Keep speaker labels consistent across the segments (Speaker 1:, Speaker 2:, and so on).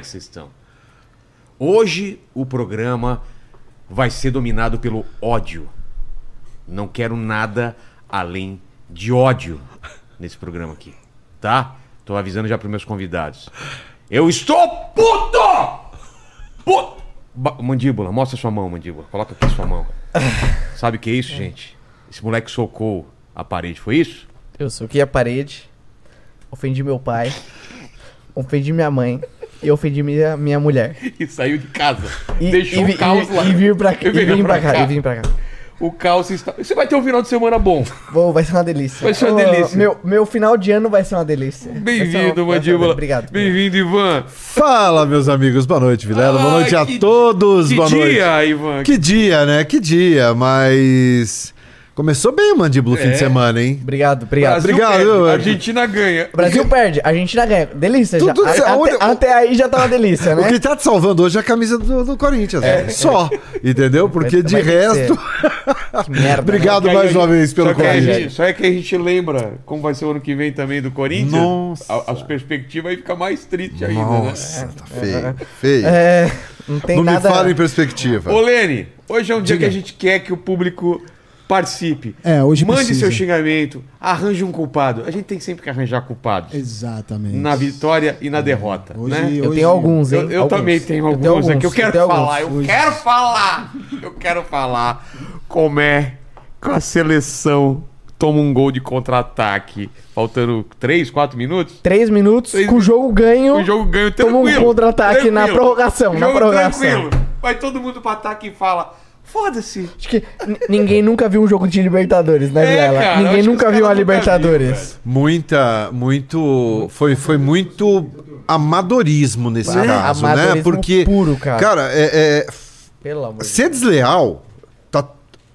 Speaker 1: É que vocês estão? Hoje o programa vai ser dominado pelo ódio. Não quero nada além de ódio nesse programa aqui, tá? Tô avisando já pros meus convidados. Eu estou puto! Puto! Ba- mandíbula, mostra sua mão, mandíbula. Coloca aqui sua mão. Sabe o que é isso, gente? Esse moleque socou a parede, foi isso?
Speaker 2: Eu soquei a parede, ofendi meu pai, ofendi minha mãe e ofendi minha, minha mulher.
Speaker 1: E saiu de casa.
Speaker 2: E,
Speaker 1: Deixou
Speaker 2: e,
Speaker 1: o caos
Speaker 2: e,
Speaker 1: lá.
Speaker 2: e vir pra cá. E
Speaker 1: veio
Speaker 2: vim pra cá,
Speaker 1: cá.
Speaker 2: e vim pra cá.
Speaker 1: O caos está. Você vai ter um final de semana bom.
Speaker 2: Bom, vai ser uma delícia.
Speaker 1: Vai ser uma delícia.
Speaker 2: Meu, meu final de ano vai ser uma delícia.
Speaker 1: Bem-vindo,
Speaker 2: uma-
Speaker 1: mandíbula.
Speaker 2: Obrigado.
Speaker 1: Bem-vindo, Ivan.
Speaker 3: Fala, meus amigos. Boa noite, Vilela. Boa
Speaker 1: Ai,
Speaker 3: noite a todos.
Speaker 1: Que
Speaker 3: Boa noite.
Speaker 1: dia, Ivan.
Speaker 3: Que dia, né? Que dia, mas. Começou bem o mandíbula o fim
Speaker 1: É.
Speaker 3: de semana, hein?
Speaker 2: Obrigado, obrigado.
Speaker 1: Brasil
Speaker 3: Obrigado,
Speaker 1: perde, A Argentina ganha.
Speaker 2: O Brasil perde, a Argentina ganha. Delícia já.
Speaker 3: Tudo
Speaker 2: A- até, até aí já tá uma delícia,
Speaker 3: O
Speaker 2: né?
Speaker 3: que tá te salvando hoje é a camisa do, do Corinthians. Só. Entendeu? Porque
Speaker 2: Vai-
Speaker 3: de
Speaker 2: vai
Speaker 3: resto.
Speaker 2: Que merda.
Speaker 3: Obrigado
Speaker 1: Só que
Speaker 3: mais uma vez pelo
Speaker 1: só que, a
Speaker 3: convite.
Speaker 1: gente, só é que a gente lembra como vai ser o ano que vem também do Corinthians.
Speaker 3: Nossa.
Speaker 1: A- As perspectivas aí fica mais triste ainda,
Speaker 3: Nossa,
Speaker 1: né?
Speaker 3: tá feio. Feio.
Speaker 2: É, não tem
Speaker 3: Não
Speaker 2: nada.
Speaker 3: me fala em perspectiva.
Speaker 1: Ô, Lene, hoje é um dia que a gente quer que o público participe.
Speaker 4: É, hoje
Speaker 1: Mande
Speaker 4: precisa.
Speaker 1: seu xingamento, arranje um culpado. A gente tem sempre que arranjar culpados.
Speaker 4: Exatamente.
Speaker 1: Na vitória e na derrota.
Speaker 4: Hoje-
Speaker 1: né?
Speaker 2: Eu
Speaker 4: hoje-
Speaker 2: tenho alguns, hein?
Speaker 1: Eu, eu
Speaker 2: Alguns.
Speaker 1: também tenho
Speaker 2: Eu
Speaker 1: alguns,
Speaker 2: tenho
Speaker 1: aqui. Eu quero
Speaker 2: eu
Speaker 1: falar, eu
Speaker 4: alguns.
Speaker 1: quero falar. Eu quero falar como é que a seleção toma um gol de contra-ataque, faltando 3, 4 minutos.
Speaker 2: Três minutos,
Speaker 1: Três
Speaker 2: com o jogo ganho.
Speaker 1: O jogo ganho
Speaker 2: Toma um
Speaker 1: tranquilo.
Speaker 2: contra-ataque na
Speaker 1: tranquilo.
Speaker 2: prorrogação, na prorrogação.
Speaker 1: tranquilo. Vai todo mundo pro ataque e fala: foda-se.
Speaker 2: Acho que ninguém nunca viu um jogo de Libertadores, né,
Speaker 1: É,
Speaker 2: Vilela?
Speaker 1: cara,
Speaker 2: ninguém nunca viu a Libertadores.
Speaker 3: Muita, muito. Foi, foi muito amadorismo nesse
Speaker 2: Ah,
Speaker 3: caso, né?
Speaker 2: amadorismo
Speaker 3: Porque.
Speaker 2: puro, cara.
Speaker 3: é- é,
Speaker 2: Pelo amor de
Speaker 3: ser desleal tá,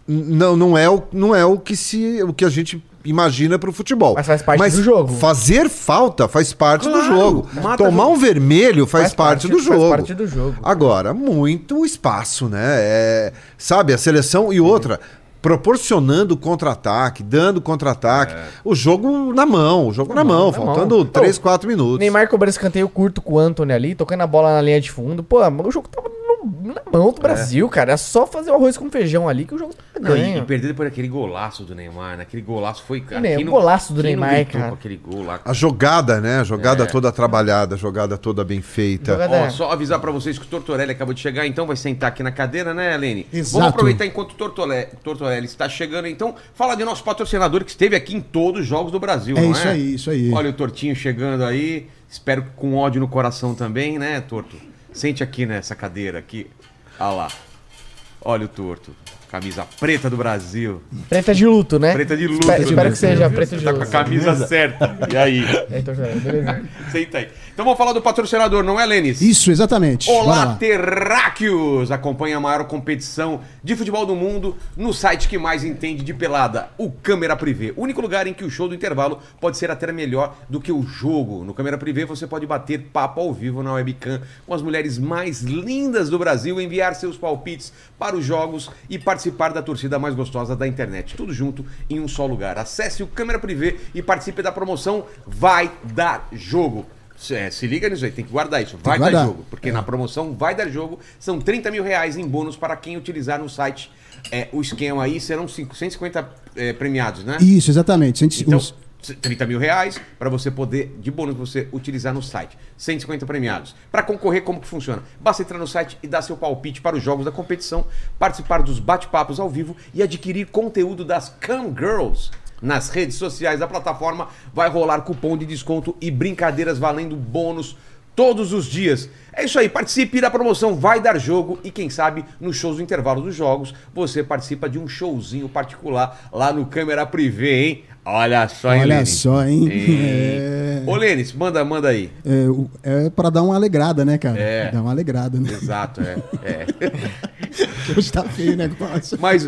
Speaker 3: não, não, é o, não é o que se o que a gente imagina pro futebol.
Speaker 2: Mas faz parte do jogo.
Speaker 3: Fazer falta faz parte do
Speaker 1: Claro,
Speaker 3: jogo.
Speaker 1: mata
Speaker 3: Tomar
Speaker 1: jogo.
Speaker 3: um vermelho faz, parte, do jogo.
Speaker 2: Faz parte do jogo.
Speaker 3: Agora, muito espaço, né? É, sabe, a seleção e outra. Proporcionando contra-ataque, dando contra-ataque. O jogo na mão, o jogo na, mão,
Speaker 2: na
Speaker 3: faltando
Speaker 2: mão.
Speaker 3: 3,
Speaker 2: Ô,
Speaker 3: 4 minutos.
Speaker 2: Neymar cobrou escanteio curto com o Anthony ali, tocando a bola na linha de fundo. Pô, o jogo tava na mão do Brasil, cara. É só fazer o arroz com feijão ali que o jogo tava
Speaker 1: Não, e, e perder por aquele golaço do Neymar, né? Aquele golaço foi. Cara, quem
Speaker 2: o golaço do Neymar, cara.
Speaker 1: aquele gol lá.
Speaker 3: A jogada, né? A jogada
Speaker 1: É.
Speaker 3: toda trabalhada, a jogada toda bem feita.
Speaker 2: Jogada-
Speaker 1: Ó, só avisar pra vocês que o Tortorelli acabou de chegar, então vai sentar aqui na cadeira, né, Helene?
Speaker 4: Exato.
Speaker 1: Vamos aproveitar enquanto o Tortorelli, Tortorelli está chegando, então, fala de nosso patrocinador que esteve aqui em todos os jogos do Brasil,
Speaker 4: É
Speaker 1: não
Speaker 4: isso
Speaker 1: é?
Speaker 4: aí, isso aí.
Speaker 1: Olha o Tortinho chegando aí, espero que com ódio no coração também, né, Torto? Sente aqui nessa cadeira aqui. Olha lá. Olha o Torto. Camisa preta do Brasil.
Speaker 2: Preta de luto, né?
Speaker 1: Preta de luto.
Speaker 2: Espero, espero que seja preta de
Speaker 1: Tá com
Speaker 2: luto.
Speaker 1: a camisa certa. E aí?
Speaker 2: É, então, beleza.
Speaker 1: Senta aí. Então vamos falar do patrocinador, não é, Lênis?
Speaker 4: Isso, exatamente.
Speaker 1: Olá,
Speaker 4: lá.
Speaker 1: Terráqueos! Acompanhe a maior competição de futebol do mundo no site que mais entende de pelada, o Câmera Privé. O único lugar em que o show do intervalo pode ser até melhor do que o jogo. No Câmera Privé você pode bater papo ao vivo na webcam com as mulheres mais lindas do Brasil, enviar seus palpites para os jogos e participar da torcida mais gostosa da internet. Tudo junto em um só lugar. Acesse o Câmera Privé e participe da promoção Vai Dar Jogo. É, se liga nisso aí, tem que guardar isso. Vai
Speaker 4: que
Speaker 1: dar
Speaker 4: guardar.
Speaker 1: jogo. Porque na promoção Vai Dar Jogo são 30 mil reais em bônus para quem utilizar no site. É, o esquema aí serão 150 é, premiados, né?
Speaker 4: Isso, exatamente. Cento-
Speaker 1: Então,
Speaker 4: os-
Speaker 1: 30 mil reais para você poder, de bônus, você utilizar no site. 150 premiados. Para concorrer, como que funciona? Basta entrar no site e dar seu palpite para os jogos da competição, participar dos bate-papos ao vivo e adquirir conteúdo das Cam Girls. Nas redes sociais da plataforma vai rolar cupom de desconto e brincadeiras valendo bônus todos os dias. É isso aí, participe da promoção Vai Dar Jogo e quem sabe nos shows do intervalo dos jogos você participa de um showzinho particular lá no Câmera Privé, hein? Olha só, hein,
Speaker 4: Olha
Speaker 1: Lênis?
Speaker 4: só, hein?
Speaker 1: É.
Speaker 4: É,
Speaker 1: Ô, Lênis, manda, manda aí.
Speaker 4: é, é pra dar uma alegrada, né, cara?
Speaker 1: É.
Speaker 4: Dar uma alegrada, né?
Speaker 1: Exato, é. é.
Speaker 4: Hoje tá feio o negócio.
Speaker 1: Mas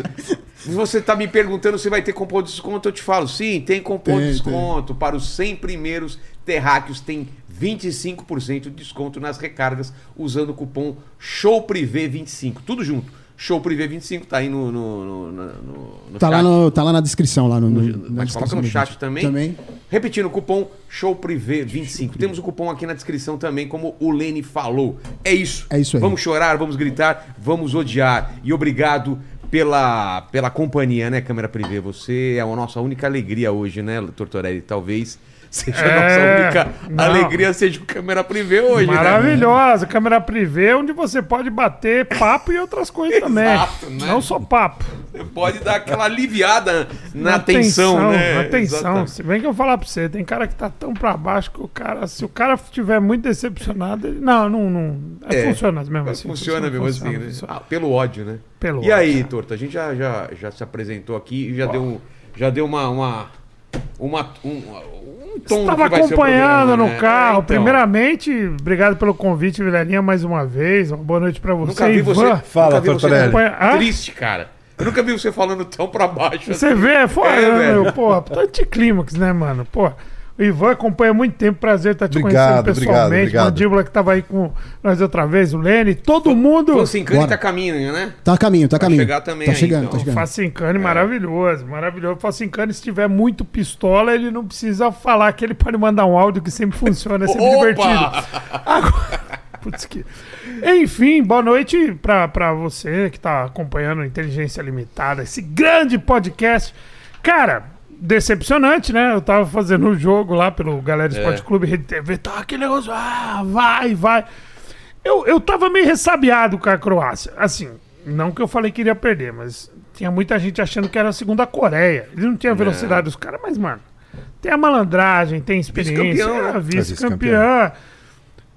Speaker 1: você tá me perguntando se vai ter cupom de desconto, eu te falo, sim, tem cupom de desconto. Para os 100 primeiros terráqueos tem 25% de desconto nas recargas usando o cupom SHOWPRIVÉ25. Tudo junto. Show Privé 25, tá aí no, no, no, no-
Speaker 4: Tá lá,
Speaker 1: chat.
Speaker 4: no, tá lá na descrição, lá no, no,
Speaker 1: mas coloca no chat
Speaker 4: vídeo.
Speaker 1: também.
Speaker 4: Também.
Speaker 1: Repetindo, o cupom Show Privé 25. Temos o cupom aqui na descrição também, como o Lene falou. É isso.
Speaker 4: É isso aí.
Speaker 1: Vamos chorar, vamos gritar, vamos odiar. E obrigado pela, pela companhia, né, câmera privê? Você é a nossa única alegria hoje, né, Tortorelli? Talvez seja
Speaker 5: É,
Speaker 1: nossa única
Speaker 5: não.
Speaker 1: alegria, seja o câmera privê hoje, né?
Speaker 5: Maravilhosa, câmera privê, onde você pode bater papo e outras coisas também.
Speaker 1: Exato, né?
Speaker 5: Não só papo.
Speaker 1: Você pode dar aquela aliviada na, tensão, né?
Speaker 5: Na tensão.
Speaker 1: Exatamente.
Speaker 5: Se bem que eu falar pra você, tem cara que tá tão pra baixo que o cara, se o cara estiver muito decepcionado, ele, não, não, não. É,
Speaker 1: É,
Speaker 5: funciona mesmo assim.
Speaker 1: funciona mesmo
Speaker 5: funciona,
Speaker 1: assim, né? Ah, pelo ódio, né?
Speaker 5: Pelo
Speaker 1: e aí,
Speaker 5: ódio, é.
Speaker 1: Torto, a gente já, já, já se apresentou aqui e já deu, já deu uma, uma, uma, um, um tom
Speaker 5: Estava
Speaker 1: que vai ser o
Speaker 5: acompanhando
Speaker 1: programa,
Speaker 5: no
Speaker 1: né?
Speaker 5: carro.
Speaker 1: É, então.
Speaker 5: Primeiramente, obrigado pelo convite, Vilarinha, mais uma vez. Uma boa noite pra você.
Speaker 1: Nunca vi você,
Speaker 5: Ivan.
Speaker 3: Fala,
Speaker 1: nunca vi você
Speaker 5: Hã?
Speaker 1: triste, cara. Eu nunca vi você falando tão pra baixo.
Speaker 5: Você
Speaker 1: assim.
Speaker 5: vê, foi,
Speaker 1: É,
Speaker 5: né, meu, porra, tá anticlímax, né, mano? Pô, o Ivan acompanha muito tempo, prazer estar te
Speaker 3: Obrigado,
Speaker 5: conhecendo pessoalmente.
Speaker 3: obrigado, obrigado.
Speaker 5: Mandíbula que tava aí com nós outra vez, o Lene, todo mundo.
Speaker 1: Pô, Cincani
Speaker 4: Bora.
Speaker 1: tá caminho, né?
Speaker 4: Tá a caminho, tá a caminho.
Speaker 1: chegar também
Speaker 4: tá
Speaker 1: aí,
Speaker 4: chegando,
Speaker 1: então.
Speaker 4: tá
Speaker 5: O
Speaker 4: chegando.
Speaker 5: Facincani, maravilhoso, maravilhoso. O Facincani, se tiver muito pistola, ele não precisa falar que ele pode mandar um áudio que sempre funciona, é sempre
Speaker 1: Opa!
Speaker 5: divertido. Agora, putz, que... Enfim, boa noite pra você que tá acompanhando Inteligência Limitada, esse grande podcast. Cara, decepcionante, né? Eu tava fazendo o jogo lá pelo Galera Esporte Clube, Rede TV, tá aquele negócio, ah, vai, vai. Eu, eu tava meio ressabiado com a Croácia. Assim, não que eu falei que iria perder, mas tinha muita gente achando que era a segunda Coreia. Eles não tinham a velocidade dos caras, mas, mano, tem a malandragem, tem experiência,
Speaker 1: Vice-campeão, né?
Speaker 5: é, vice-campeã.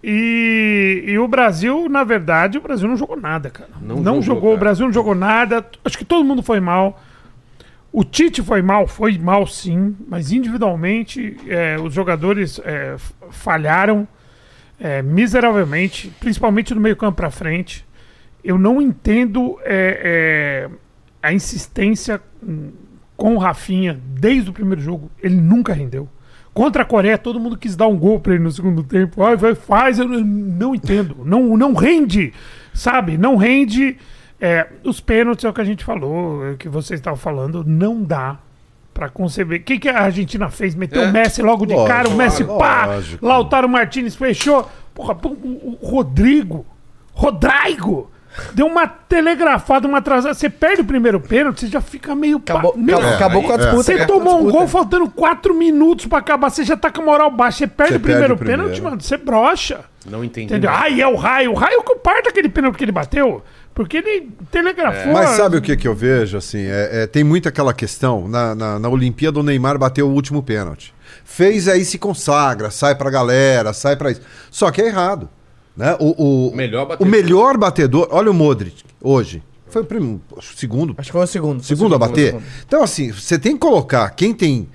Speaker 5: E, e o Brasil, na verdade, o Brasil não jogou nada, cara.
Speaker 1: Não
Speaker 5: Não,
Speaker 1: jogou,
Speaker 5: jogou,
Speaker 1: cara.
Speaker 5: o Brasil não jogou nada. Acho que todo mundo foi mal. O Tite foi mal, foi mal sim, mas individualmente é, os jogadores é, falharam é, miseravelmente, principalmente do meio campo pra frente. Eu não entendo é, é, a insistência com o Rafinha desde o primeiro jogo. Ele nunca rendeu. Contra a Coreia, todo mundo quis dar um gol pra ele no segundo tempo. Ai, vai, faz, eu não entendo. Não, não rende, sabe? Não rende. É, os pênaltis é o que a gente falou, é o que vocês estavam falando, não dá pra conceber. O que, que a Argentina fez? Meteu
Speaker 1: É,
Speaker 5: o Messi logo de
Speaker 3: lógico,
Speaker 5: cara, o Messi pá,
Speaker 3: lógico.
Speaker 5: Lautaro Martinez fechou. Porra, o Rodrigo, Rodrigo, deu uma telegrafada, uma atrasada. Você perde o primeiro pênalti, você já fica meio...
Speaker 2: Acabou,
Speaker 5: Meu,
Speaker 2: acabou, acabou com a
Speaker 3: é.
Speaker 2: disputa.
Speaker 5: você
Speaker 2: a
Speaker 5: tomou um gol faltando quatro minutos pra acabar, você já tá com a moral baixa, você perde
Speaker 3: Você
Speaker 5: o primeiro
Speaker 3: perde o primeiro.
Speaker 5: pênalti, mano, você brocha.
Speaker 1: Não entendi.
Speaker 5: Entendeu? Ai, é o raio. O raio que parta aquele pênalti que ele bateu. Porque ele telegrafou.
Speaker 3: Mas sabe o que, que eu vejo? Assim, é, é, tem muito aquela questão. Na, na, na Olimpíada, o Neymar bateu o último pênalti. Fez aí se consagra, sai pra galera, sai pra isso. Só que é errado. Né? O, o,
Speaker 1: O melhor
Speaker 3: o
Speaker 1: batedor.
Speaker 3: melhor batedor. Olha o Modric hoje. Foi o primeiro, o segundo,
Speaker 2: Acho que foi o segundo. o
Speaker 3: segundo a
Speaker 2: o
Speaker 3: bater.
Speaker 2: segundo.
Speaker 3: Então, assim, você tem que colocar quem tem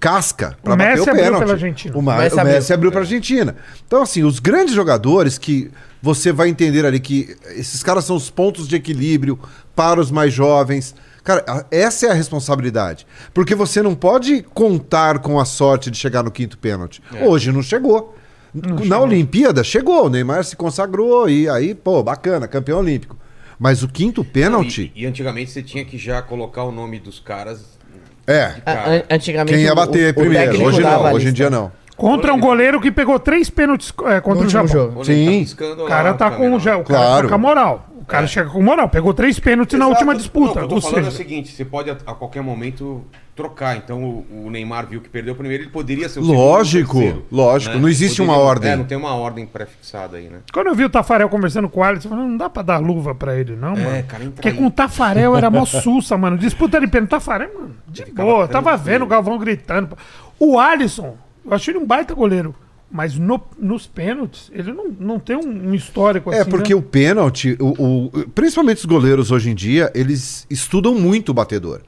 Speaker 3: casca pra
Speaker 5: O
Speaker 3: bater
Speaker 5: Messi
Speaker 3: o
Speaker 5: abriu
Speaker 3: pênalti.
Speaker 5: pela Argentina.
Speaker 3: O, Ma-
Speaker 2: O Messi
Speaker 3: o Messi
Speaker 2: abriu.
Speaker 3: abriu pra Argentina. Então, assim, os grandes jogadores que você vai entender ali que esses caras são os pontos de equilíbrio para os mais jovens. Cara, essa é a responsabilidade. Porque você não pode contar com a sorte de chegar no quinto pênalti. Hoje não chegou. Na Olimpíada chegou, o Neymar se consagrou e aí, pô, bacana, campeão olímpico. Mas o quinto pênalti,
Speaker 1: E, e antigamente você tinha que já colocar o nome dos caras.
Speaker 3: é.
Speaker 2: A- an- Antigamente
Speaker 3: Quem ia
Speaker 2: o-
Speaker 3: bater
Speaker 2: o
Speaker 3: primeiro.
Speaker 2: técnico
Speaker 3: Hoje não, hoje em dia não.
Speaker 5: Contra um goleiro que pegou três pênaltis é, contra
Speaker 2: No
Speaker 5: o Japão.
Speaker 2: jogo.
Speaker 1: O
Speaker 3: Sim.
Speaker 1: Piscando
Speaker 5: O cara
Speaker 1: na
Speaker 5: tá com, já, o cara
Speaker 3: Claro.
Speaker 5: tá com a moral. O cara chega com moral. Pegou três pênaltis na
Speaker 1: Exato.
Speaker 5: última
Speaker 1: Não,
Speaker 5: disputa.
Speaker 1: o que eu tô falando é o
Speaker 5: seja,
Speaker 1: seguinte: você pode a, a qualquer momento trocar. Então o, o Neymar viu que perdeu o primeiro, ele poderia ser o
Speaker 3: Lógico,
Speaker 1: segundo, terceiro,
Speaker 3: lógico. Não existe uma ordem.
Speaker 1: É, não tem uma ordem pré-fixada aí, né?
Speaker 5: Quando eu vi o Tafarel conversando com o Alisson, eu falei, não dá pra dar luva pra ele, não,
Speaker 1: É,
Speaker 5: mano.
Speaker 1: cara,
Speaker 5: Porque
Speaker 1: aí.
Speaker 5: com o Tafarel era mó sussa, mano. Disputa de pênalti. Tafarel, mano, de boa. Tava vendo o Galvão gritando. O Alisson, eu achei ele um baita goleiro. Mas no- nos pênaltis, ele não, não tem um, um histórico
Speaker 3: É,
Speaker 5: assim.
Speaker 3: porque
Speaker 5: né?
Speaker 3: o pênalti, o, o- principalmente os goleiros hoje em dia, eles estudam muito o batedor.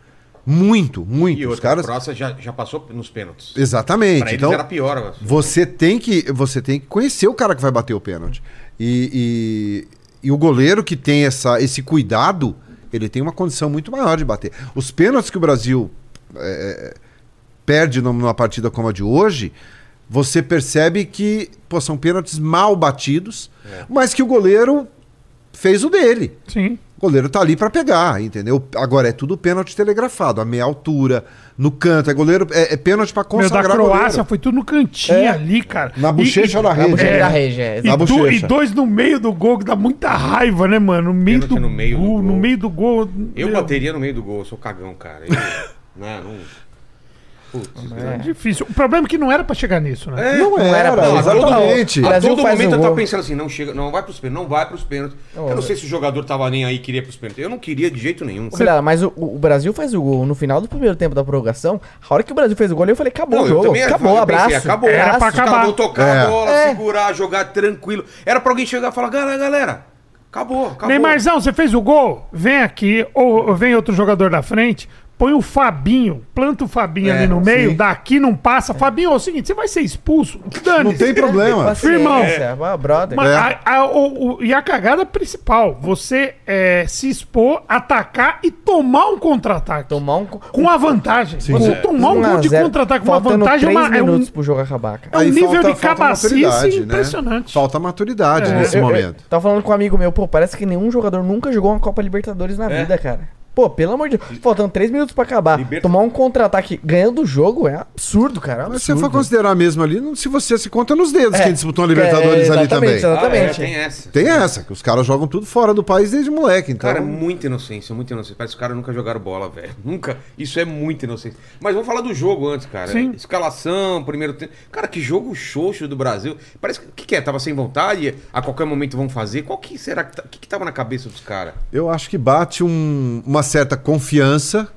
Speaker 3: Muito, muito.
Speaker 1: E
Speaker 3: os caras.
Speaker 1: já, já passou nos pênaltis.
Speaker 3: Exatamente.
Speaker 1: Pra eles
Speaker 3: Então,
Speaker 1: era pior.
Speaker 3: você tem que você tem que conhecer o cara que vai bater o pênalti. E, e, e o goleiro que tem essa, esse cuidado, ele tem uma condição muito maior de bater. Os pênaltis que o Brasil é, perde num- numa partida como a de hoje, você percebe que pô, são pênaltis mal batidos, mas que o goleiro fez o dele.
Speaker 5: Sim.
Speaker 3: O goleiro tá ali pra pegar, entendeu? Agora é tudo pênalti telegrafado, a meia altura, no canto. É goleiro, é, é pênalti pra
Speaker 5: Meu, da
Speaker 3: consagrar
Speaker 5: Croácia
Speaker 3: goleiro.
Speaker 5: foi tudo no cantinho
Speaker 3: É.
Speaker 5: ali, cara.
Speaker 3: Na bochecha
Speaker 5: e,
Speaker 3: da
Speaker 2: Na
Speaker 3: rede.
Speaker 2: bochecha
Speaker 5: É.
Speaker 2: da rede, é.
Speaker 5: E,
Speaker 3: Na
Speaker 5: do-
Speaker 3: bochecha.
Speaker 5: e dois no meio do gol, que dá muita raiva, né, mano? No meio, do,
Speaker 1: no meio do
Speaker 5: gol,
Speaker 1: gol.
Speaker 5: no meio do gol.
Speaker 1: Eu
Speaker 5: meu,
Speaker 1: bateria no meio do gol, eu sou cagão, cara. Eu, não, não. Putz,
Speaker 5: É difícil. O problema é que não era pra chegar nisso, né?
Speaker 1: É,
Speaker 3: Não,
Speaker 2: Não
Speaker 3: era,
Speaker 2: era pra-
Speaker 3: exatamente.
Speaker 1: A todo momento
Speaker 2: o
Speaker 1: eu tava pensando assim, não chega, não vai pros pênaltis, não vai pros pênaltis.
Speaker 2: Não,
Speaker 1: eu não sei se o jogador tava nem aí e queria pros pênaltis. Eu não queria de jeito nenhum.
Speaker 2: Vilela, mas o, o Brasil faz o gol no final do primeiro tempo da prorrogação. A hora que o Brasil fez o gol, eu falei, acabou
Speaker 1: Não,
Speaker 2: o jogo.
Speaker 1: também
Speaker 2: Acabou,
Speaker 1: eu
Speaker 2: abraço.
Speaker 1: pensei, acabou.
Speaker 5: Era pra acabar.
Speaker 1: vão tocar
Speaker 3: É.
Speaker 1: a bola,
Speaker 2: É.
Speaker 1: segurar, jogar tranquilo. Era pra alguém chegar e falar, galera, galera, acabou, acabou.
Speaker 5: Neymarzão, você fez o gol? Vem aqui, ou, ou vem outro jogador da frente, põe o Fabinho, planta o Fabinho
Speaker 1: É,
Speaker 5: ali no meio,
Speaker 3: sim.
Speaker 5: daqui não passa. Fabinho, é o seguinte, você vai ser expulso. Dane
Speaker 3: Não tem problema.
Speaker 2: Paciência,
Speaker 5: Irmão.
Speaker 2: ah, brother.
Speaker 5: Mas
Speaker 3: É.
Speaker 5: a- a- o- o- e a cagada principal, você é, se expor, atacar e tomar um contra-ataque.
Speaker 2: Tomar um...
Speaker 5: Com a vantagem. Você tomar um gol de contra-ataque com uma vantagem é,
Speaker 2: três
Speaker 5: uma, é um,
Speaker 2: pro jogo acabar, cara.
Speaker 5: é um nível de cabacice
Speaker 3: né?
Speaker 5: impressionante.
Speaker 3: Falta maturidade
Speaker 5: É.
Speaker 3: nesse
Speaker 2: Eu- eu-
Speaker 3: momento.
Speaker 2: tava falando com um amigo meu, pô, parece que nenhum jogador nunca jogou uma Copa Libertadores na
Speaker 1: É.
Speaker 2: vida, cara. Pô, pelo amor de Deus. Faltando três minutos pra acabar.
Speaker 1: Liberta-
Speaker 2: Tomar um contra-ataque ganhando o jogo é absurdo, cara. É
Speaker 3: Mas se você
Speaker 2: absurdo.
Speaker 3: for considerar mesmo ali, se você se conta nos dedos
Speaker 2: É.
Speaker 3: quem disputou a Libertadores
Speaker 2: É,
Speaker 3: ali também.
Speaker 2: exatamente.
Speaker 1: Ah, é, tem essa.
Speaker 3: Tem essa, que os caras jogam tudo fora do país desde moleque. Então,
Speaker 1: Cara, é muita inocência, muita inocência. Parece que os caras nunca jogaram bola, velho. Nunca. Isso é muita inocência. Mas vamos falar do jogo antes, cara.
Speaker 5: Sim.
Speaker 1: Escalação, primeiro tempo. Cara, que jogo xoxo do Brasil. Parece que. O que, que é? Tava sem vontade? A qualquer momento vão fazer? Qual que será que. tá- O que, que tava na cabeça dos caras?
Speaker 3: eu acho que bate um- uma certa confiança,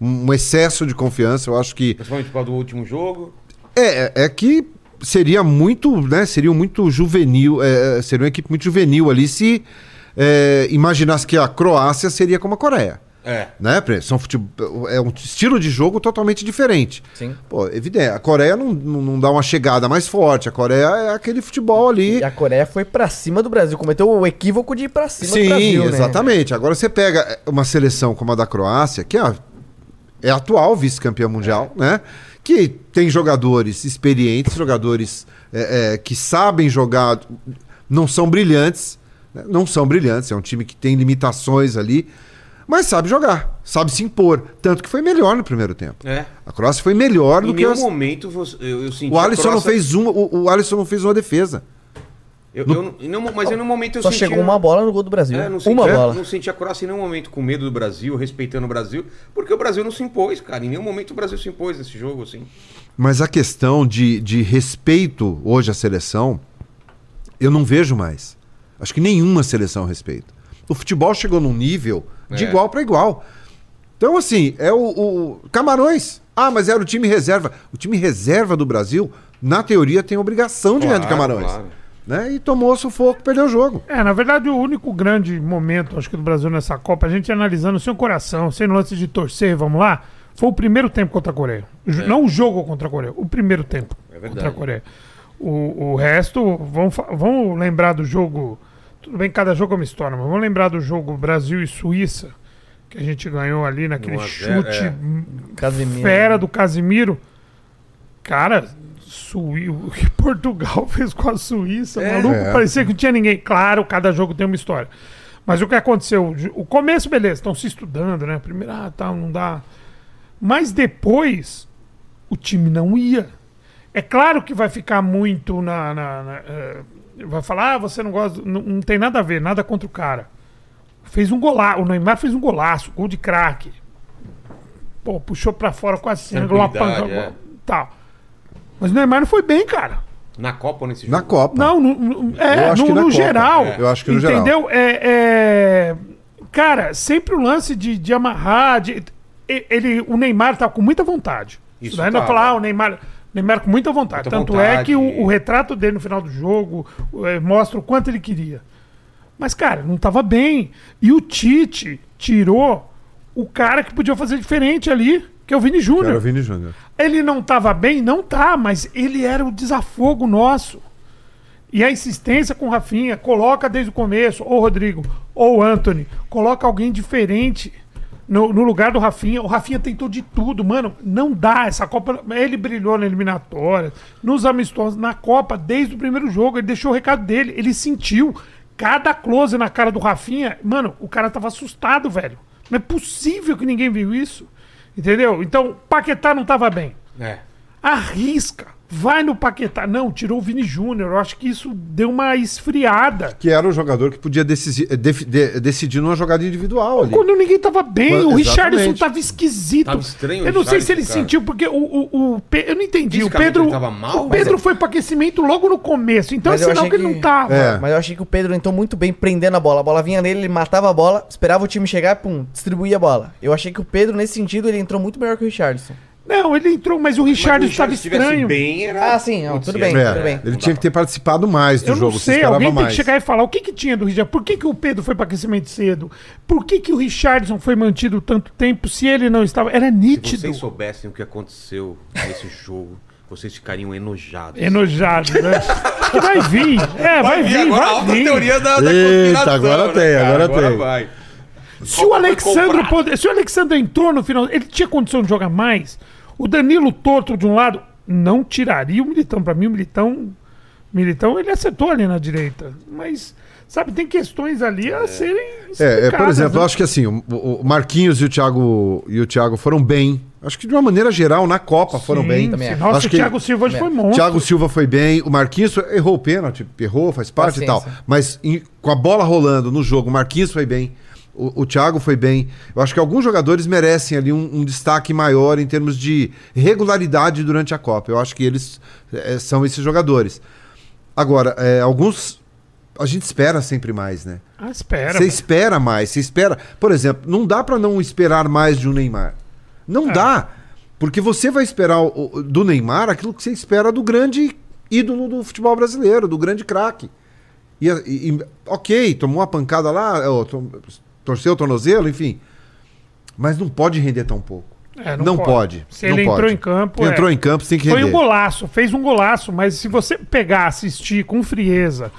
Speaker 3: um excesso de confiança. Eu acho que
Speaker 1: Principalmente por causa do último jogo.
Speaker 3: É, é que seria muito, né? Seria muito juvenil, é, seria uma equipe muito juvenil ali se é, imaginasse que a Croácia seria como a Coreia.
Speaker 1: É.
Speaker 3: Né? Pre- São futebol, é um estilo de jogo totalmente diferente.
Speaker 2: Sim.
Speaker 3: Pô, evidente. A Coreia não, não, dá uma chegada mais forte. A Coreia é aquele futebol ali.
Speaker 2: E a Coreia foi pra cima do Brasil. Cometeu o equívoco de ir pra cima
Speaker 3: Sim,
Speaker 2: do Brasil, né?
Speaker 3: exatamente. Agora você pega uma seleção como a da Croácia, que é, a- é a atual vice-campeã mundial, né? Que tem jogadores experientes, jogadores é, é, que sabem jogar, não são brilhantes, né? não são brilhantes, é um time que tem limitações ali, mas sabe jogar, sabe se impor. Tanto que foi melhor no primeiro tempo.
Speaker 1: É.
Speaker 3: A Croácia foi melhor
Speaker 1: Em
Speaker 3: do que
Speaker 1: nenhum
Speaker 3: as...
Speaker 1: momento eu, eu senti.
Speaker 3: O
Speaker 1: a
Speaker 3: Alisson não
Speaker 1: Croácia-
Speaker 3: fez uma, o, o Alisson não fez uma defesa.
Speaker 1: Eu, eu não- em nenhum- mas em nenhum momento eu
Speaker 2: Só
Speaker 1: senti.
Speaker 2: chegou uma bola no gol do Brasil.
Speaker 1: É, não senti,
Speaker 2: uma
Speaker 1: é,
Speaker 2: bola.
Speaker 1: não senti a Croácia em nenhum momento com medo do Brasil, respeitando o Brasil, porque o Brasil não se impôs, cara. Em nenhum momento o Brasil se impôs nesse jogo, assim.
Speaker 3: Mas a questão de, de respeito hoje à seleção, eu não vejo mais. Acho que nenhuma seleção respeita. O futebol chegou num nível de
Speaker 1: É.
Speaker 3: igual para igual. Então, assim, é o, o- Camarões. Ah, mas era o time reserva. O time reserva do Brasil, na teoria, tem obrigação de ganhar de
Speaker 1: Claro,
Speaker 3: Camarões.
Speaker 1: claro.
Speaker 3: Né? E tomou sufoco, perdeu o jogo.
Speaker 5: É, na verdade, o único grande momento, acho que do Brasil nessa Copa, a gente analisando sem o coração, sem lance de torcer, vamos lá, foi o primeiro tempo contra a Coreia. Jo- Não o jogo contra a Coreia, o primeiro tempo
Speaker 1: É verdade.
Speaker 5: contra a Coreia. O, o resto, vamos, vamos lembrar do jogo. Tudo bem, cada jogo é uma história, mas vamos lembrar do jogo Brasil e Suíça, que a gente ganhou ali naquele
Speaker 1: 1 a 0,
Speaker 5: chute
Speaker 1: é.
Speaker 2: Casemiro.
Speaker 5: fera do Casimiro. Cara, Sui... o que Portugal fez com a Suíça,
Speaker 1: É.
Speaker 5: maluco,
Speaker 3: É.
Speaker 5: parecia que não tinha ninguém. Claro, cada jogo tem uma história. Mas o que aconteceu? O começo, beleza, estão se estudando, né? Primeiro, ah, tá, não dá. Mas depois, o time não ia. É claro que vai ficar muito na. na- na, eh, vai falar, ah, você não gosta. Não, não tem nada a ver, nada contra o cara. Fez um golaço. O Neymar fez um golaço, gol de craque. Pô, puxou pra fora quase ângulo, uma
Speaker 1: Tranquilidade,
Speaker 5: panca.
Speaker 1: é.
Speaker 5: Tal. Mas o Neymar não foi bem, cara.
Speaker 1: Na Copa ou nesse jogo?
Speaker 3: Na Copa.
Speaker 5: Não, no, no- é, no, no geral.
Speaker 3: É. Eu acho que no geral.
Speaker 5: Entendeu? É, é, Cara, sempre o lance de, de amarrar. de- ele, o Neymar tá com muita vontade.
Speaker 1: Isso
Speaker 5: ainda
Speaker 1: tava.
Speaker 5: falar, ah, o Neymar. Neymar com muita vontade.
Speaker 1: Muita
Speaker 5: Tanto
Speaker 1: vontade.
Speaker 5: é que o, o retrato dele no final do jogo é, mostra o quanto ele queria. Mas, cara, não tava bem. E o Tite tirou o cara que podia fazer diferente ali, que é o Vini Júnior.
Speaker 3: Vini Júnior.
Speaker 5: Ele não tava bem? Não tá, mas ele era o desafogo nosso. E a insistência com o Rafinha, coloca desde o começo, ou Rodrigo, ou Anthony, coloca alguém diferente no, no lugar do Rafinha. O Rafinha tentou de tudo, mano. Não dá. Essa Copa. Ele brilhou na eliminatória, nos amistosos, na Copa, desde o primeiro jogo. Ele deixou o recado dele. Ele sentiu cada close na cara do Rafinha, mano, o cara tava assustado, velho. Não é possível que ninguém viu isso. Entendeu? Então, Paquetá não tava bem.
Speaker 1: É.
Speaker 5: Arrisca. Vai no Paquetá. Não, tirou o Vini Júnior. Eu acho que isso deu uma esfriada.
Speaker 3: Que era o jogador que podia decisi- eh, def- de- decidir numa jogada individual ali.
Speaker 5: Quando ninguém tava bem,
Speaker 3: Mas-
Speaker 5: o Richardson
Speaker 3: exatamente.
Speaker 5: tava esquisito.
Speaker 1: Tava estranho o
Speaker 5: Eu não sei se ele
Speaker 1: Richarlison, cara.
Speaker 5: sentiu, porque o, o, o Pe- Eu não entendi. O
Speaker 1: Fisicamente
Speaker 5: Pedro.
Speaker 1: ele tava mal,
Speaker 5: o
Speaker 1: mas
Speaker 5: Pedro
Speaker 1: é-
Speaker 5: foi pro aquecimento logo no começo. Então é
Speaker 2: Mas eu
Speaker 5: sinal
Speaker 2: achei
Speaker 5: que ele
Speaker 2: que-
Speaker 5: não tava.
Speaker 3: É.
Speaker 2: Mas eu achei que o Pedro entrou muito bem prendendo a bola. A bola vinha nele, ele matava a bola, esperava o time chegar, pum, distribuía a bola. Eu achei que o Pedro, nesse sentido, ele entrou muito melhor que o Richardson.
Speaker 5: Não, ele entrou, mas o
Speaker 1: o
Speaker 5: estava
Speaker 1: se
Speaker 5: estranho.
Speaker 1: bem, era...
Speaker 2: Ah, sim, não, tudo bem.
Speaker 3: É,
Speaker 2: tudo bem.
Speaker 3: ele tinha que ter participado mais do
Speaker 5: Eu
Speaker 3: jogo,
Speaker 5: não
Speaker 3: se
Speaker 5: sei, alguém tem
Speaker 3: mais.
Speaker 5: que chegar e falar o que, que tinha do Richardson. Por que, que o Pedro foi para aquecimento cedo? Por que, que o Richardson foi mantido tanto tempo se ele não estava? Era
Speaker 1: Se
Speaker 5: nítido.
Speaker 1: vocês soubessem o que aconteceu nesse jogo, vocês ficariam enojados.
Speaker 5: Enojado, né? Vai vir. É, vai, vir,
Speaker 1: agora a
Speaker 5: vai
Speaker 1: alta
Speaker 5: vir.
Speaker 1: teoria da, da
Speaker 3: Eita,
Speaker 1: conspiração,
Speaker 3: agora
Speaker 1: né,
Speaker 3: tem,
Speaker 1: cara?
Speaker 3: agora tem.
Speaker 1: vai.
Speaker 5: Se o Alexandre pode- se o Alexandre entrou no final, ele tinha condição de jogar mais. O Danilo torto de um lado não tiraria o Militão. Pra mim, o Militão, Militão ele acertou ali na direita. Mas, sabe, tem questões ali a serem
Speaker 3: É, é, por exemplo,
Speaker 5: né?
Speaker 3: eu acho que assim, o, Marquinhos e o, Thiago, e o Thiago foram bem. Acho que de uma maneira geral, na Copa, foram
Speaker 5: Sim,
Speaker 3: bem.
Speaker 2: Também.
Speaker 5: Nossa,
Speaker 3: Acho
Speaker 5: o
Speaker 3: que-
Speaker 5: Thiago Silva hoje foi monstro.
Speaker 3: Thiago Silva foi bem, o Marquinhos errou o pênalti, errou, faz parte e tal.
Speaker 2: Paciência.
Speaker 3: Mas em- com a bola rolando no jogo, o Marquinhos foi bem, o, o Thiago foi bem. Eu acho que alguns jogadores merecem ali um, um destaque maior em termos de regularidade durante a Copa. Eu acho que eles eh, são esses jogadores. Agora, eh, alguns a gente espera sempre mais, né?
Speaker 5: Ah, espera.
Speaker 3: Você espera mais, você espera. Por exemplo, não dá pra não esperar mais de um Neymar. Não
Speaker 5: É.
Speaker 3: dá. Porque você vai esperar o- do Neymar aquilo que você espera do grande ídolo do futebol brasileiro, do grande craque. E, e- ok, tomou uma pancada lá, torceu o tornozelo, enfim. Mas não pode render tão pouco.
Speaker 5: É,
Speaker 3: não pode,
Speaker 5: Se
Speaker 3: não
Speaker 5: ele entrou
Speaker 3: pode.
Speaker 5: em campo.
Speaker 3: Entrou
Speaker 5: é.
Speaker 3: em campo, você tem que
Speaker 5: Foi
Speaker 3: render.
Speaker 5: um golaço, fez um golaço, mas se você pegar, assistir com frieza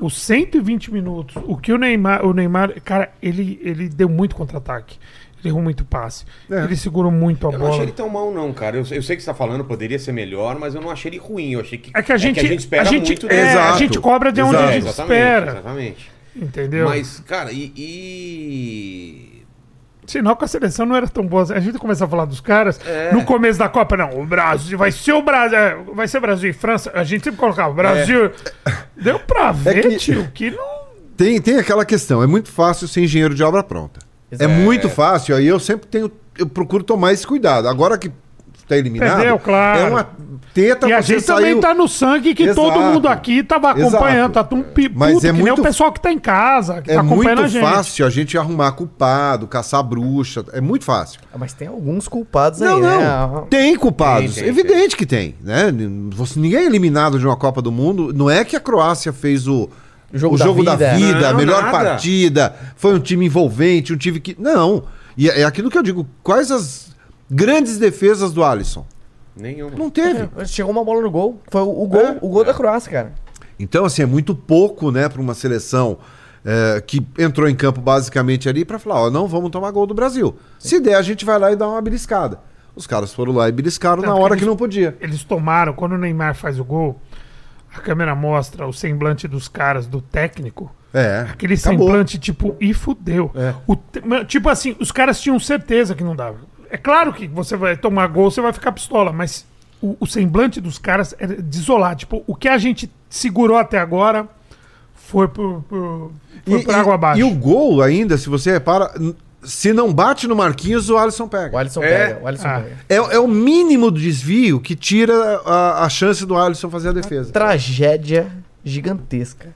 Speaker 5: os 120 minutos, o que o Neymar, o Neymar, cara, ele, ele deu muito contra-ataque. Ele errou muito passe.
Speaker 3: É.
Speaker 5: Ele segurou muito a
Speaker 1: Eu não achei
Speaker 5: bola.
Speaker 1: ele tão mal, não, cara. Eu, eu sei que você tá falando, poderia ser melhor, mas eu não achei ele ruim. Eu achei que.
Speaker 5: É que a gente,
Speaker 1: espera
Speaker 5: a gente,
Speaker 1: muito
Speaker 5: é,
Speaker 1: dele.
Speaker 5: a gente cobra de onde
Speaker 3: Exato.
Speaker 5: a gente
Speaker 1: exatamente,
Speaker 5: espera.
Speaker 1: exatamente.
Speaker 5: Entendeu?
Speaker 1: Mas, cara, e, e-
Speaker 5: Sinal que a seleção não era tão boa. A gente começa a falar dos caras.
Speaker 1: É.
Speaker 5: No começo da Copa, não. O Brasil vai ser o Brasil. é, Vai ser Brasil e França. A gente sempre colocava Brasil. Deu pra ver,
Speaker 3: que-
Speaker 5: tio, que não.
Speaker 3: Tem, tem aquela questão, é muito fácil ser engenheiro de obra pronta. É
Speaker 2: Exato.
Speaker 3: muito fácil, aí eu sempre tenho, eu procuro tomar esse cuidado. Agora que tá eliminado,
Speaker 5: Perdeu, claro.
Speaker 3: é uma teta
Speaker 5: E a gente também
Speaker 3: saiu...
Speaker 5: tá no sangue que todo
Speaker 3: Exato.
Speaker 5: mundo aqui tava acompanhando.
Speaker 3: Exato.
Speaker 5: Tá um pi-
Speaker 3: Mas
Speaker 5: puto,
Speaker 3: é
Speaker 5: que nem
Speaker 3: muito-
Speaker 5: o pessoal que tá em casa, que
Speaker 3: É
Speaker 5: tá acompanhando
Speaker 3: muito
Speaker 5: a gente.
Speaker 3: fácil a gente arrumar culpado, caçar bruxa, é muito fácil.
Speaker 2: Ah, Mas tem alguns culpados
Speaker 3: Não,
Speaker 2: aí,
Speaker 3: não,
Speaker 2: né?
Speaker 3: tem culpados,
Speaker 1: Tem, tem,
Speaker 3: evidente que tem, né? Você, ninguém é eliminado de uma Copa do Mundo, não é que a Croácia fez o...
Speaker 2: O jogo
Speaker 3: o
Speaker 2: da
Speaker 3: jogo da
Speaker 2: vida.
Speaker 3: vida, a
Speaker 1: Não,
Speaker 3: melhor
Speaker 1: nada.
Speaker 3: partida, foi um time envolvente, um time que. Não. E é é aquilo que eu digo. Quais as grandes defesas do Alisson?
Speaker 1: nenhuma.
Speaker 3: Não teve.
Speaker 2: É, Chegou uma bola no gol. Foi o, gol,
Speaker 3: É.
Speaker 2: o gol da Croácia, cara.
Speaker 3: Então, assim, é muito pouco, né, para uma seleção é, que entrou em campo basicamente ali para falar: ó, não vamos tomar gol do Brasil. Se der, a gente vai lá e dá uma beliscada. Os caras foram lá e beliscaram na
Speaker 5: Tanto que
Speaker 3: hora
Speaker 5: eles-
Speaker 3: que não podia.
Speaker 5: Eles tomaram, quando o Neymar faz o gol, a câmera mostra o semblante dos caras, do técnico.
Speaker 3: É.
Speaker 5: Aquele
Speaker 3: acabou.
Speaker 5: semblante, tipo, e fudeu.
Speaker 3: É.
Speaker 5: O Tipo assim, os caras tinham certeza que não dava. É claro que você vai tomar gol, você vai ficar pistola, mas o, o semblante dos caras era desolado. Tipo, o que a gente segurou até agora foi por, por, foi
Speaker 3: E,
Speaker 5: por água
Speaker 3: e-
Speaker 5: abaixo.
Speaker 3: e o gol ainda, se você repara, se não bate no Marquinhos, o Alisson pega.
Speaker 2: O Alisson
Speaker 1: É.
Speaker 2: pega. O Alisson
Speaker 5: Ah.
Speaker 2: pega.
Speaker 3: É, é o mínimo do desvio que tira a, a chance do Alisson fazer a defesa.
Speaker 2: Tragédia gigantesca.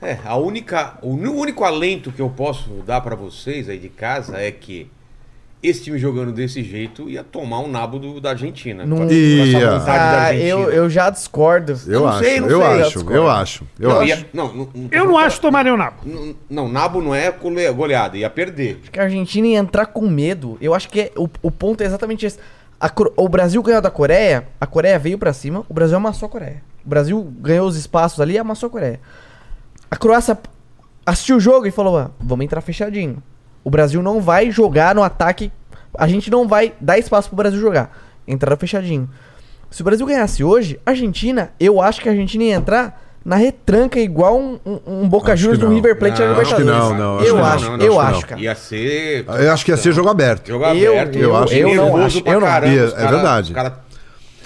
Speaker 1: É, a única, o único alento que eu posso dar pra vocês aí de casa é que esse time jogando desse jeito ia tomar um nabo do- da Argentina.
Speaker 2: Não-
Speaker 3: Ia.
Speaker 1: vontade da
Speaker 2: Ah,
Speaker 1: Argentina.
Speaker 2: eu, eu já discordo.
Speaker 3: Eu
Speaker 1: não
Speaker 3: acho,
Speaker 1: sei, não
Speaker 3: eu
Speaker 1: sei, eu
Speaker 3: acho,
Speaker 2: discordo.
Speaker 3: eu acho, eu
Speaker 1: não,
Speaker 3: acho.
Speaker 1: ia- não, não, não
Speaker 5: Eu não acho tomaria o nabo.
Speaker 1: Não, não, nabo não é gole- goleada, ia perder.
Speaker 2: Acho que a Argentina ia entrar com medo. Eu acho que é- o, o ponto é exatamente esse. A o Brasil ganhou da Coreia, a Coreia veio pra cima, o Brasil amassou a Coreia. O Brasil ganhou os espaços ali e amassou a Coreia. A Croácia assistiu o jogo e falou: ah, vamos entrar fechadinho. O Brasil não vai jogar no ataque. A gente não vai dar espaço pro Brasil jogar. Entraram fechadinho. Se o Brasil ganhasse hoje, a Argentina, eu acho que a Argentina ia entrar na retranca igual um, um- um Boca Juniors do
Speaker 3: não.
Speaker 2: River Plate
Speaker 1: Não, acho que
Speaker 3: não, não,
Speaker 2: eu
Speaker 3: acho que não.
Speaker 2: acho,
Speaker 1: Não, não,
Speaker 2: eu
Speaker 1: acho que
Speaker 2: acho,
Speaker 1: não.
Speaker 2: cara.
Speaker 1: Ia ser.
Speaker 3: Eu acho que ia ser jogo aberto.
Speaker 1: Jogo
Speaker 2: Eu-
Speaker 1: aberto.
Speaker 2: eu-
Speaker 3: acho-
Speaker 2: eu não
Speaker 1: nervoso
Speaker 2: acho, eu não
Speaker 1: caramba,
Speaker 3: É
Speaker 1: cara-
Speaker 3: verdade.
Speaker 1: cara-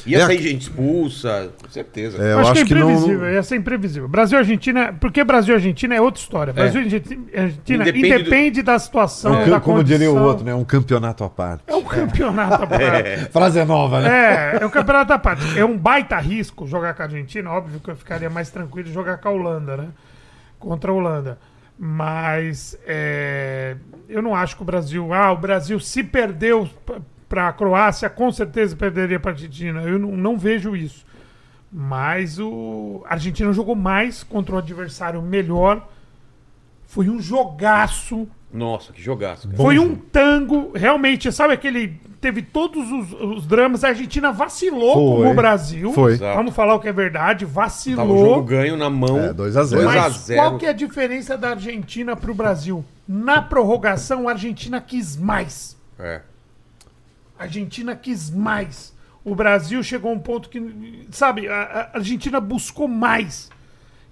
Speaker 1: Ia
Speaker 3: É
Speaker 1: sair gente expulsa, com certeza.
Speaker 3: É,
Speaker 5: Eu acho,
Speaker 3: acho
Speaker 5: que
Speaker 3: que
Speaker 5: é
Speaker 3: não.
Speaker 5: imprevisível, ia ser imprevisível. Brasil e Argentina, porque Brasil e Argentina é outra história. Brasil e Argentina, Argentina
Speaker 1: Independe
Speaker 5: independe, da situação,
Speaker 3: É um
Speaker 5: da
Speaker 3: como diria o
Speaker 5: condição.
Speaker 3: outro, né? Um campeonato à parte.
Speaker 5: É um campeonato. É.
Speaker 3: Frase é nova,
Speaker 5: É, é o campeonato da parte. É um baita risco jogar com a Argentina. Óbvio que eu ficaria mais tranquilo jogar com a Holanda, né? Contra a Holanda. Mas é, eu não acho que o Brasil. Ah, o Brasil se perdeu para a Croácia, com certeza perderia para a Argentina. Eu não, não vejo isso. Mas o a Argentina jogou mais contra o adversário melhor. Foi um jogaço.
Speaker 1: Nossa, que jogaço. cara.
Speaker 5: Foi um tango, realmente, sabe aquele. Teve todos os, os dramas. A Argentina vacilou
Speaker 3: Foi.
Speaker 5: com o Brasil.
Speaker 3: Foi.
Speaker 1: Exato.
Speaker 5: Vamos falar o que é verdade.
Speaker 1: Tava o
Speaker 5: Vacilou.
Speaker 1: jogo ganho na mão.
Speaker 3: É, 2 a 0.
Speaker 1: 2 a
Speaker 5: Mas
Speaker 1: 0.
Speaker 5: qual que é a diferença da Argentina pro Brasil? Na prorrogação, a Argentina quis mais.
Speaker 1: É.
Speaker 5: A Argentina quis mais. O Brasil chegou a um ponto que, sabe, a, a Argentina buscou mais.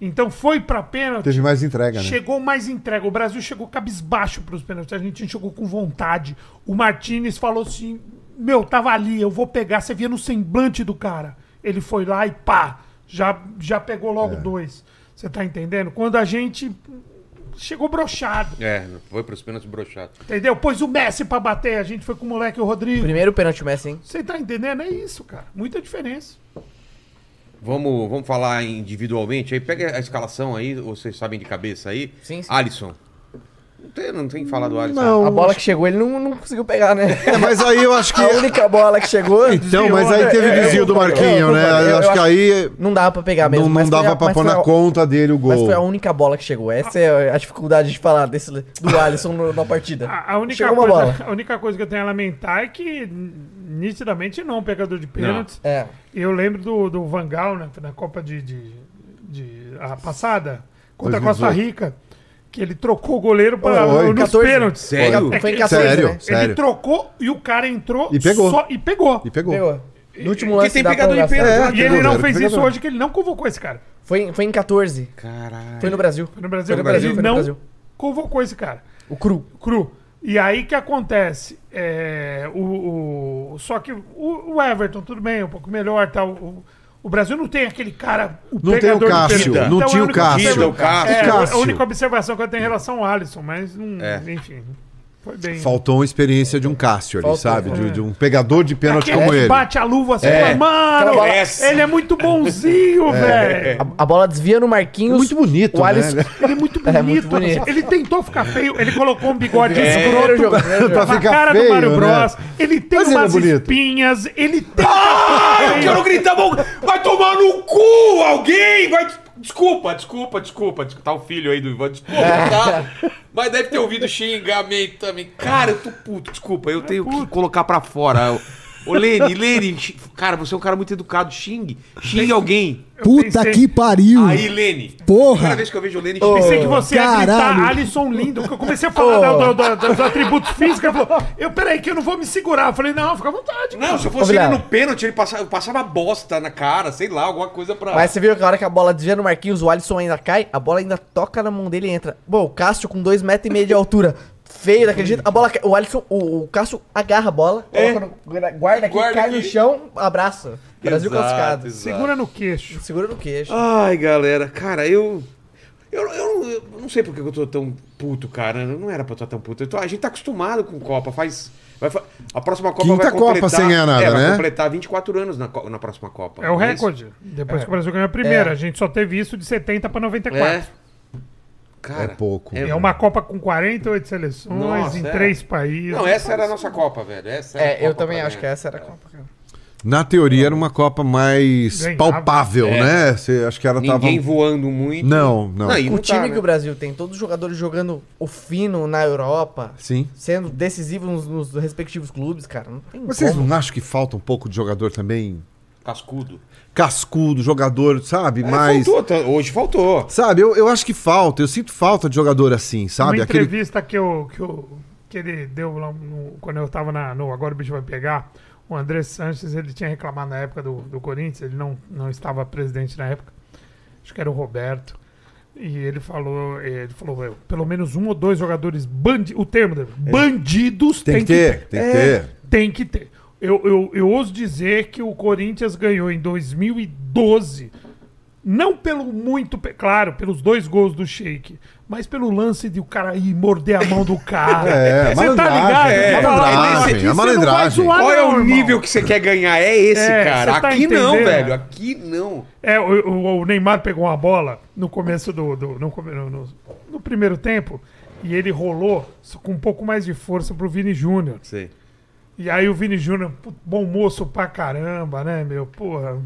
Speaker 5: Então foi pra pênalti.
Speaker 3: Teve mais entrega, né?
Speaker 5: Chegou mais entrega. O Brasil chegou cabisbaixo pros pênaltis. A gente chegou com vontade. O Martinez falou assim: Meu, tava ali, eu vou pegar. Você via no semblante do cara. Ele foi lá e pá, já, já pegou logo
Speaker 3: É.
Speaker 5: dois. Você tá entendendo? Quando a gente chegou brochado,
Speaker 1: É, foi pros pênaltis broxados.
Speaker 5: entendeu? Pôs o Messi pra bater, a gente foi com o moleque o Rodrigo.
Speaker 2: Primeiro pênalti Messi, hein?
Speaker 5: Você tá entendendo? É isso, cara. Muita diferença.
Speaker 1: Vamos, vamos falar individualmente aí. Pega a escalação aí, vocês sabem de cabeça aí.
Speaker 2: Sim, sim.
Speaker 1: Alisson. Não tem, não tem que falar do Alisson.
Speaker 3: Não.
Speaker 2: A bola que chegou, ele não, não conseguiu pegar, né?
Speaker 3: É, mas aí eu acho que.
Speaker 2: A única bola que chegou.
Speaker 3: Então, mas aí
Speaker 2: desviou,
Speaker 3: teve
Speaker 2: né?
Speaker 3: desvio do Marquinho, né? Eu
Speaker 2: Eu
Speaker 3: acho que aí
Speaker 2: Não dava pra pegar mesmo.
Speaker 3: não, não
Speaker 2: mas
Speaker 3: dava
Speaker 2: a-
Speaker 3: pra
Speaker 2: mas
Speaker 3: pôr na
Speaker 2: a-
Speaker 3: conta dele o
Speaker 2: Mas
Speaker 3: gol.
Speaker 2: foi a única bola que chegou. Essa é a dificuldade de falar desse, do Alisson no- na partida.
Speaker 5: A, a única
Speaker 2: Chegou
Speaker 5: coisa,
Speaker 2: bola.
Speaker 5: a única coisa que eu tenho a lamentar é que nitidamente não, pegador de pênaltis.
Speaker 2: É.
Speaker 5: Eu lembro do, do Van Gaal né, na Copa de, de, de- a passada contra a
Speaker 3: 2018.
Speaker 5: Costa Rica, que ele trocou o goleiro para
Speaker 3: Foi,
Speaker 5: nos
Speaker 2: 14.
Speaker 5: pênaltis.
Speaker 1: Sério?
Speaker 5: É
Speaker 2: Foi em
Speaker 5: que-
Speaker 2: 14,
Speaker 3: Sério?
Speaker 2: né?
Speaker 5: Ele
Speaker 3: Sério.
Speaker 5: trocou e o cara entrou
Speaker 3: E pegou.
Speaker 5: só- e pegou.
Speaker 3: E pegou.
Speaker 2: Pegou. No último
Speaker 1: Que
Speaker 2: lance
Speaker 1: tem
Speaker 2: da
Speaker 1: pegador de pênalti.
Speaker 3: É,
Speaker 5: E ele não fez isso hoje, que ele não convocou esse cara.
Speaker 2: Foi, foi em 14.
Speaker 1: Caralho.
Speaker 2: Foi no Brasil.
Speaker 5: Foi no Brasil.
Speaker 2: Foi no
Speaker 5: Ele
Speaker 2: Brasil, no
Speaker 5: não
Speaker 2: Brasil.
Speaker 5: convocou esse cara.
Speaker 2: O Cru.
Speaker 5: cru. E aí que acontece? É, o, o- só que o, o Everton, tudo bem, um pouco melhor. Tal, o, o Brasil não tem aquele cara. O
Speaker 3: Não tem o Cássio, não
Speaker 5: Então,
Speaker 3: tinha
Speaker 5: é a
Speaker 3: o Cássio.
Speaker 1: Tira o Cássio.
Speaker 5: É,
Speaker 3: Cássio.
Speaker 5: a única observação que eu tenho em relação ao Alisson, mas não,
Speaker 1: É.
Speaker 5: enfim. Foi bem.
Speaker 3: Faltou uma experiência de um Cássio ali,
Speaker 2: Faltou,
Speaker 3: sabe? De,
Speaker 5: é.
Speaker 3: de um pegador de pênalti
Speaker 5: Aquele
Speaker 3: como
Speaker 5: que
Speaker 3: ele.
Speaker 5: bate a luva assim,
Speaker 3: É.
Speaker 5: mano,
Speaker 2: Aquela bola-
Speaker 5: ele é muito bonzinho, velho.
Speaker 2: A, a bola desvia no Marquinhos.
Speaker 3: Muito bonito,
Speaker 2: o Alisson,
Speaker 3: né?
Speaker 5: Ele é muito bonito.
Speaker 2: É muito bonito.
Speaker 5: Ele tentou ficar feio, ele colocou um bigode
Speaker 1: É.
Speaker 5: escroto
Speaker 2: Primeiro jogo, primeiro jogo.
Speaker 3: Pra ficar
Speaker 5: cara
Speaker 3: feio,
Speaker 5: do Mario
Speaker 3: né?
Speaker 5: Bros. Ele tem
Speaker 3: Mas ele é
Speaker 5: umas
Speaker 3: bonito.
Speaker 5: espinhas, ele tem.
Speaker 1: Ah, eu quero gritar, bom. Vai tomar no cu alguém! Vai... Desculpa, desculpa, desculpa, desculpa. Tá o filho aí do Ivan, desculpa, tá? Mas deve ter ouvido xingamento também. Cara, eu tô puto, desculpa, eu tenho que colocar pra fora. Ô, Lene, Lene, cara, você é um cara muito educado, xingue. Xingue alguém.
Speaker 4: Puta
Speaker 5: pensei-
Speaker 4: que pariu.
Speaker 1: Aí, Lene.
Speaker 4: Porra.
Speaker 1: Primeira vez que eu vejo o Lene
Speaker 5: Pensei que você ia
Speaker 4: Caralho.
Speaker 5: gritar Alisson lindo, porque eu comecei a falar
Speaker 2: Ô.
Speaker 5: do- do- do- dos atributos físicos. Ele falou, eu, peraí, que eu não vou me segurar. Eu falei, não, fica à vontade.
Speaker 1: Não, se eu fosse ele no pênalti, ele passava, passava bosta na cara, sei lá, alguma coisa pra.
Speaker 2: Mas você viu que a hora que a bola desvia no Marquinhos, o Alisson ainda cai, a bola ainda toca na mão dele e entra. Bom, o Cássio com 2,5 metros e meio de altura. Feio daquele jeito. A bola, o Alisson, o, o Cássio agarra a bola,
Speaker 1: É.
Speaker 2: coloca no- guarda aqui,
Speaker 1: Guarda
Speaker 2: cai
Speaker 1: aqui.
Speaker 2: no chão, abraça. Brasil
Speaker 1: Exato,
Speaker 2: classificado.
Speaker 1: exato.
Speaker 5: Segura no queixo.
Speaker 2: Segura no queixo.
Speaker 1: Ai, galera, cara, eu. Eu, eu, eu não sei porque eu tô tão puto, cara. Não era pra eu estar tão puto. Eu tô- a gente tá acostumado com Copa. Faz. vai a próxima Copa
Speaker 3: Quinta
Speaker 1: vai
Speaker 3: Copa
Speaker 1: completar.
Speaker 3: sem ganhar nada,
Speaker 1: é, vai
Speaker 3: né?
Speaker 1: completar 24 anos na, na próxima Copa.
Speaker 5: É o
Speaker 1: não isso?
Speaker 5: recorde. Depois que o Brasil ganhou a primeira.
Speaker 2: É.
Speaker 5: A gente só teve isso de 70 para 94.
Speaker 1: É. Cara,
Speaker 3: É pouco.
Speaker 5: É uma Copa com 48 seleções
Speaker 1: Nossa,
Speaker 5: em
Speaker 1: é.
Speaker 5: três países.
Speaker 1: Não, essa era a nossa Copa, velho. Essa era a
Speaker 2: É, eu também acho que essa era a Copa, cara.
Speaker 3: Na teoria era uma Copa mais
Speaker 5: Ganhava.
Speaker 3: palpável,
Speaker 1: É.
Speaker 3: né? Você, acho que ela tava.
Speaker 1: Ninguém voando muito.
Speaker 3: Não, não.
Speaker 1: e
Speaker 2: O
Speaker 1: não
Speaker 2: time
Speaker 1: tá,
Speaker 2: que
Speaker 1: né?
Speaker 2: o Brasil tem, todos os jogadores jogando o fino na Europa,
Speaker 3: Sim.
Speaker 2: sendo decisivos nos, nos respectivos clubes, cara. Não tem
Speaker 3: Vocês
Speaker 2: como.
Speaker 3: não acham que falta um pouco de jogador também
Speaker 1: Cascudo.
Speaker 3: Cascudo, jogador, sabe?
Speaker 1: É,
Speaker 3: mais.
Speaker 1: faltou, tá- hoje faltou.
Speaker 3: Sabe, eu, eu acho que falta, eu sinto falta de jogador assim,
Speaker 5: Uma
Speaker 3: sabe? Aquele.
Speaker 5: entrevista que, eu, que, eu, que ele deu lá no- quando eu tava na, no Agora o Bicho Vai Pegar, o André Sanches, ele tinha reclamado na época do, do Corinthians, ele não, não estava presidente na época. acho que era o Roberto. E ele falou, ele falou, "Meu, pelo menos um ou dois jogadores bandidos, o termo dele, bandidos
Speaker 3: Tem que ter, tem que
Speaker 5: É,
Speaker 3: ter.
Speaker 5: Tem que ter. Eu, eu, eu ouso dizer que o Corinthians ganhou em 2012, não pelo muito, claro, pelos dois gols do Sheik, mas pelo lance de o cara ir morder a mão do cara.
Speaker 3: É,
Speaker 5: Você tá
Speaker 3: malandragem,
Speaker 5: ligado?
Speaker 1: é,
Speaker 3: malandragem,
Speaker 5: "Mas aqui
Speaker 3: é
Speaker 5: não
Speaker 3: malandragem."
Speaker 1: Qual é
Speaker 5: não,
Speaker 1: o
Speaker 5: irmão."
Speaker 1: nível que você quer ganhar? É esse,
Speaker 5: É,
Speaker 1: cara.
Speaker 5: tá
Speaker 1: Aqui não,
Speaker 5: entendendo?
Speaker 1: velho. Aqui não.
Speaker 5: É, o, o- o Neymar pegou uma bola no começo do. do- no, no- no- no primeiro tempo e ele rolou com um pouco mais de força pro Vini Júnior.
Speaker 1: Sei.
Speaker 5: E aí o Vini Júnior, bom moço pra caramba, né, meu? Porra.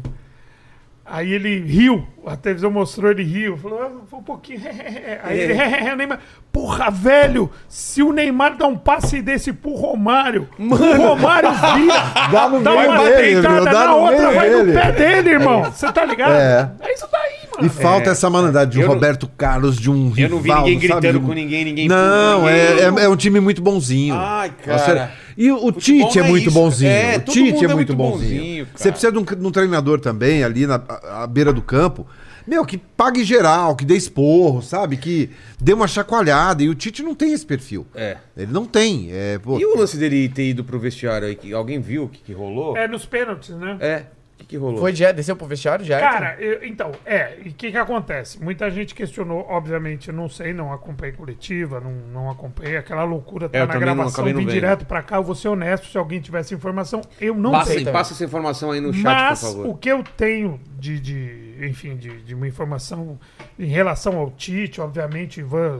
Speaker 5: Aí ele riu, a televisão mostrou ele riu, falou, ah, foi um pouquinho. Aí ele, o Neymar, porra, velho, se o Neymar dá um passe desse pro Romário, o Romário vira,
Speaker 3: Dá no
Speaker 5: dá
Speaker 3: meio
Speaker 5: uma
Speaker 3: dele,
Speaker 5: deitada
Speaker 3: dá
Speaker 5: na
Speaker 3: no
Speaker 5: outra, vai no
Speaker 3: dele.
Speaker 5: pé dele, irmão. Você tá ligado?
Speaker 3: É.
Speaker 5: É isso daí, mano.
Speaker 3: E falta essa malandragem de um
Speaker 1: eu não-
Speaker 3: Roberto Carlos, de um
Speaker 1: Eu não vi ninguém
Speaker 3: sabe?
Speaker 1: gritando
Speaker 3: um-
Speaker 1: com ninguém, ninguém
Speaker 3: Não, é, é, é um time muito bonzinho.
Speaker 1: Ai,
Speaker 3: Nossa,
Speaker 1: cara.
Speaker 3: E o Tite é
Speaker 1: é
Speaker 3: muito
Speaker 1: isso.
Speaker 3: bonzinho.
Speaker 1: É,
Speaker 3: o Tite é
Speaker 1: é
Speaker 3: muito bonzinho. Você precisa de um, de um treinador também ali na à- à beira do campo. Meu, que pague geral, que dê esporro, sabe? Que dê uma chacoalhada. E o Tite não tem esse perfil.
Speaker 1: É.
Speaker 3: Ele não tem. É, pô,
Speaker 1: E o lance dele ter ido pro vestiário aí? que Alguém viu o que, que rolou?
Speaker 5: É nos pênaltis, né?
Speaker 1: É. O que, que rolou?
Speaker 2: Foi já, desceu pro vestiário já?
Speaker 5: Cara, eu- então, é, e o que que acontece? Muita gente questionou, obviamente, eu não sei, não acompanhei coletiva, não, não acompanhei aquela loucura, tá
Speaker 1: É, eu
Speaker 5: na gravação,
Speaker 1: não
Speaker 5: vim direto pra cá, eu vou ser honesto, se alguém tivesse informação, eu não
Speaker 1: passa,
Speaker 5: sei.
Speaker 1: passa essa informação aí no chat,
Speaker 5: Mas
Speaker 1: por favor.
Speaker 5: o que eu tenho de, de enfim, de, de uma informação em relação ao Tite, obviamente, Ivan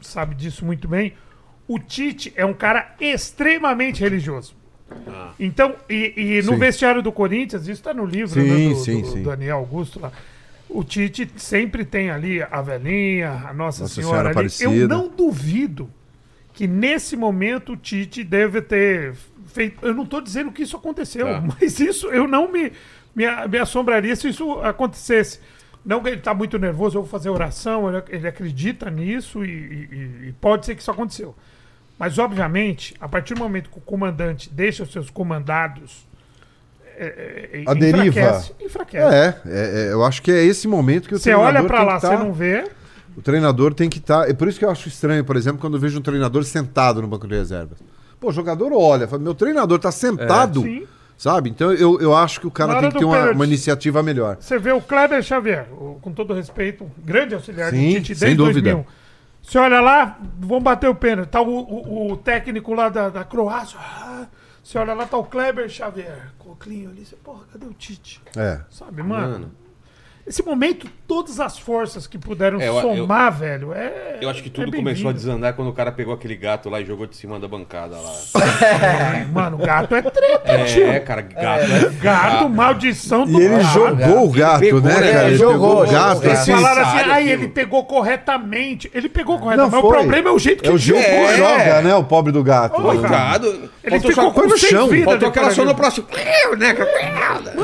Speaker 5: sabe disso muito bem, o Tite é um cara extremamente religioso. Então, e, e no
Speaker 3: Sim.
Speaker 5: vestiário do Corinthians, isso está no livro
Speaker 3: Sim,
Speaker 5: né, do,
Speaker 3: sim,
Speaker 5: do
Speaker 3: sim.
Speaker 5: Daniel Augusto lá. O Tite sempre tem ali a velhinha, a Nossa,
Speaker 3: Nossa
Speaker 5: Senhora,
Speaker 3: Senhora
Speaker 5: ali.
Speaker 3: Aparecida.
Speaker 5: Eu não duvido que nesse momento o Tite deve ter feito. Eu não estou dizendo que isso aconteceu,
Speaker 1: Tá.
Speaker 5: mas isso eu não me, me, me assombraria se isso acontecesse. Não que ele está muito nervoso, eu vou fazer oração, ele, ele acredita nisso e, e- e pode ser que isso aconteceu. Mas, obviamente, a partir do momento que o comandante deixa os seus comandados. É, é,
Speaker 3: A deriva.
Speaker 5: enfraquece, enfraquece.
Speaker 3: É, é, é, eu acho que é esse momento que o
Speaker 5: Você olha pra
Speaker 3: tem
Speaker 5: lá, você
Speaker 3: tá-
Speaker 5: não vê.
Speaker 3: O treinador tem que estar. É por isso que eu acho estranho, por exemplo, quando eu vejo um treinador sentado no banco de reservas. Pô, o jogador olha, fala, meu treinador tá sentado.
Speaker 5: Sim.
Speaker 3: Sabe? Então eu, eu acho que o cara tem que ter uma,
Speaker 5: pênalti.
Speaker 3: uma iniciativa melhor.
Speaker 5: Você vê o Kleber Xavier, o- com todo respeito, um grande auxiliar
Speaker 3: Sim,
Speaker 5: do Tite
Speaker 3: sem
Speaker 5: desde
Speaker 3: dúvida.
Speaker 5: 2000. Você olha lá, vão bater o pênalti. Tá o, o- o técnico lá da, da Croácia. ah, Você olha lá, tá o Kleber Xavier, Coclinho ali. Você, porra, cadê o Tite?
Speaker 3: É.
Speaker 5: Sabe, mano?
Speaker 1: Mano.
Speaker 5: Esse momento, todas as forças que puderam
Speaker 1: É, eu-
Speaker 5: somar, velho, é.
Speaker 1: Eu acho que
Speaker 5: é
Speaker 1: tudo
Speaker 5: bem-vindo.
Speaker 1: começou a desandar quando o cara pegou aquele gato lá e jogou de cima da bancada lá.
Speaker 5: É, Mano, gato é treta, tio.
Speaker 1: É, cara, gato é.
Speaker 5: Gato, maldição do
Speaker 3: E ele
Speaker 5: gato.
Speaker 3: jogou o gato,
Speaker 1: pegou,
Speaker 3: né,
Speaker 1: né?
Speaker 3: cara? Ele
Speaker 2: Jogou,
Speaker 3: pegou o
Speaker 2: jogou
Speaker 3: gato
Speaker 2: o gato.
Speaker 3: assim.
Speaker 5: Eles falaram assim,
Speaker 1: aquilo.
Speaker 5: ele pegou corretamente. Ele pegou corretamente,
Speaker 3: Não
Speaker 5: mas o
Speaker 3: foi.
Speaker 5: problema é o jeito que
Speaker 3: É o
Speaker 5: ele
Speaker 3: jeito que
Speaker 5: jogou.
Speaker 1: É.
Speaker 3: joga, né? O pobre do gato.
Speaker 1: Coitado.
Speaker 5: Ele
Speaker 1: Faltou
Speaker 5: ficou
Speaker 1: só
Speaker 5: com
Speaker 3: no chão.
Speaker 5: vida
Speaker 1: Faltou aquela sonoplastia. Né?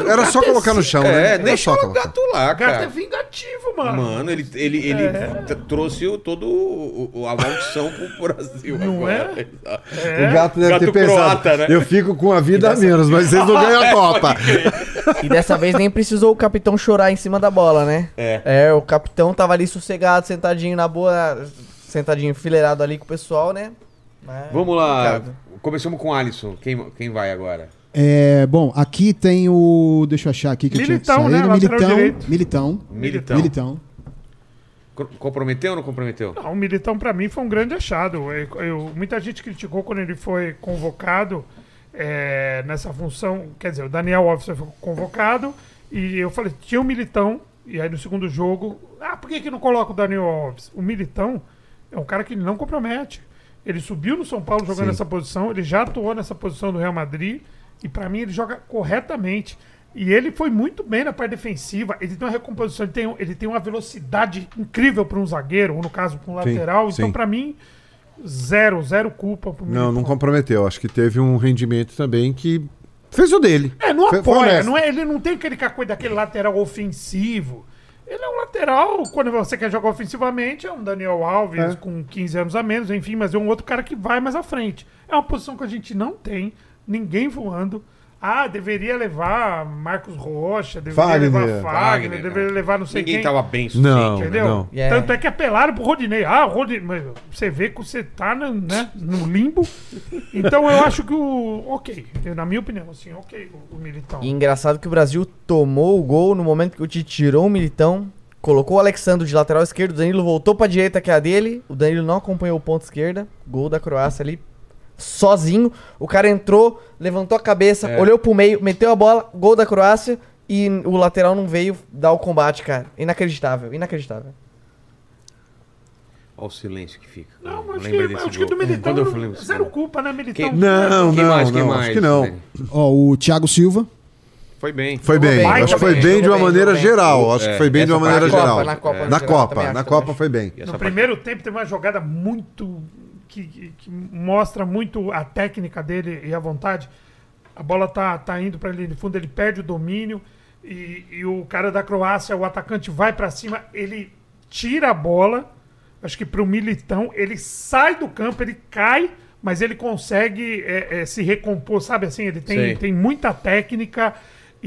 Speaker 3: Era só colocar no chão, né?
Speaker 1: É,
Speaker 3: Era só
Speaker 1: o
Speaker 3: colocar.
Speaker 1: gato lá,
Speaker 5: O gato é vingativo, mano.
Speaker 1: Mano, ele, ele, ele t- trouxe o, todo o, o- a maldição pro Brasil
Speaker 5: Não
Speaker 1: agora.
Speaker 5: É?
Speaker 3: O gato deve
Speaker 1: Gato
Speaker 3: ter pensado.
Speaker 1: croata, né?
Speaker 3: Eu fico com a vida a menos, mas vocês não ganham a Copa.
Speaker 2: E dessa vez nem precisou o capitão chorar em cima da bola, né?
Speaker 1: É.
Speaker 2: É, o capitão tava ali sossegado, sentadinho na boa, sentadinho enfileirado ali com o pessoal, né? Mas-
Speaker 1: Vamos lá.
Speaker 2: Complicado.
Speaker 1: Começamos com o Alisson. Quem, quem vai agora?
Speaker 4: É, bom, aqui tem o. Deixa eu achar aqui que
Speaker 5: Militão,
Speaker 4: eu tinha
Speaker 5: né?
Speaker 4: saído.
Speaker 5: Lateral
Speaker 4: Militão. Militão.
Speaker 1: Militão.
Speaker 4: Militão.
Speaker 1: Co- Comprometeu ou não comprometeu?
Speaker 5: Não, o Militão pra mim foi um grande achado. Eu- eu- muita gente criticou quando ele foi convocado é, nessa função. Quer dizer, o Daniel Alves foi convocado e eu falei, tinha o Militão, e aí no segundo jogo, ah, por que, que não coloca o Daniel Alves? O Militão é um cara que não compromete. Ele subiu no São Paulo jogando
Speaker 3: Sim.
Speaker 5: nessa posição, ele já atuou nessa posição do Real Madrid e pra mim ele joga corretamente. E ele foi muito bem na parte defensiva. Ele tem uma recomposição, ele tem, ele tem uma velocidade incrível para um zagueiro, ou no caso para um
Speaker 3: Sim,
Speaker 5: lateral. Então,
Speaker 3: sim.
Speaker 5: pra mim, zero, zero culpa pro
Speaker 3: Não, não comprometeu. Acho que teve um rendimento também que fez o dele.
Speaker 5: É, não
Speaker 3: Foi- foi
Speaker 5: apoia,
Speaker 3: honesto.
Speaker 5: não é, ele não tem aquele coisa daquele lateral ofensivo. Ele é um lateral, quando você quer jogar ofensivamente, é um Daniel Alves
Speaker 3: É.
Speaker 5: com 15 anos a menos, enfim, mas é um outro cara que vai mais à frente. É uma posição que a gente não tem, ninguém voando. Ah, deveria levar Marcos Rocha, deveria
Speaker 3: Fagner.
Speaker 5: levar Fagner,
Speaker 1: Wagner,
Speaker 5: deveria
Speaker 1: não.
Speaker 5: levar não sei
Speaker 1: Ninguém
Speaker 5: quem.
Speaker 1: tava bem
Speaker 3: Não.
Speaker 1: suficiente.
Speaker 5: Entendeu?
Speaker 2: É.
Speaker 5: Tanto é que apelaram pro Rodinei. Ah, Rodinei. mas Você vê que você tá no, né, no limbo. Então eu acho que o. Ok. Na minha opinião, assim, ok, o, o Militão.
Speaker 2: E engraçado que o Brasil tomou o gol no momento que o Tite tirou o Militão, colocou o Alexandre de lateral esquerdo, o Danilo voltou pra direita que é a dele, o Danilo não acompanhou o ponto esquerda, gol da Croácia ali, sozinho, o cara entrou, levantou a cabeça,
Speaker 1: É.
Speaker 2: olhou pro meio, meteu a bola, gol da Croácia e o lateral não veio dar o combate, cara. Inacreditável, inacreditável.
Speaker 1: Olha o silêncio que fica.
Speaker 5: Não,
Speaker 1: Eu
Speaker 5: mas acho que,
Speaker 1: desse
Speaker 5: acho que do Militão.
Speaker 1: Quando eu falei
Speaker 5: zero
Speaker 1: gol.
Speaker 5: culpa, né, Militão?
Speaker 1: Quem-
Speaker 3: Não,
Speaker 1: Quem
Speaker 3: não,
Speaker 1: mais, quem
Speaker 3: não,
Speaker 1: mais,
Speaker 3: acho que não.
Speaker 4: Ó, o Thiago Silva.
Speaker 1: Foi bem.
Speaker 3: Foi bem,
Speaker 2: bem,
Speaker 3: acho que
Speaker 2: jogou
Speaker 3: foi
Speaker 2: bem,
Speaker 3: bem de uma maneira
Speaker 2: bem.
Speaker 3: geral. Acho que
Speaker 1: É,
Speaker 3: foi bem de uma maneira geral.
Speaker 2: na Copa,
Speaker 1: É.
Speaker 2: no
Speaker 3: Na Copa, na Copa foi bem.
Speaker 5: No primeiro tempo teve uma jogada muito. Que, que- mostra muito a técnica dele e a vontade. A bola tá, tá indo pra linha de fundo, ele perde o domínio. E, e o cara da Croácia, o atacante, vai pra cima, ele tira a bola. Acho que pro Militão, ele sai do campo, ele cai, mas ele consegue é, é, se recompor, sabe assim? Ele tem, tem muita técnica.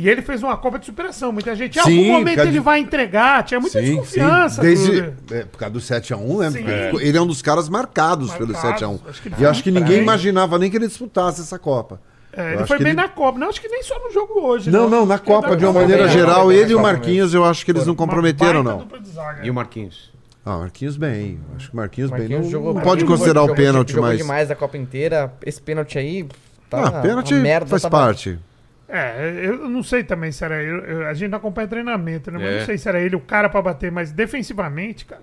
Speaker 5: E ele fez uma Copa de superação. Muita gente, em
Speaker 3: Sim,
Speaker 5: algum momento ele vai entregar. Tinha muita
Speaker 3: Sim,
Speaker 5: desconfiança.
Speaker 3: sim. Desde, é, por causa do 7x1, né?
Speaker 5: Sim.
Speaker 3: Ele- Ele é um dos caras marcados, pelo
Speaker 5: Marcados.
Speaker 3: 7x1.
Speaker 5: Acho que
Speaker 3: E acho que ninguém imaginava nem que ele disputasse essa Copa.
Speaker 5: É,
Speaker 3: Eu
Speaker 5: ele
Speaker 3: acho
Speaker 5: foi
Speaker 3: que
Speaker 5: bem
Speaker 3: ele-
Speaker 5: na Copa. Não, acho que nem só no jogo hoje.
Speaker 3: Não, não, na
Speaker 5: Acho que
Speaker 3: Copa,
Speaker 5: na
Speaker 3: de uma
Speaker 5: Copa
Speaker 3: maneira
Speaker 2: bem,
Speaker 3: geral,
Speaker 2: bem,
Speaker 3: ele e o Marquinhos, eu acho que eles não
Speaker 5: Uma
Speaker 3: comprometeram,
Speaker 5: baita
Speaker 3: não.
Speaker 5: dupla de zaga.
Speaker 1: E o Marquinhos?
Speaker 3: Ah, Marquinhos bem. Acho que o Marquinhos, bem.
Speaker 2: Marquinhos
Speaker 3: Não,
Speaker 2: jogou
Speaker 3: não
Speaker 2: bem.
Speaker 3: pode considerar o pênalti,
Speaker 2: jogou
Speaker 3: mas.
Speaker 2: demais a Copa inteira. Esse pênalti aí. Tá
Speaker 3: Ah, pênalti
Speaker 2: uma merda,
Speaker 3: faz
Speaker 2: tava-
Speaker 3: parte.
Speaker 5: É, eu não sei também se era ele. eu- A gente não acompanha treinamento, né? Mas
Speaker 1: É.
Speaker 5: não sei se era ele o cara pra bater, mas defensivamente, cara,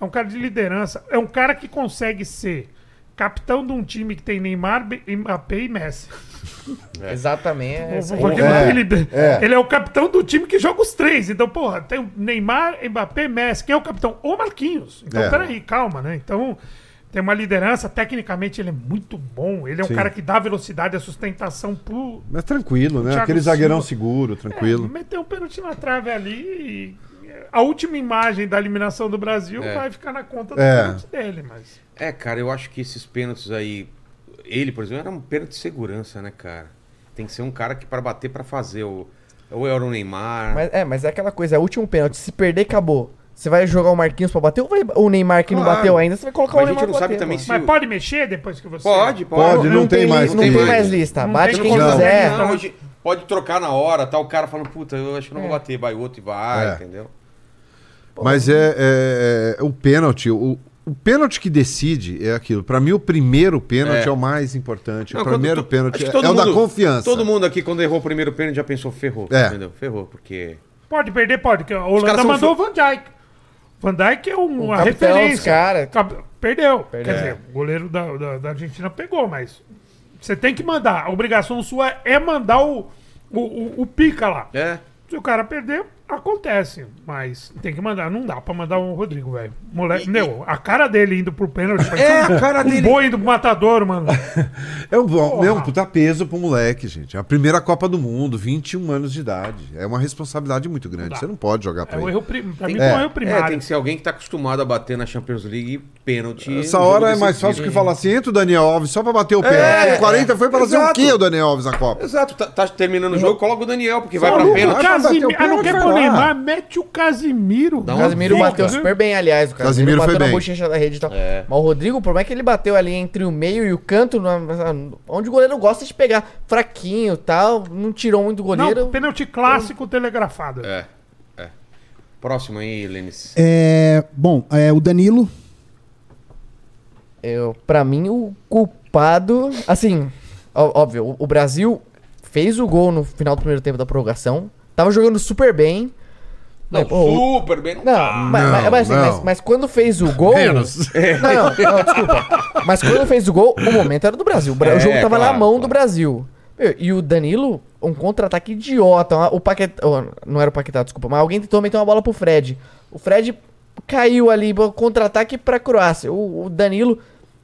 Speaker 5: é um cara de liderança. É um cara que consegue ser capitão de um time que tem Neymar, Mbappé e Messi.
Speaker 2: Exatamente. é aí.
Speaker 5: Porque
Speaker 3: É,
Speaker 5: ele,
Speaker 3: é.
Speaker 5: ele é o capitão do time que joga os três. Então, porra, tem o Neymar, Mbappé, Messi. Quem é o capitão? O Marquinhos. Então,
Speaker 3: É.
Speaker 5: peraí, calma, né? Então, tem uma liderança. Tecnicamente, ele é muito bom. Ele é um
Speaker 3: Sim.
Speaker 5: cara que dá velocidade e sustentação pro.
Speaker 3: Mas tranquilo, né?
Speaker 5: Thiago
Speaker 3: Aquele zagueirão
Speaker 5: Silva.
Speaker 3: seguro, tranquilo.
Speaker 5: É, meteu um pênalti na trave ali e a última imagem da eliminação do Brasil
Speaker 1: É.
Speaker 5: vai ficar na conta do
Speaker 3: É.
Speaker 5: pênalti dele, mas.
Speaker 1: É, cara, eu acho que esses pênaltis aí. Ele, por exemplo, era um pênalti de segurança, né, cara? Tem que ser um cara que para bater para fazer o. Ou era o Neymar.
Speaker 2: Mas, é, mas é aquela coisa, é o último pênalti. Se perder, acabou. Você vai jogar o Marquinhos pra bater ou vai, o Neymar que não
Speaker 1: Claro.
Speaker 2: bateu ainda? Você vai colocar
Speaker 1: Mas
Speaker 2: o
Speaker 1: a gente
Speaker 2: Neymar
Speaker 1: não
Speaker 2: pra
Speaker 1: sabe
Speaker 2: bater,
Speaker 1: também se-
Speaker 5: Mas pode mexer depois que você.
Speaker 1: Pode,
Speaker 3: Pode,
Speaker 1: pode.
Speaker 3: não tem
Speaker 2: li-
Speaker 3: mais,
Speaker 2: Não
Speaker 3: não
Speaker 2: tem
Speaker 3: tem
Speaker 2: mais
Speaker 3: mais.
Speaker 2: lista.
Speaker 5: Não
Speaker 2: Bate
Speaker 5: tem
Speaker 2: quem
Speaker 5: como
Speaker 3: Não.
Speaker 2: quiser.
Speaker 1: Não, hoje pode trocar na hora, tá? O cara falando, puta, eu acho que não vou bater, vai outro e vai,
Speaker 3: É.
Speaker 1: entendeu?
Speaker 3: Mas é, é- é- o pênalti, o, o pênalti que decide é aquilo. Pra mim, o primeiro pênalti é,
Speaker 1: É.
Speaker 3: o mais importante.
Speaker 1: Não,
Speaker 3: o
Speaker 1: quando
Speaker 3: primeiro
Speaker 1: to-
Speaker 3: pênalti
Speaker 1: acho que
Speaker 3: é,
Speaker 1: todo
Speaker 3: é o da
Speaker 1: mundo-
Speaker 3: confiança.
Speaker 1: Todo mundo aqui, quando errou o primeiro pênalti, já pensou, ferrou.
Speaker 3: É.
Speaker 1: Entendeu? Ferrou, porque.
Speaker 5: Pode perder, pode. que
Speaker 1: caras
Speaker 5: Holanda
Speaker 1: são
Speaker 5: mandou o Van Dijk. Van Dijk é um- uma
Speaker 2: capitão
Speaker 5: referência.
Speaker 2: cara.
Speaker 5: Perdeu.
Speaker 2: Perdeu.
Speaker 5: Quer dizer, o goleiro da, da, da Argentina pegou, mas você tem que mandar. A obrigação sua é mandar o, o, o, o pica lá.
Speaker 1: É.
Speaker 5: Se o cara perder, acontece. Mas tem que mandar. Não dá pra mandar o Rodrigo, velho. Moleque, meu, a cara dele indo pro pênalti.
Speaker 1: É,
Speaker 5: um-
Speaker 1: a cara
Speaker 5: um
Speaker 1: dele.
Speaker 5: boi indo pro matador, mano.
Speaker 3: É um, bom,
Speaker 5: Porra.
Speaker 3: é um puta peso pro moleque, gente. É a primeira Copa do Mundo, 21 anos de idade. É uma responsabilidade muito grande.
Speaker 5: dá.
Speaker 3: Você não pode jogar
Speaker 5: É
Speaker 3: pra
Speaker 5: o
Speaker 3: ele.
Speaker 5: erro prim... Pra
Speaker 1: Tem-
Speaker 5: mim
Speaker 3: É.
Speaker 5: um erro
Speaker 1: É,
Speaker 5: primário.
Speaker 1: tem que ser alguém que tá acostumado a bater na Champions League pênalti.
Speaker 3: Essa hora é mais fácil que falar assim, entra o Daniel Alves só pra bater o pênalti.
Speaker 1: É,
Speaker 3: o 40 foi pra fazer o quê, o Daniel Alves na Copa?
Speaker 1: Exato, tá, tá terminando o jogo, coloca o Daniel, porque vai pra
Speaker 5: Maluco,
Speaker 1: pênalti.
Speaker 3: Vai pra bater o
Speaker 5: Casimiro. Ah, não
Speaker 3: pênalti,
Speaker 5: quer Neymar? Mete o Casimiro.
Speaker 1: Dá
Speaker 2: O Casimiro bateu super bem, aliás. O Casimiro,
Speaker 3: Casimiro
Speaker 2: bateu
Speaker 3: foi
Speaker 2: na
Speaker 3: bem.
Speaker 2: bochecha da rede e tal.
Speaker 1: É.
Speaker 2: Mas o Rodrigo, por mais que ele bateu ali entre o meio e o canto, na- onde o goleiro gosta de pegar fraquinho e tal, não tirou muito o goleiro.
Speaker 5: Não, pênalti clássico telegrafado.
Speaker 1: É, é. Próximo aí, Lênis.
Speaker 4: É, bom, é, o Danilo.
Speaker 2: Eu, pra mim, o culpado. Assim, ó- óbvio, o, o Brasil fez o gol no final do primeiro tempo da prorrogação. Tava jogando super bem.
Speaker 1: Não, super bem. Não,
Speaker 2: Não, mas,
Speaker 3: não,
Speaker 2: mas- mas
Speaker 3: não.
Speaker 2: mas- mas quando fez o gol.
Speaker 3: Menos.
Speaker 2: Não, não, não, desculpa. Mas quando fez o gol, o momento era do Brasil. O,
Speaker 1: É,
Speaker 2: jogo tava na
Speaker 1: claro,
Speaker 2: mão do
Speaker 1: claro.
Speaker 2: Brasil. Meu, e o Danilo, um contra-ataque idiota. O Paquetá. oh, Não era o Paquetá, desculpa. Mas alguém tentou meter uma bola pro Fred. O Fred caiu ali, contra-ataque pra Croácia. O, o Danilo,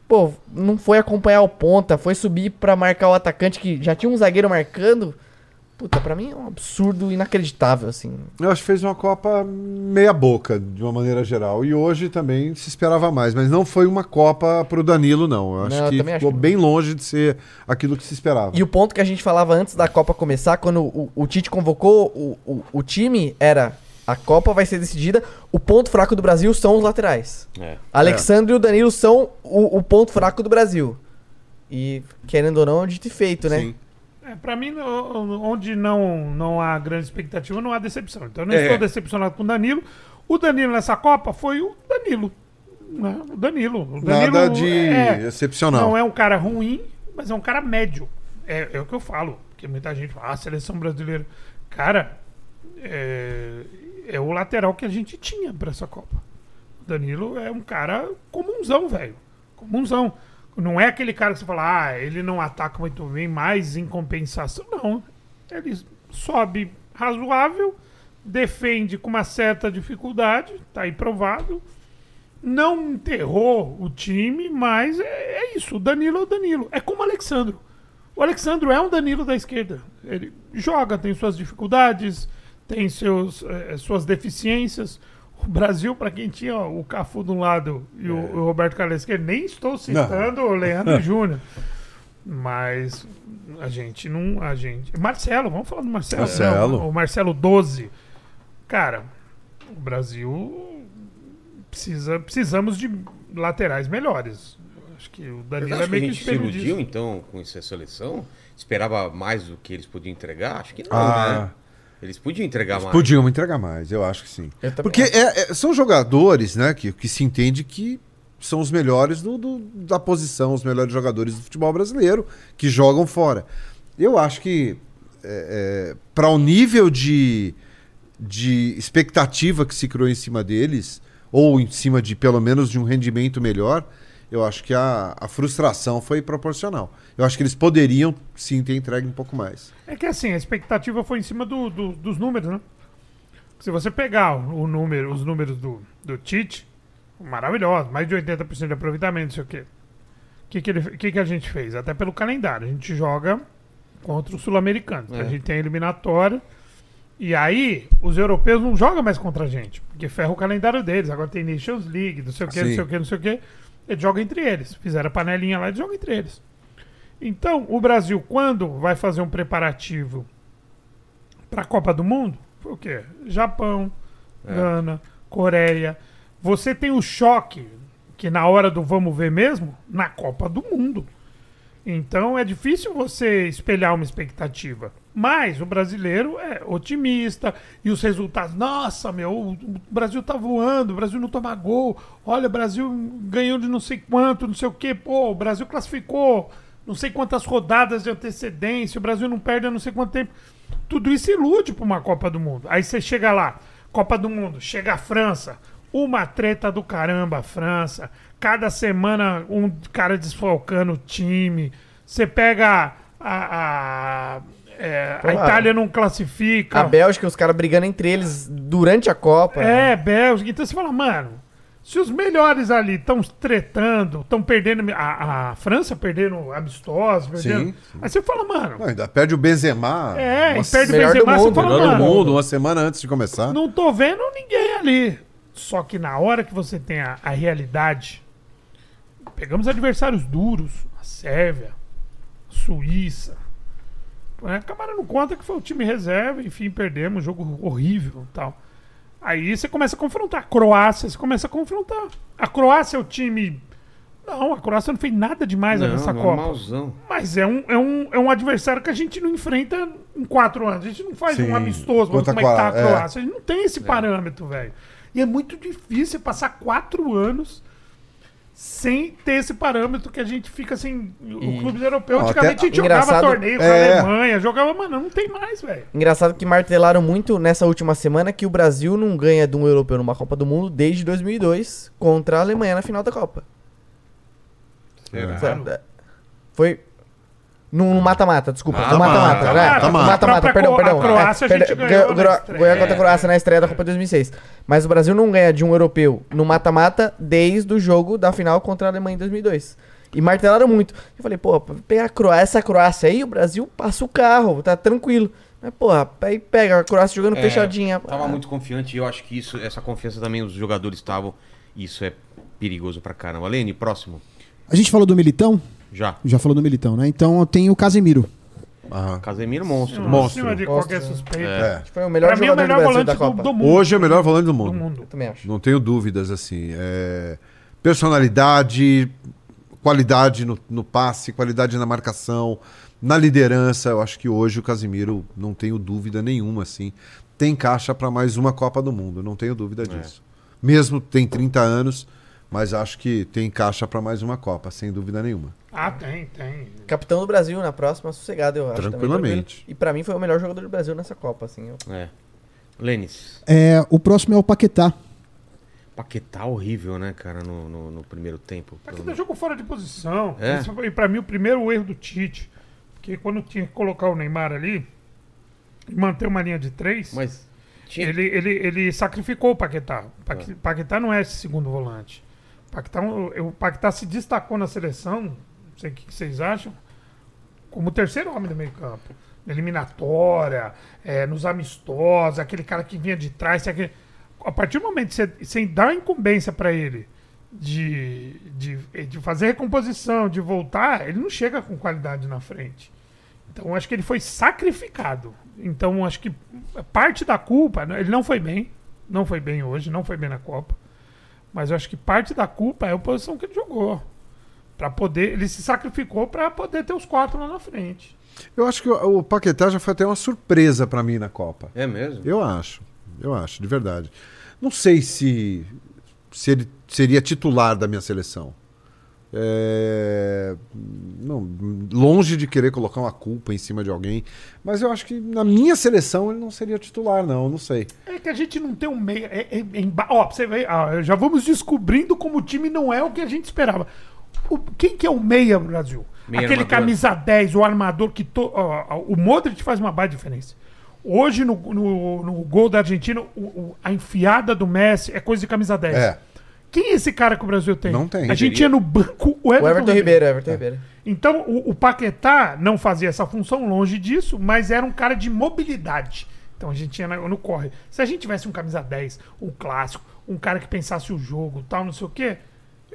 Speaker 2: pô, não foi acompanhar o ponta, foi subir pra marcar o atacante que já tinha um zagueiro marcando. Puta, pra mim é um absurdo inacreditável, assim.
Speaker 3: Eu acho que fez uma Copa meia boca, de uma maneira geral. E hoje também se esperava mais. Mas não foi uma Copa pro Danilo, não. Eu acho
Speaker 2: Não, eu
Speaker 3: que
Speaker 2: acho
Speaker 3: ficou
Speaker 2: que não.
Speaker 3: bem longe de ser aquilo que se esperava.
Speaker 2: E o ponto que a gente falava antes da Copa começar, quando o, o Tite convocou o, o, o time, era a Copa vai ser decidida, o ponto fraco do Brasil são os laterais.
Speaker 1: É.
Speaker 2: Alexandre e o Danilo são o, o ponto fraco do Brasil. E, querendo ou não, é dito e feito, né?
Speaker 3: Sim.
Speaker 5: É, pra mim, onde não, não há grande expectativa, não há decepção. Então eu não
Speaker 1: É.
Speaker 5: estou decepcionado com o Danilo. O Danilo nessa Copa foi o Danilo. né? O Danilo. O Danilo
Speaker 3: Nada de
Speaker 5: é,
Speaker 3: excepcional.
Speaker 5: Não é um cara ruim, mas é um cara médio. É, é o que eu falo. Porque muita gente fala, ah, seleção brasileira. Cara, é, é o lateral que a gente tinha pra essa Copa. O Danilo é um cara comunzão, velho. Comunzão. Não é aquele cara que você fala, ah, ele não ataca muito bem, mas em compensação. Não. Ele sobe razoável, defende com uma certa dificuldade, tá aí provado. Não enterrou o time, mas é, é isso. O Danilo é o Danilo. É como o Alexandro. O Alexandro é um Danilo da esquerda. Ele joga, tem suas dificuldades, tem seus, eh, suas deficiências. O Brasil, para quem tinha o Cafu de um lado e o, o Roberto Carlos da esquerda, nem estou citando o Leandro Júnior. Mas a gente não. A gente. Marcelo, vamos falar do Marcelo.
Speaker 3: Marcelo.
Speaker 5: Não, o Marcelo 12. Cara, o Brasil precisa, precisamos de laterais melhores. Acho que o Danilo é
Speaker 1: que a
Speaker 5: meio que
Speaker 1: gente se iludiu,
Speaker 5: disso.
Speaker 1: então, com essa seleção? Esperava mais do que eles podiam entregar? Acho que não,
Speaker 3: Ah.
Speaker 1: né? Eles podiam entregar mais.
Speaker 3: Podiam entregar mais, eu acho que sim. Porque é- é- são jogadores, né, que, que se entende que são os melhores do, do- da posição, os melhores jogadores do futebol brasileiro, que jogam fora. Eu acho que para o nível de, de expectativa que se criou em cima deles, ou em cima de pelo menos de um rendimento melhor, eu acho que a, a frustração foi proporcional. Eu acho que eles poderiam sim ter entregue um pouco mais.
Speaker 5: É que assim, a expectativa foi em cima do- do- dos números, né? Se você pegar o, o número, os números do, do Tite, maravilhosos, mais de 80% de aproveitamento, não sei o quê. O que, que, ele- que, que a gente fez? Até pelo calendário. A gente joga contra os sul-americanos.
Speaker 1: É.
Speaker 5: A gente tem a eliminatória. E aí, os europeus não jogam mais contra a gente, porque ferra o calendário deles. Agora tem Nations League, não sei o que, não sei o que, não sei o que. Eles jogam entre eles. Fizeram a panelinha lá e jogam entre eles. Então, o Brasil, quando vai fazer um preparativo para a Copa do Mundo, foi o quê? Japão, Gana, Coreia. Você tem o choque, que na hora do vamos ver mesmo, na Copa do Mundo. Então é difícil você espelhar uma expectativa. Mas o brasileiro é otimista e os resultados. Nossa, meu, o Brasil tá voando, o Brasil não toma gol. Olha, o Brasil ganhou de não sei quanto, não sei o quê. Pô, o Brasil classificou não sei quantas rodadas de antecedência, o Brasil não perde não sei quanto tempo. Tudo isso ilude para uma Copa do Mundo. Aí você chega lá, Copa do Mundo, chega a França, uma treta do caramba a França. Cada semana um cara desfalcando o time. Você pega a. a, é, a. Itália não classifica.
Speaker 2: A Bélgica, os caras brigando entre eles durante a Copa.
Speaker 5: É, Bélgica. Então você fala, mano, se os melhores ali estão tretando, estão perdendo. A, a França perdendo amistosos, perdendo.
Speaker 3: Sim, sim.
Speaker 5: Aí você fala, mano.
Speaker 3: Não, ainda perde o Benzema.
Speaker 5: É,
Speaker 3: uma
Speaker 5: e perde o
Speaker 2: melhor do
Speaker 5: Benzema, você
Speaker 2: mundo,
Speaker 5: fala,
Speaker 3: melhor do
Speaker 5: mano.
Speaker 3: mundo, uma semana antes de começar.
Speaker 5: Não tô vendo ninguém ali. Só que na hora que você tem a, a realidade, pegamos adversários duros, a Sérvia, a Suíça. Né? A Câmara não conta que foi o time reserva, enfim, perdemos, jogo horrível e tal. Aí você começa a confrontar. A Croácia, você começa a confrontar. A Croácia é o time. Não, a Croácia não fez nada demais
Speaker 1: Não,
Speaker 5: nessa Copa.
Speaker 1: normalzão.
Speaker 5: Mas é um, é, um, é um adversário que a gente não enfrenta em quatro anos. A gente não faz
Speaker 3: Sim.
Speaker 5: um amistoso, vamos
Speaker 3: Contra
Speaker 5: como é que tá a
Speaker 3: é.
Speaker 5: Croácia. A gente não tem esse parâmetro, velho. E é muito difícil passar quatro anos sem ter esse parâmetro que a gente fica assim. O
Speaker 2: E-
Speaker 5: clube europeu, antigamente
Speaker 3: até-
Speaker 5: a gente jogava
Speaker 2: engraçado-
Speaker 5: torneio com a
Speaker 3: É.
Speaker 5: Alemanha, jogava, mano, não tem mais, velho.
Speaker 2: Engraçado que martelaram muito nessa última semana que o Brasil não ganha de um europeu numa Copa do Mundo desde 2002 contra a Alemanha na final da Copa.
Speaker 1: Será?
Speaker 2: Foi no mata-mata, desculpa. No
Speaker 1: Mata-mata,
Speaker 2: mata-mata, né?
Speaker 3: mata-mata.
Speaker 2: Perdão, perdão.
Speaker 5: A Croácia a gente ganhou.
Speaker 2: Ganhou contra a Croácia na estreia da Copa 2006. Mas o Brasil não ganha de um europeu no mata-mata desde o jogo da final contra a Alemanha em 2002. E martelaram muito. Eu falei, pô, pra pegar a Croácia, essa Croácia aí, o Brasil passa o carro, tá tranquilo. Mas, porra, aí pega a Croácia jogando
Speaker 1: É,
Speaker 2: fechadinha.
Speaker 1: Tava
Speaker 2: Ah,
Speaker 1: muito confiante e eu acho que isso, essa confiança também os jogadores estavam. Isso é perigoso pra caramba. Lene, próximo.
Speaker 4: A gente falou do Militão?
Speaker 1: Já.
Speaker 4: Já falou do Militão, né? Então eu tenho o Casemiro.
Speaker 3: Aham.
Speaker 1: Casemiro monstro.
Speaker 5: Acima
Speaker 3: Monstro.
Speaker 5: de
Speaker 2: Monstro.
Speaker 5: qualquer suspeita.
Speaker 3: É.
Speaker 2: Acho que foi o melhor
Speaker 5: Pra mim é o
Speaker 2: jogador
Speaker 5: melhor
Speaker 2: do Brasil
Speaker 5: volante
Speaker 2: da
Speaker 5: do,
Speaker 2: Copa.
Speaker 5: do mundo.
Speaker 3: Hoje é o melhor volante do
Speaker 5: do
Speaker 3: mundo.
Speaker 5: mundo.
Speaker 2: Eu também acho.
Speaker 3: Não tenho dúvidas, assim. É... Personalidade, qualidade no, no passe, qualidade na marcação, na liderança. Eu acho que hoje o Casimiro, não tenho dúvida nenhuma, assim. Tem caixa para mais uma Copa do Mundo, não tenho dúvida disso. Mesmo tem 30 anos, mas acho que tem caixa para mais uma Copa, sem dúvida nenhuma.
Speaker 5: Ah, tem, tem.
Speaker 2: Capitão do Brasil na próxima, sossegado, eu acho. também,
Speaker 3: Tranquilamente.
Speaker 2: tranquilo. E pra mim foi o melhor jogador do Brasil nessa Copa, assim. eu-
Speaker 1: É. Lênis.
Speaker 4: É, o próximo é o Paquetá.
Speaker 1: Paquetá horrível, né, cara, no, no, no primeiro tempo.
Speaker 5: Aqui tá jogo fora de posição.
Speaker 1: É?
Speaker 5: Esse foi, pra mim, o primeiro erro do Tite. Porque quando tinha que colocar o Neymar ali e manter uma linha de três,
Speaker 1: Mas tinha...
Speaker 5: ele, ele, ele sacrificou o Paquetá. O Paque-
Speaker 1: É.
Speaker 5: Paquetá não é esse segundo volante. O Paquetá, o Paquetá se destacou na seleção, sei o que vocês acham, como terceiro homem do meio campo. Na eliminatória, é, nos amistosos, aquele cara que vinha de trás. aquele- A partir do momento que você, você dá a incumbência para ele de, de, de fazer recomposição, de voltar, ele não chega com qualidade na frente. Então acho que ele foi sacrificado. Então acho que parte da culpa, né, ele não foi bem, não foi bem hoje, não foi bem na Copa. Mas eu acho que parte da culpa é a posição que ele jogou. Para poder, ele se sacrificou para poder ter os quatro lá na frente.
Speaker 3: Eu acho que o, o Paquetá já foi até uma surpresa para mim na Copa.
Speaker 1: É mesmo?
Speaker 3: Eu acho, eu acho, de verdade. Não sei se, se ele seria titular da minha seleção. É, não, longe de querer colocar uma culpa em cima de alguém, mas eu acho que na minha seleção ele não seria titular, não, não sei.
Speaker 5: É que a gente não tem um meio. É, é, é ó, você ah, já vamos descobrindo como o time não é o que a gente esperava. O- quem que é o meia no Brasil?
Speaker 1: Meia
Speaker 5: Aquele
Speaker 1: armador.
Speaker 5: camisa 10, o armador que. To, ó, o Modric faz uma baita diferença. Hoje, no, no, no gol da Argentina, o- o- a enfiada do Messi é coisa de camisa 10.
Speaker 3: É,
Speaker 5: Quem é esse cara que o Brasil tem?
Speaker 3: Não tem.
Speaker 5: A gente tinha no banco o Everton,
Speaker 2: O Everton Ribeiro, Everton Ribeiro.
Speaker 5: Então, o, o Paquetá não fazia essa função longe disso, mas era um cara de mobilidade. Então a gente tinha no, no corre. Se a gente tivesse um camisa 10, um clássico, um cara que pensasse o jogo, tal, não sei o quê.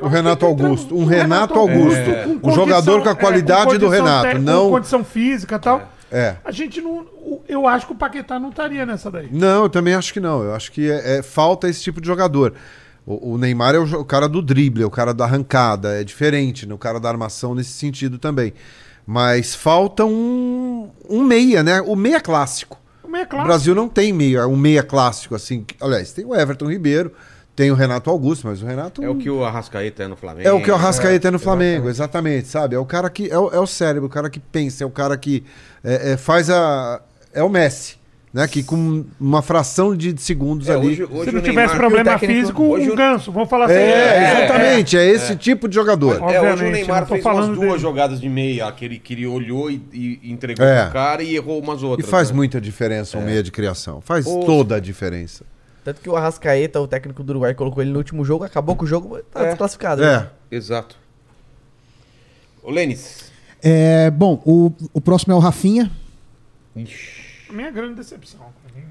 Speaker 3: O Renato
Speaker 5: entrava-
Speaker 3: Augusto, um Renato Augusto.
Speaker 5: com
Speaker 3: Um jogador com a qualidade do Renato, não-
Speaker 5: Com condição física e tal.
Speaker 3: é.
Speaker 5: A gente não. Eu acho que o Paquetá não estaria nessa daí.
Speaker 3: Não, eu também acho que não. Eu acho que é, é- falta esse tipo de jogador. O, o Neymar é o, o cara do drible, é o cara da arrancada, é diferente, né? o cara da armação nesse sentido também. Mas falta um, um meia, né? O meia clássico.
Speaker 5: O meio é
Speaker 3: O. Brasil não tem meia, um meia clássico assim. Aliás, tem o Everton Ribeiro, tem o Renato Augusto, mas o Renato
Speaker 1: É o que o Arrascaeta é no Flamengo.
Speaker 3: é o que o Arrascaeta é no
Speaker 1: É,
Speaker 3: Flamengo, exatamente, sabe? É o cara que é o, é o cérebro, o cara que pensa, é o cara que é, é, faz a é o Messi, né? Que com uma fração de segundos
Speaker 1: É,
Speaker 3: ali
Speaker 1: hoje, hoje
Speaker 5: Se não tivesse
Speaker 1: Neymar-
Speaker 5: problema
Speaker 2: E técnico-
Speaker 5: físico,
Speaker 1: hoje
Speaker 5: um ganso. Vamos falar assim.
Speaker 3: É, exatamente, é, esse tipo de jogador.
Speaker 1: É, hoje o Neymar fez umas
Speaker 5: falando
Speaker 1: duas
Speaker 5: dele.
Speaker 1: jogadas de meia, que ele, que ele olhou e, e entregou
Speaker 3: É.
Speaker 1: pro cara e errou umas
Speaker 3: E
Speaker 1: outras.
Speaker 3: faz
Speaker 1: né?
Speaker 3: muita diferença o meia de criação. Faz
Speaker 1: Ô,
Speaker 3: toda a diferença.
Speaker 2: Tanto que o Arrascaeta, o técnico do Uruguai, colocou ele no último jogo, acabou com o jogo, tá
Speaker 1: É.
Speaker 2: desclassificado. né?
Speaker 3: É.
Speaker 1: Exato. Ô, Lênis.
Speaker 4: É, bom, o, o próximo é o Rafinha.
Speaker 5: A minha grande decepção. mim.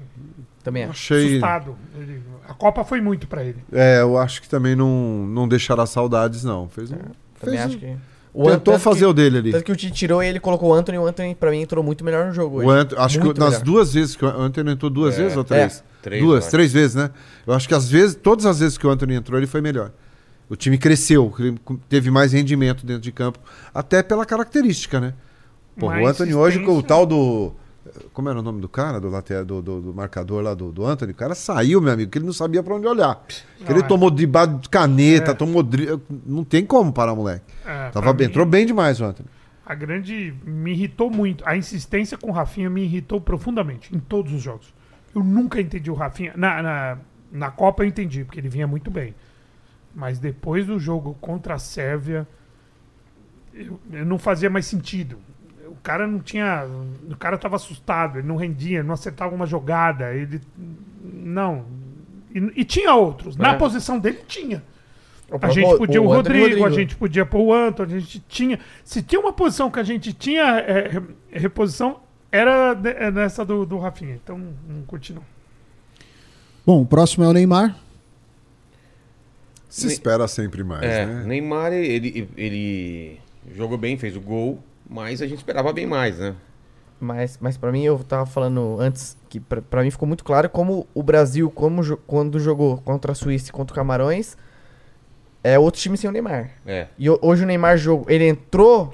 Speaker 2: Também acho.
Speaker 3: Achei.
Speaker 5: Assustado. Ele- a Copa foi muito pra ele.
Speaker 3: É, eu acho que também não, não deixará saudades, não. Fez um,
Speaker 2: Também
Speaker 3: fez
Speaker 2: acho
Speaker 3: um-
Speaker 2: que. O
Speaker 3: Tentou
Speaker 2: tanto
Speaker 3: fazer
Speaker 2: que,
Speaker 3: o dele ali.
Speaker 2: Tanto que o Tite tirou e ele colocou o Anthony. O Anthony, pra mim, entrou muito melhor no jogo
Speaker 3: Ant- acho
Speaker 2: Muito
Speaker 3: que nas
Speaker 2: melhor.
Speaker 3: duas vezes que o Antônio entrou duas
Speaker 1: É.
Speaker 3: vezes ou três?
Speaker 1: Três,
Speaker 3: duas,
Speaker 1: acho.
Speaker 3: três vezes, né? Eu acho que às vezes, todas as vezes que o Antônio entrou, ele foi melhor. O time cresceu, teve mais rendimento dentro de campo, até pela característica, né? Pô, o Antônio hoje com o tal do como era o nome do cara, do lateral, do, do- do marcador lá do, do Antônio? O cara saiu, meu amigo, que ele não sabia pra onde olhar. Que ele
Speaker 5: é.
Speaker 3: tomou de caneta,
Speaker 5: É.
Speaker 3: tomou dri... não tem como parar moleque.
Speaker 5: É,
Speaker 3: Tava, entrou bem demais o Antônio.
Speaker 5: A grande. Me irritou muito. A insistência com o Rafinha me irritou profundamente em todos os jogos. Eu nunca entendi o Rafinha. Na, na, na Copa eu entendi, porque ele vinha muito bem. Mas depois do jogo contra a Sérvia, eu, eu não fazia mais sentido. O cara não tinha. O cara tava assustado, ele não rendia, não acertava uma jogada. Ele. Não. E, e tinha outros. Na
Speaker 2: É.
Speaker 5: posição dele, tinha.
Speaker 2: O
Speaker 5: A gente podia o,
Speaker 2: Anthony
Speaker 5: Rodrigo, a gente podia pôr o Anton, a gente tinha. Se tinha uma posição que a gente tinha é, re- reposição, Era é nessa do, do Rafinha, então não curti não.
Speaker 4: Bom, o próximo é o Neymar.
Speaker 3: Se espera sempre mais,
Speaker 1: É,
Speaker 3: né?
Speaker 1: Neymar, ele, ele jogou bem, fez o gol, mas a gente esperava bem mais, né?
Speaker 2: Mas, mas para mim, eu tava falando antes que pra, pra mim ficou muito claro como o Brasil, como, quando jogou contra a Suíça e contra o Camarões, é outro time sem o Neymar.
Speaker 1: É.
Speaker 2: E ho- hoje o Neymar jogou, ele entrou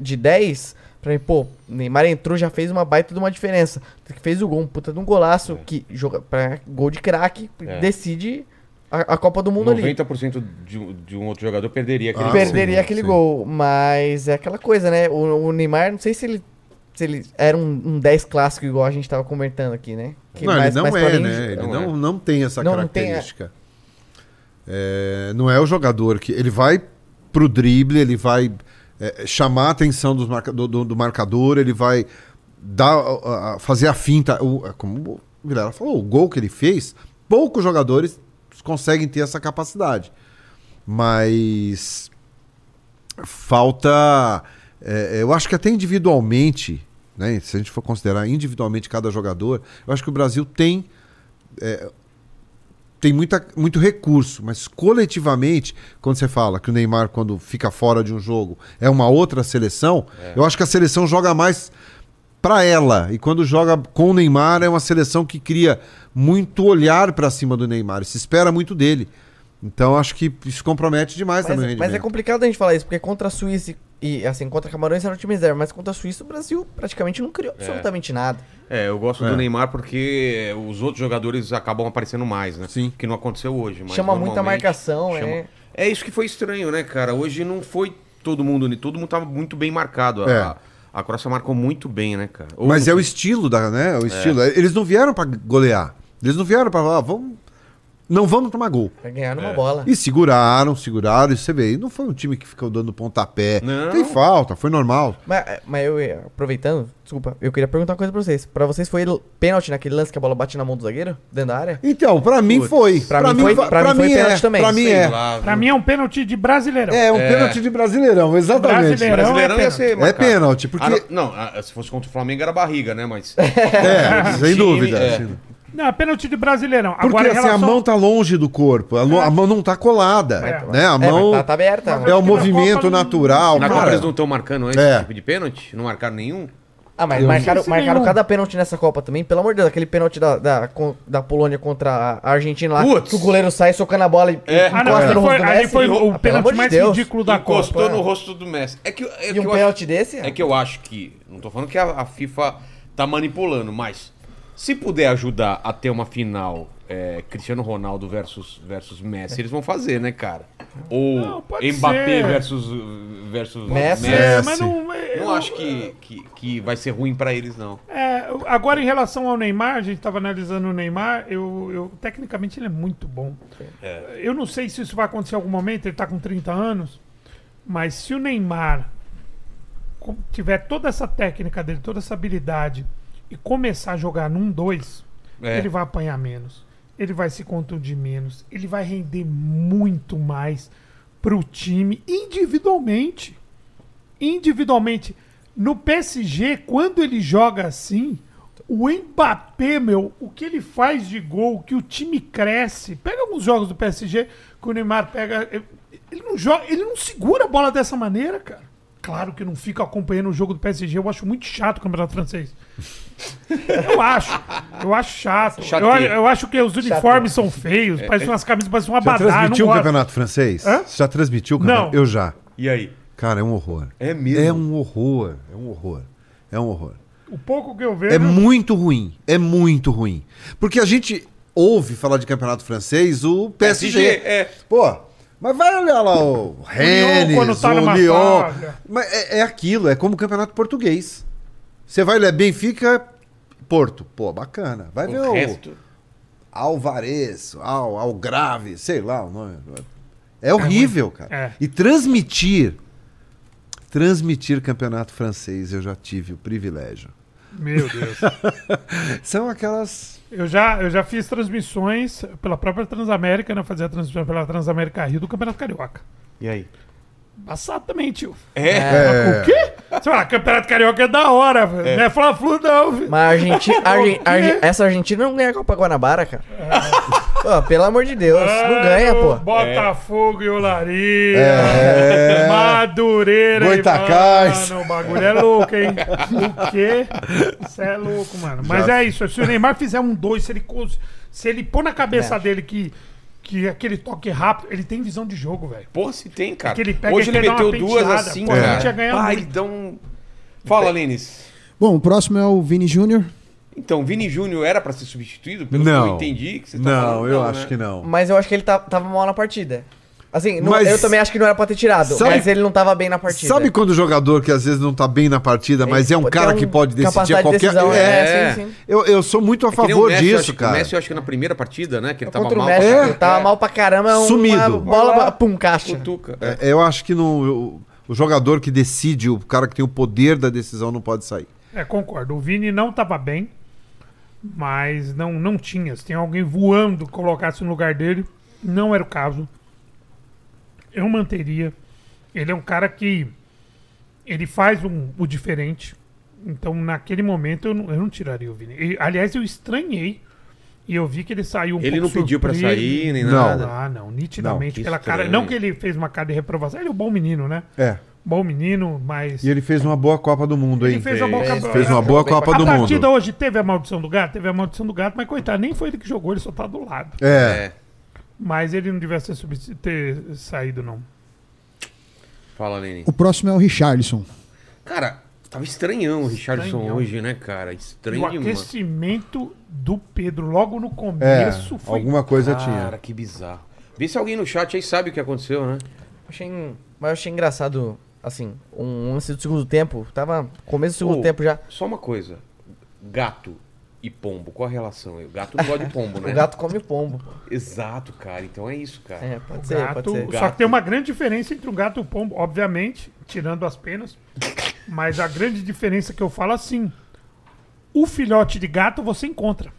Speaker 2: de 10, pra mim, pô, o Neymar entrou, já fez uma baita de uma diferença. Fez o gol, um puta de um golaço, que joga pra gol de craque,
Speaker 1: É.
Speaker 2: decide a, a Copa do Mundo ali.
Speaker 1: 90% de, um- de um outro jogador perderia aquele
Speaker 3: Ah,
Speaker 1: gol.
Speaker 2: Perderia
Speaker 3: sim,
Speaker 2: aquele
Speaker 3: sim.
Speaker 2: gol, mas é aquela coisa, né? O, o Neymar, não sei se ele, se ele era um, um 10 clássico igual a gente tava comentando aqui, né? Que
Speaker 3: não,
Speaker 2: mais-
Speaker 3: ele não é, né? Ele
Speaker 1: Não
Speaker 3: não,
Speaker 1: é.
Speaker 3: não tem essa
Speaker 2: Não, não tem, é.
Speaker 3: característica. É, não é o jogador que. Ele vai pro drible, ele vai é, chamar a atenção marca- do, do- do marcador, ele vai dar, fazer a finta. O, é como o Vilela falou, o gol que ele fez, poucos jogadores conseguem ter essa capacidade. Mas falta. é, eu acho que até individualmente, né, se a gente for considerar individualmente cada jogador, eu acho que o Brasil tem. é, tem muita, muito recurso, mas coletivamente, quando você fala que o Neymar, quando fica fora de um jogo, é uma outra seleção, eu acho que a seleção joga mais para ela. E quando joga com o Neymar, é uma seleção que cria muito olhar para cima do Neymar. Se espera muito dele. Então acho que isso compromete demais também o
Speaker 2: Mas,
Speaker 3: rendimento.
Speaker 2: mas é complicado a gente falar isso, porque contra a Suíça e- assim, contra Camarões era o time zero, mas contra a Suíça o Brasil praticamente não criou absolutamente nada.
Speaker 1: É, eu gosto
Speaker 3: É.
Speaker 1: do Neymar porque os outros jogadores acabam aparecendo mais, né?
Speaker 3: Sim.
Speaker 1: Que não aconteceu hoje. Mas
Speaker 2: Chama muita marcação,
Speaker 1: chama-
Speaker 2: é.
Speaker 1: É isso que foi estranho, né, cara? Hoje não foi todo mundo, né? todo mundo tava muito bem marcado. A,
Speaker 3: É.
Speaker 1: a Croácia marcou muito bem, né, cara? Ou
Speaker 3: Mas é o estilo da, né? O estilo. Eles não vieram para golear. Eles não vieram para falar, vamos, não vamos tomar gol.
Speaker 2: Pra ganhar
Speaker 1: É.
Speaker 2: numa bola.
Speaker 3: E seguraram, seguraram, e você vê, não foi um time que ficou dando pontapé.
Speaker 1: Não.
Speaker 3: Tem falta, foi normal.
Speaker 2: Mas, mas eu, eh, aproveitando, desculpa, eu queria perguntar uma coisa pra vocês. Pra vocês foi pênalti naquele lance que a bola bate na mão do zagueiro, dentro da área?
Speaker 3: Então, pra mim
Speaker 1: Putz,
Speaker 3: foi.
Speaker 2: pra mim foi-
Speaker 3: va-
Speaker 2: pra mim foi pênalti
Speaker 3: é.
Speaker 2: também.
Speaker 3: Pra mim é.
Speaker 1: lá,
Speaker 5: Pra mim é um pênalti de brasileirão.
Speaker 3: É um
Speaker 1: É.
Speaker 3: pênalti de brasileirão, exatamente.
Speaker 5: Brasileirão.
Speaker 1: Brasileirão
Speaker 5: é
Speaker 1: ia ser
Speaker 3: É pênalti, porque.
Speaker 1: Ah, não, não, ah, se fosse contra o Flamengo era barriga, né? Mas.
Speaker 3: É, sem
Speaker 1: Time,
Speaker 3: dúvida.
Speaker 1: É.
Speaker 5: Não, é pênalti de brasileirão.
Speaker 3: Porque
Speaker 5: Agora,
Speaker 3: assim,
Speaker 5: relação...
Speaker 3: a mão tá longe do corpo, a, lo- a mão não tá colada.
Speaker 5: É.
Speaker 3: Né? A
Speaker 2: É,
Speaker 3: mão
Speaker 2: mas tá, tá aberta.
Speaker 3: É o
Speaker 5: Acho na
Speaker 3: movimento
Speaker 5: não-
Speaker 3: natural.
Speaker 1: Na
Speaker 3: cara.
Speaker 1: Copa eles não estão marcando antes
Speaker 3: É.
Speaker 1: esse tipo de pênalti? Não marcaram nenhum?
Speaker 2: Ah, mas
Speaker 3: Eu
Speaker 2: marcaram, marcaram
Speaker 5: nenhum.
Speaker 2: cada pênalti nessa Copa também. Pelo amor de Deus, aquele pênalti da, da, da Polônia contra a Argentina lá,
Speaker 1: Putz.
Speaker 2: que o goleiro sai socando a bola e
Speaker 1: É.
Speaker 5: Ah, não,
Speaker 2: encosta
Speaker 5: ali
Speaker 2: no rosto
Speaker 5: foi,
Speaker 2: do
Speaker 5: ali
Speaker 2: Messi.
Speaker 5: foi
Speaker 2: Ah,
Speaker 5: o pênalti mais
Speaker 2: Deus.
Speaker 5: ridículo da
Speaker 1: Encostou
Speaker 5: Copa.
Speaker 1: no rosto do Messi. É que, é
Speaker 2: E
Speaker 1: que
Speaker 2: um pênalti desse?
Speaker 1: É que eu acho que. Não tô falando que a, a FIFA tá manipulando, mas se puder ajudar a ter uma final é, Cristiano Ronaldo versus, versus Messi, eles vão fazer, né, cara? Ou
Speaker 5: Não,
Speaker 1: Mbappé
Speaker 5: ser.
Speaker 1: versus, versus
Speaker 2: Messi.
Speaker 5: É,
Speaker 3: Messi.
Speaker 5: mas não...
Speaker 1: Não
Speaker 5: eu-
Speaker 1: acho que, que, que vai ser ruim pra eles, não.
Speaker 5: É, agora em relação ao Neymar, a gente estava analisando o Neymar, eu, eu- tecnicamente ele é muito bom. Eu não sei se isso vai acontecer em algum momento, ele está com 30 anos, mas se o Neymar tiver toda essa técnica dele, toda essa habilidade e começar a jogar num 2,
Speaker 1: É.
Speaker 5: ele vai apanhar menos, ele vai se contundir menos, ele vai render muito mais pro time individualmente. Individualmente. No PSG, quando ele joga assim, o Mbappé, meu, o que ele faz de gol, que o time cresce. Pega alguns jogos do PSG que o Neymar pega. Ele não joga, ele não segura a bola dessa maneira, cara. Claro que eu não fico acompanhando o jogo do PSG, eu acho muito chato o campeonato francês. Eu acho. Eu acho chato. Eu, eu acho que os uniformes são feios, parecem umas camisas, parecem uma
Speaker 3: Já
Speaker 5: badá.
Speaker 3: transmitiu o
Speaker 5: gosto.
Speaker 3: campeonato francês?
Speaker 5: Hã?
Speaker 3: Você já transmitiu o campeonato?
Speaker 5: Não.
Speaker 3: Eu já.
Speaker 1: E aí?
Speaker 3: Cara, é um horror.
Speaker 1: É mesmo?
Speaker 3: É um horror. É um horror. É um horror.
Speaker 5: O pouco que eu vejo.
Speaker 3: É muito ruim. É muito ruim. Porque a gente ouve falar de campeonato francês, o PSG.
Speaker 1: é.
Speaker 3: Pô, mas vai olhar lá o Rennes,
Speaker 5: quando tá
Speaker 3: o
Speaker 5: numa
Speaker 3: Lyon. Mas é, é aquilo, é como o campeonato português. Você vai ler Benfica, Porto. Pô, bacana. Vai ver
Speaker 1: O
Speaker 3: o
Speaker 1: resto.
Speaker 3: Alvarez, Al, Algrave, sei lá o nome. É horrível, cara.
Speaker 5: É.
Speaker 3: E transmitir, transmitir campeonato francês, eu já tive o privilégio.
Speaker 5: Meu Deus.
Speaker 3: São aquelas.
Speaker 5: Eu já, eu já fiz transmissões pela própria Transamérica, né? Fazia transmissão pela Transamérica Rio do Campeonato Carioca.
Speaker 1: E aí?
Speaker 5: Passado também, tio.
Speaker 1: É.
Speaker 3: É.
Speaker 5: O quê? Você fala, Campeonato Carioca é da hora, velho. Não é Fla-Flu, não, velho.
Speaker 2: Mas a Argentina, Argen- Argen-
Speaker 5: quê?
Speaker 2: essa Argentina não ganha a Copa Guanabara, cara. Pô, pelo amor de Deus, não ganha, pô.
Speaker 5: Botafogo e Olaria.
Speaker 3: É.
Speaker 5: Madureira
Speaker 3: Goitacás.
Speaker 5: e mano, o bagulho é louco, hein? O quê? Isso é louco, mano. Mas
Speaker 3: Já-
Speaker 5: é isso. Se o Neymar fizer um dois, se ele, se ele pôr na cabeça
Speaker 2: É.
Speaker 5: dele que, que aquele toque rápido, ele tem visão de jogo, velho.
Speaker 1: Porra, se tem, cara.
Speaker 5: É que ele pega
Speaker 1: Hoje ele
Speaker 5: uma
Speaker 1: meteu duas assim,
Speaker 5: pô, a
Speaker 1: cara.
Speaker 5: gente ia ganhar
Speaker 1: Ah,
Speaker 5: muito.
Speaker 1: ele um... Fala, Lênis.
Speaker 4: Bom, o próximo é o Vini Júnior.
Speaker 1: Então, Vini Júnior era pra ser substituído? Pelo que
Speaker 3: Não.
Speaker 1: eu entendi que você tá
Speaker 3: Não,
Speaker 1: falando,
Speaker 3: eu
Speaker 1: não,
Speaker 3: acho
Speaker 1: né?
Speaker 3: que não.
Speaker 2: Mas eu acho que ele tá- tava mal na partida. Assim, não-
Speaker 3: Mas-
Speaker 2: eu também acho que não era pra ter tirado,
Speaker 3: Sabe-
Speaker 2: mas ele não tava bem na partida.
Speaker 3: Sabe quando o jogador que às vezes não tá bem na partida, mas é um
Speaker 2: Tem
Speaker 3: cara que pode decidir a
Speaker 2: capacidade de
Speaker 3: qualquer...
Speaker 2: decisão,
Speaker 3: é,
Speaker 2: é,
Speaker 1: É.
Speaker 2: sim, sim.
Speaker 3: Eu, eu sou muito a
Speaker 1: É
Speaker 3: favor
Speaker 1: Messi, eu
Speaker 3: disso,
Speaker 1: acho
Speaker 3: cara.
Speaker 1: O Messi, eu acho que na primeira partida, né? Que ele tava
Speaker 2: Contra o
Speaker 1: mal.
Speaker 2: México,
Speaker 3: É.
Speaker 2: ele tava mal pra caramba,
Speaker 3: Sumido.
Speaker 2: bola, pum, caixa.
Speaker 1: Cutuca. É.
Speaker 3: É, Eu acho que não, o, o jogador que decide, o cara que tem o poder da decisão não pode sair.
Speaker 5: É, concordo. O Vini não tava bem, mas não, não tinha. Se tem alguém voando, colocasse no lugar dele, não era o caso. Eu manteria. Ele é um cara que ele faz um- o diferente. Então, naquele momento, eu não, eu não tiraria o Vini. E, aliás, eu estranhei. E eu vi que ele saiu um
Speaker 1: Ele não
Speaker 5: pouco
Speaker 1: pediu pra
Speaker 5: surpreso.
Speaker 1: sair, nem
Speaker 3: Não.
Speaker 1: nada.
Speaker 5: Ah, não, nitidamente.
Speaker 1: Não, que
Speaker 5: pela cara, não que ele fez uma cara de reprovação. Ele é um bom menino, né?
Speaker 3: É.
Speaker 5: Bom menino, mas.
Speaker 3: E ele fez uma boa Copa do Mundo, hein?
Speaker 5: Ele fez uma boa
Speaker 2: Fez,
Speaker 3: uma boa Copa
Speaker 5: a
Speaker 3: do
Speaker 5: partida
Speaker 3: Mundo.
Speaker 5: hoje teve a maldição do gato? Teve a maldição do gato, mas coitado, nem foi ele que jogou, ele só tá do lado.
Speaker 3: É.
Speaker 1: É.
Speaker 5: Mas ele não devia ter, ter saído, não.
Speaker 1: Fala, Lênin.
Speaker 4: O próximo é o Richarlison.
Speaker 1: Cara, tava estranhão o Richardson
Speaker 5: Estranhão.
Speaker 1: hoje, né, cara? Estranho
Speaker 5: o aquecimento do Pedro logo no
Speaker 3: É,
Speaker 5: começo foi.
Speaker 3: alguma coisa
Speaker 1: Cara,
Speaker 3: tinha.
Speaker 1: que bizarro. Vê se alguém no chat aí sabe o que aconteceu, né?
Speaker 2: Achei, mas eu achei engraçado, assim, um lance do segundo tempo. Tava começo do segundo
Speaker 1: Ô,
Speaker 2: tempo já.
Speaker 1: Só uma coisa. Gato e pombo, qual a relação aí? O gato não gosta de pombo, né?
Speaker 2: O gato come pombo.
Speaker 1: Exato, cara. Então é isso, cara.
Speaker 2: É, pode
Speaker 5: O
Speaker 2: ser,
Speaker 5: gato,
Speaker 2: pode ser.
Speaker 5: Só
Speaker 1: Gato.
Speaker 5: que tem uma grande diferença entre o gato e o pombo, obviamente, tirando as penas. Mas a grande diferença que eu falo assim: o filhote de gato você encontra.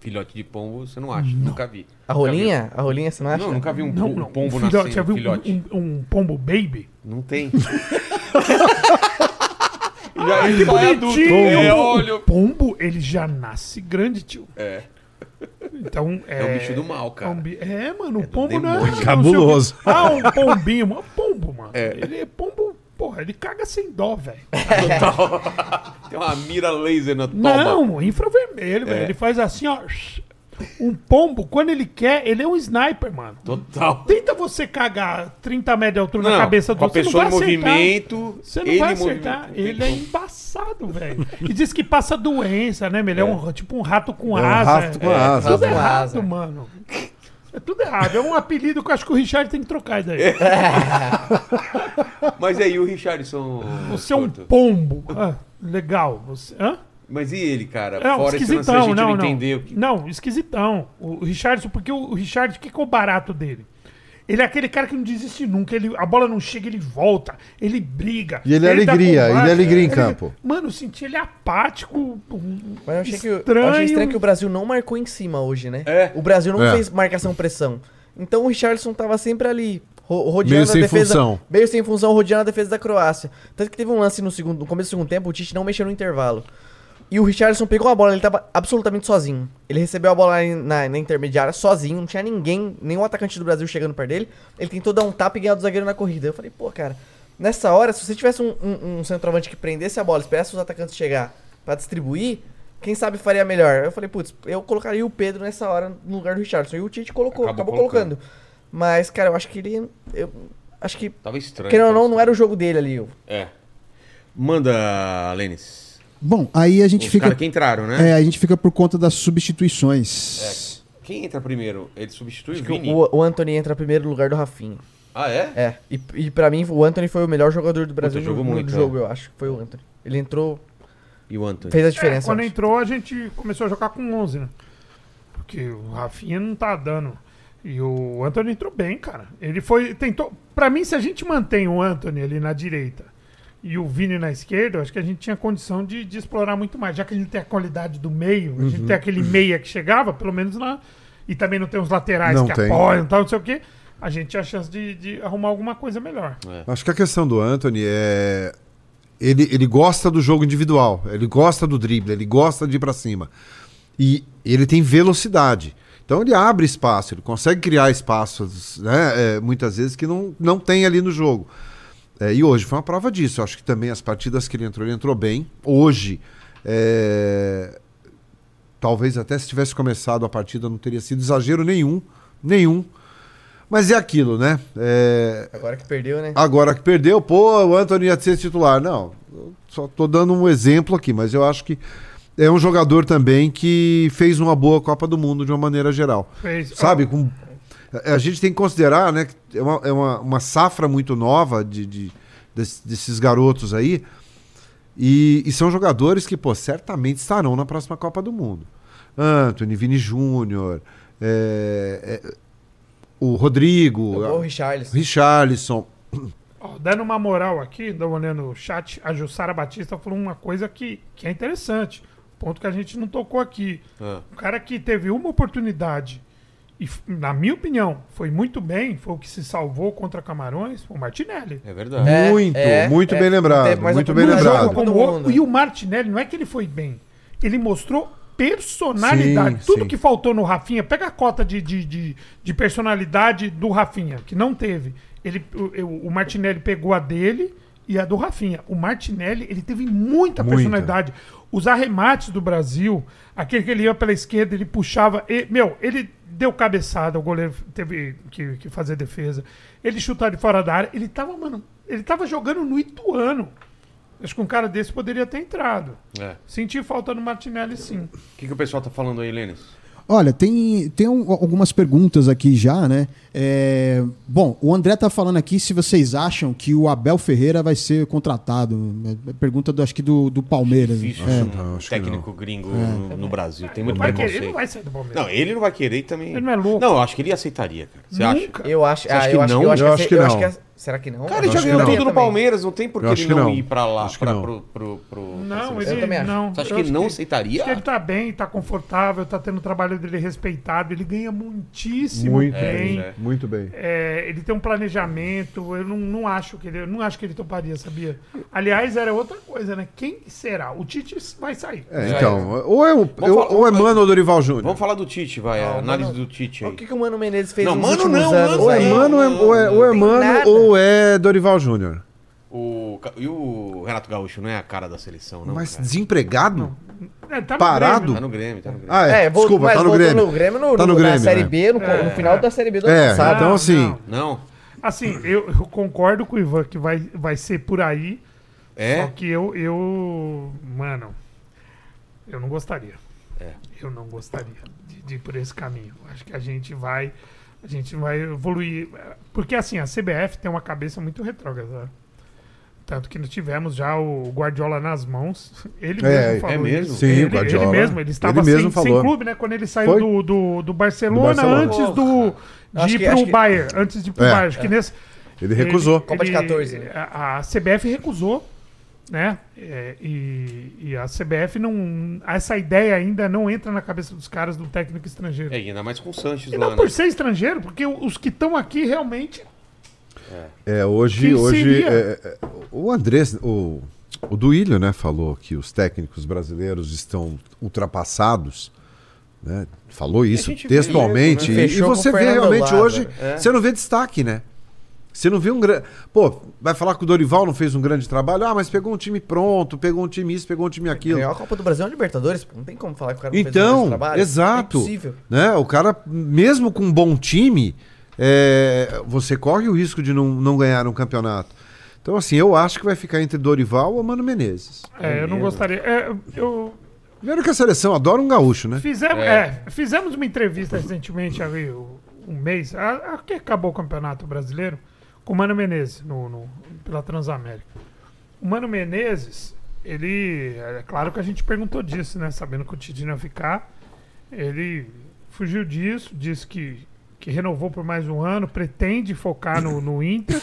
Speaker 1: Filhote de pombo você não acha, nunca vi.
Speaker 2: A rolinha? A rolinha, você não
Speaker 1: vi.
Speaker 2: acha?
Speaker 1: Não, nunca vi um,
Speaker 5: Não,
Speaker 1: po-
Speaker 5: não.
Speaker 1: pombo
Speaker 5: um filhote,
Speaker 1: nascendo.
Speaker 5: já viu
Speaker 1: filhote.
Speaker 5: um, um- um pombo baby?
Speaker 1: Não tem. Já ele só é adulto. É,
Speaker 5: O pombo, ele já nasce grande, tio.
Speaker 1: É.
Speaker 5: Então, é...
Speaker 1: É um bicho do mal,
Speaker 5: É,
Speaker 1: cara.
Speaker 5: um bi- é, mano, o
Speaker 1: do
Speaker 5: pombo não é... não
Speaker 3: Cabuloso.
Speaker 5: Ah, um pombinho. mano. Pombo, mano.
Speaker 1: É.
Speaker 5: Ele é pombo... Porra, ele caga sem dó, velho.
Speaker 1: Tem uma mira laser na toba.
Speaker 5: Não, infravermelho, velho.
Speaker 1: É.
Speaker 5: Ele faz assim, ó. Um pombo, quando ele quer, ele é um sniper, mano.
Speaker 1: Total.
Speaker 5: Tenta você cagar 30 metros de altura na
Speaker 1: Não,
Speaker 5: cabeça do
Speaker 1: com a
Speaker 5: outro, você
Speaker 1: pessoa em
Speaker 5: vai acertar.
Speaker 1: movimento.
Speaker 5: Você não
Speaker 1: ele
Speaker 5: vai
Speaker 1: em
Speaker 5: acertar.
Speaker 1: movimento,
Speaker 5: Ele é embaçado, velho. E diz que passa doença, né, meu? Ele é, um, tipo um rato com
Speaker 3: É um
Speaker 5: asa.
Speaker 3: rato com
Speaker 5: é,
Speaker 3: asa.
Speaker 5: Tudo
Speaker 2: Rato com
Speaker 5: errado,
Speaker 2: asa.
Speaker 5: mano. É tudo errado. É um apelido que eu acho que o Richard tem que trocar isso daí.
Speaker 1: Mas aí o Richardson.
Speaker 5: Você é um pombo. Ah, legal. Você, hã?
Speaker 1: Mas e ele, cara?
Speaker 5: Não,
Speaker 1: Fora esse lance a
Speaker 5: esquisitão,
Speaker 1: gente
Speaker 5: não,
Speaker 1: não
Speaker 5: não.
Speaker 1: entendeu. que-
Speaker 5: Não, esquisitão. O Richardson, porque o Richard, o que, que é o barato dele? Ele é aquele cara que não desiste nunca. Ele, a bola não chega, ele volta, ele briga.
Speaker 3: E ele é alegria,
Speaker 5: combate.
Speaker 3: ele é alegria em campo.
Speaker 5: Mano, eu senti ele apático.
Speaker 2: Mas eu achei, que, eu
Speaker 5: estranho.
Speaker 2: achei estranho que o Brasil não marcou em cima hoje, né?
Speaker 1: É.
Speaker 2: O Brasil não
Speaker 3: É.
Speaker 2: fez marcação-pressão. Então o Richardson tava sempre ali, ro rodeando
Speaker 3: Meio
Speaker 2: a
Speaker 3: sem
Speaker 2: defesa.
Speaker 3: função.
Speaker 2: Meio sem função, rodeando a defesa da Croácia. Tanto que teve um lance no, segundo, no começo do segundo tempo, o Tite não mexeu no intervalo. E o Richardson pegou a bola, ele tava absolutamente sozinho. Ele recebeu a bola na, na intermediária sozinho, não tinha ninguém, nenhum atacante do Brasil chegando perto dele. Ele tentou dar um tapa e ganhar do zagueiro na corrida. Eu falei, pô, cara, nessa hora, se você tivesse um, um- um centroavante que prendesse a bola, esperasse os atacantes chegar pra distribuir, quem sabe faria melhor. Eu falei, putz, eu colocaria o Pedro nessa hora no lugar do Richardson. E o Tite colocou,
Speaker 1: Acabou
Speaker 2: acabou,
Speaker 1: colocando.
Speaker 2: colocando. Mas, cara, eu acho que ele. Eu acho que.
Speaker 1: Tava estranho.
Speaker 2: Querendo ou não, não era o jogo dele ali. o-
Speaker 1: É. Manda, Lênis.
Speaker 4: Bom, aí a gente
Speaker 1: Os
Speaker 4: fica.
Speaker 1: caras que entraram, né?
Speaker 4: É, a gente fica por conta das substituições.
Speaker 1: Quem entra primeiro? Ele substitui o
Speaker 2: Acho que
Speaker 1: Vini?
Speaker 2: o, o Anthony entra primeiro no lugar do Rafinha.
Speaker 1: Ah, é?
Speaker 2: É. E, e pra mim, o Anthony foi o melhor jogador do Brasil
Speaker 1: jogou
Speaker 2: no, no
Speaker 1: muito,
Speaker 2: jogo,
Speaker 1: é.
Speaker 2: eu acho. Foi o Anthony. Ele entrou,
Speaker 1: E o Anthony?
Speaker 2: fez a
Speaker 5: É,
Speaker 2: diferença.
Speaker 5: quando
Speaker 2: eu acho.
Speaker 5: entrou, a gente começou a jogar com 11, né? Porque o Rafinha não tá dando. E o Anthony entrou bem, cara. Ele foi. Tentou. Pra mim, se a gente mantém o Anthony ali na direita e o Vini na esquerda, eu acho que a gente tinha condição de, de explorar muito mais. Já que a gente tem a qualidade do meio, a
Speaker 3: Uhum.
Speaker 5: gente tem aquele meia que chegava, pelo menos lá. E também não tem os laterais
Speaker 3: Não
Speaker 5: que
Speaker 3: tem.
Speaker 5: apoiam e tal, não sei o quê. a gente tinha a chance de, de arrumar alguma coisa melhor.
Speaker 3: Acho que a questão do Anthony é. Ele, ele gosta do jogo individual, ele gosta do drible, ele gosta de ir pra cima. E ele tem velocidade. Então ele abre espaço, ele consegue criar espaços, né, é, muitas vezes, que não, não tem ali no jogo. É, e hoje foi uma prova disso. Eu acho que também as partidas que ele entrou, ele entrou bem. Hoje, é, talvez até se tivesse começado a partida não teria sido exagero nenhum. Nenhum. Mas é aquilo, né? É,
Speaker 2: Agora que perdeu, né?
Speaker 3: Agora que perdeu, pô, o Anthony ia ser titular. Não, eu só tô dando um exemplo aqui, mas eu acho que é um jogador também que fez uma boa Copa do Mundo de uma maneira geral.
Speaker 5: Fez.
Speaker 3: Sabe? Com, a a gente tem que considerar, né, que é uma, é uma, uma safra muito nova de, de- des- desses garotos aí. E, e são jogadores que, pô, certamente estarão na próxima Copa do Mundo. Anthony, Vini Júnior, é, é, o Rodrigo,
Speaker 2: O Richarlison.
Speaker 3: Richarlison.
Speaker 5: Ó, dando uma moral aqui, dando uma olhando no chat, a Jussara Batista falou uma coisa que, que é interessante. Ponto que a gente não tocou aqui.
Speaker 1: Ah.
Speaker 5: O cara que teve uma oportunidade e, na minha opinião, foi muito bem, foi o que se salvou contra Camarões, o Martinelli.
Speaker 1: É verdade.
Speaker 2: É,
Speaker 3: muito,
Speaker 2: é,
Speaker 3: muito
Speaker 2: é.
Speaker 3: bem lembrado. Muito bem lembrado.
Speaker 5: E o Martinelli, não é que ele foi bem, ele mostrou personalidade.
Speaker 3: Sim,
Speaker 5: Tudo
Speaker 3: sim.
Speaker 5: que faltou no Rafinha, pega a cota de, de, de, de personalidade do Rafinha, que não teve. Ele, o, o- o Martinelli pegou a dele e a do Rafinha. O Martinelli, ele teve muita
Speaker 3: Muita.
Speaker 5: personalidade. Os arremates do Brasil, aquele que ele ia pela esquerda, ele puxava. e- meu, ele deu cabeçada, o goleiro teve que, que fazer defesa. Ele chutar de fora da área. Ele tava, mano, ele tava jogando no Ituano. Acho que um cara desse poderia ter entrado.
Speaker 1: É.
Speaker 5: Senti falta no Martinelli, sim.
Speaker 1: O que, que o pessoal tá falando aí, Lênis?
Speaker 4: Olha, tem, tem um- algumas perguntas aqui já, né? É, bom, o André tá falando aqui se vocês acham que o Abel Ferreira vai ser contratado. É pergunta, do, acho que do, do Palmeiras.
Speaker 1: Difícil
Speaker 4: É.
Speaker 3: Não, acho que
Speaker 1: técnico gringo no, no Brasil. Tem muito
Speaker 5: Vai querer, ele
Speaker 1: preconceito.
Speaker 5: não vai sair do Palmeiras.
Speaker 1: Não, ele não vai querer e também.
Speaker 5: Ele não é louco.
Speaker 1: Não, eu acho que ele aceitaria, cara. Você acha?
Speaker 5: Nunca.
Speaker 2: Eu acho,
Speaker 1: Você acha
Speaker 2: ah,
Speaker 1: que
Speaker 2: eu acho
Speaker 1: não?
Speaker 2: que eu acho
Speaker 3: Eu
Speaker 2: que,
Speaker 3: acho que
Speaker 2: eu
Speaker 3: não.
Speaker 2: acho que é- será que não?
Speaker 1: Cara, ele já
Speaker 3: que
Speaker 1: ganhou tudo no. Palmeiras, não tem por
Speaker 3: Eu
Speaker 1: que ele
Speaker 3: que
Speaker 1: não,
Speaker 3: não.
Speaker 1: ir pra lá.
Speaker 3: Acho que
Speaker 1: pra,
Speaker 3: não.
Speaker 1: Pro, pro, pro,
Speaker 5: Não, ele
Speaker 2: também acho.
Speaker 5: não.
Speaker 1: Você acha
Speaker 5: Eu
Speaker 1: que ele não aceitaria?
Speaker 5: Acho que ele tá bem, tá confortável, tá tendo o trabalho dele respeitado, ele ganha muitíssimo
Speaker 3: Muito
Speaker 5: bem.
Speaker 1: É.
Speaker 3: Muito bem.
Speaker 5: É, ele tem um planejamento, eu não, não acho que ele, eu não acho que ele toparia, sabia? Aliás, era outra coisa, né? Quem será? O Tite vai sair.
Speaker 3: É, então, ou é, o,
Speaker 1: Vamos falar-
Speaker 3: ou é Mano ou Dorival Júnior.
Speaker 1: Vamos falar do Tite, vai. a análise
Speaker 2: Mano-
Speaker 1: do Tite
Speaker 2: O
Speaker 1: aí.
Speaker 2: que, que o Mano Menezes fez
Speaker 1: Não,
Speaker 2: nos
Speaker 1: Mano
Speaker 2: últimos
Speaker 1: não,
Speaker 2: anos?
Speaker 3: Ou é? Mano ou é, é, ou é ou é Dorival Júnior.
Speaker 1: O, e o Renato Gaúcho não é a cara da seleção, não?
Speaker 3: Mas
Speaker 1: cara?
Speaker 3: desempregado?
Speaker 5: É, tá no
Speaker 3: Parado?
Speaker 5: Grêmio,
Speaker 1: Tá no Grêmio, tá no Grêmio.
Speaker 3: Ah, é.
Speaker 2: É,
Speaker 3: Desculpa,
Speaker 2: mas
Speaker 3: tá no Grêmio.
Speaker 2: no Grêmio no,
Speaker 3: Tá no
Speaker 2: no-
Speaker 3: Grêmio,
Speaker 2: na Série
Speaker 3: né?
Speaker 2: B, no,
Speaker 5: É.
Speaker 2: no final da Série B do ano
Speaker 3: É,
Speaker 2: passado.
Speaker 3: então assim.
Speaker 5: não.
Speaker 1: Não?
Speaker 5: Assim, eu, eu concordo com o Ivan que vai, vai ser por aí. Só
Speaker 1: É?
Speaker 5: que eu, eu. Mano, eu não gostaria.
Speaker 1: É.
Speaker 5: Eu não gostaria de, de ir por esse caminho. Acho que a gente vai. A gente vai evoluir. Porque assim, a CBF tem uma cabeça muito retrógrada. Tanto que nós tivemos já o Guardiola nas mãos. Ele
Speaker 3: É,
Speaker 5: mesmo falou
Speaker 1: é mesmo?
Speaker 5: isso.
Speaker 3: Sim,
Speaker 5: ele,
Speaker 3: o Guardiola.
Speaker 5: Ele mesmo, ele estava
Speaker 3: Ele mesmo
Speaker 5: sem, sem clube, né? Quando ele saiu do, do, do Barcelona,
Speaker 3: Do Barcelona.
Speaker 5: antes do,
Speaker 2: Acho
Speaker 5: de ir
Speaker 2: que-
Speaker 5: pro
Speaker 2: acho que-
Speaker 5: Bayern. Antes de ir pro
Speaker 3: É.
Speaker 5: Bayern. Acho que nesse,
Speaker 3: Ele recusou.
Speaker 2: Copa de 14, né?
Speaker 5: A, a CBF recusou, né? É, e, e a CBF não. Essa ideia ainda não entra na cabeça dos caras do técnico estrangeiro.
Speaker 1: É, ainda mais com o Sanches
Speaker 5: e
Speaker 1: lá,
Speaker 5: não
Speaker 1: né?
Speaker 5: por ser estrangeiro, porque os que estão aqui realmente.
Speaker 3: É, hoje,
Speaker 5: Quem
Speaker 3: hoje
Speaker 5: seria?
Speaker 3: é, é, o Andrés, o, o Duílio, né, falou que os técnicos brasileiros estão ultrapassados. Né? Falou isso textualmente.
Speaker 2: mesmo, né?
Speaker 3: E- e, você vê realmente
Speaker 2: Lázaro.
Speaker 3: hoje,
Speaker 1: É.
Speaker 3: você não vê destaque, né? Você não vê um grande. Pô, vai falar que o Dorival não fez um grande trabalho? Ah, mas pegou um time pronto, pegou um time isso, pegou um time aquilo.
Speaker 2: Ganhou a Copa do Brasil é Libertadores, pô. Não tem como falar que o cara não fez um
Speaker 3: Então,
Speaker 2: grande trabalho.
Speaker 3: exato.
Speaker 2: É impossível.
Speaker 3: né? O cara, mesmo com um bom time, é, você corre o risco de não, não ganhar um campeonato. Então, assim, eu acho que vai ficar entre Dorival ou Mano Menezes.
Speaker 5: É, eu não gostaria. é, eu,
Speaker 3: Primeiro que a seleção adora um gaúcho, né?
Speaker 5: fizemos,
Speaker 1: É.
Speaker 5: é, fizemos uma entrevista recentemente, ali, um mês, a- a- que acabou o Campeonato Brasileiro, com o Mano Menezes, no, no- pela Transamérica. O Mano Menezes, ele. É claro que a gente perguntou disso, né? Sabendo que o Tidinho ia ficar. Ele fugiu disso, disse que, que renovou por mais um ano, pretende focar no, no Inter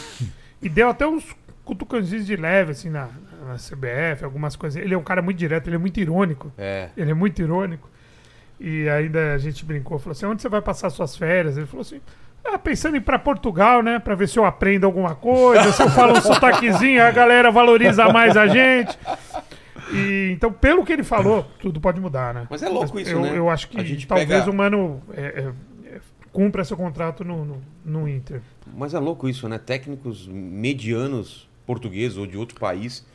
Speaker 5: e deu até uns cutucãozinhos de leve, assim, na, na CBF, algumas coisas. Ele é um cara muito direto, ele é muito irônico.
Speaker 1: É.
Speaker 5: Ele é muito irônico. E ainda a gente brincou, falou assim: onde você vai passar suas férias? Ele falou assim: Ah, pensando em ir pra Portugal, né? Pra ver se eu aprendo alguma coisa, se eu falo um sotaquezinho, a galera valoriza mais a gente. E, então, pelo que ele falou, tudo pode mudar, né?
Speaker 1: Mas é louco isso,
Speaker 5: eu,
Speaker 1: né?
Speaker 5: Eu acho que
Speaker 1: A gente
Speaker 5: talvez
Speaker 1: pega-
Speaker 5: o Mano é, é, é, cumpra seu contrato no, no, no Inter.
Speaker 1: Mas é louco isso, né? Técnicos medianos portugueses ou de outro país,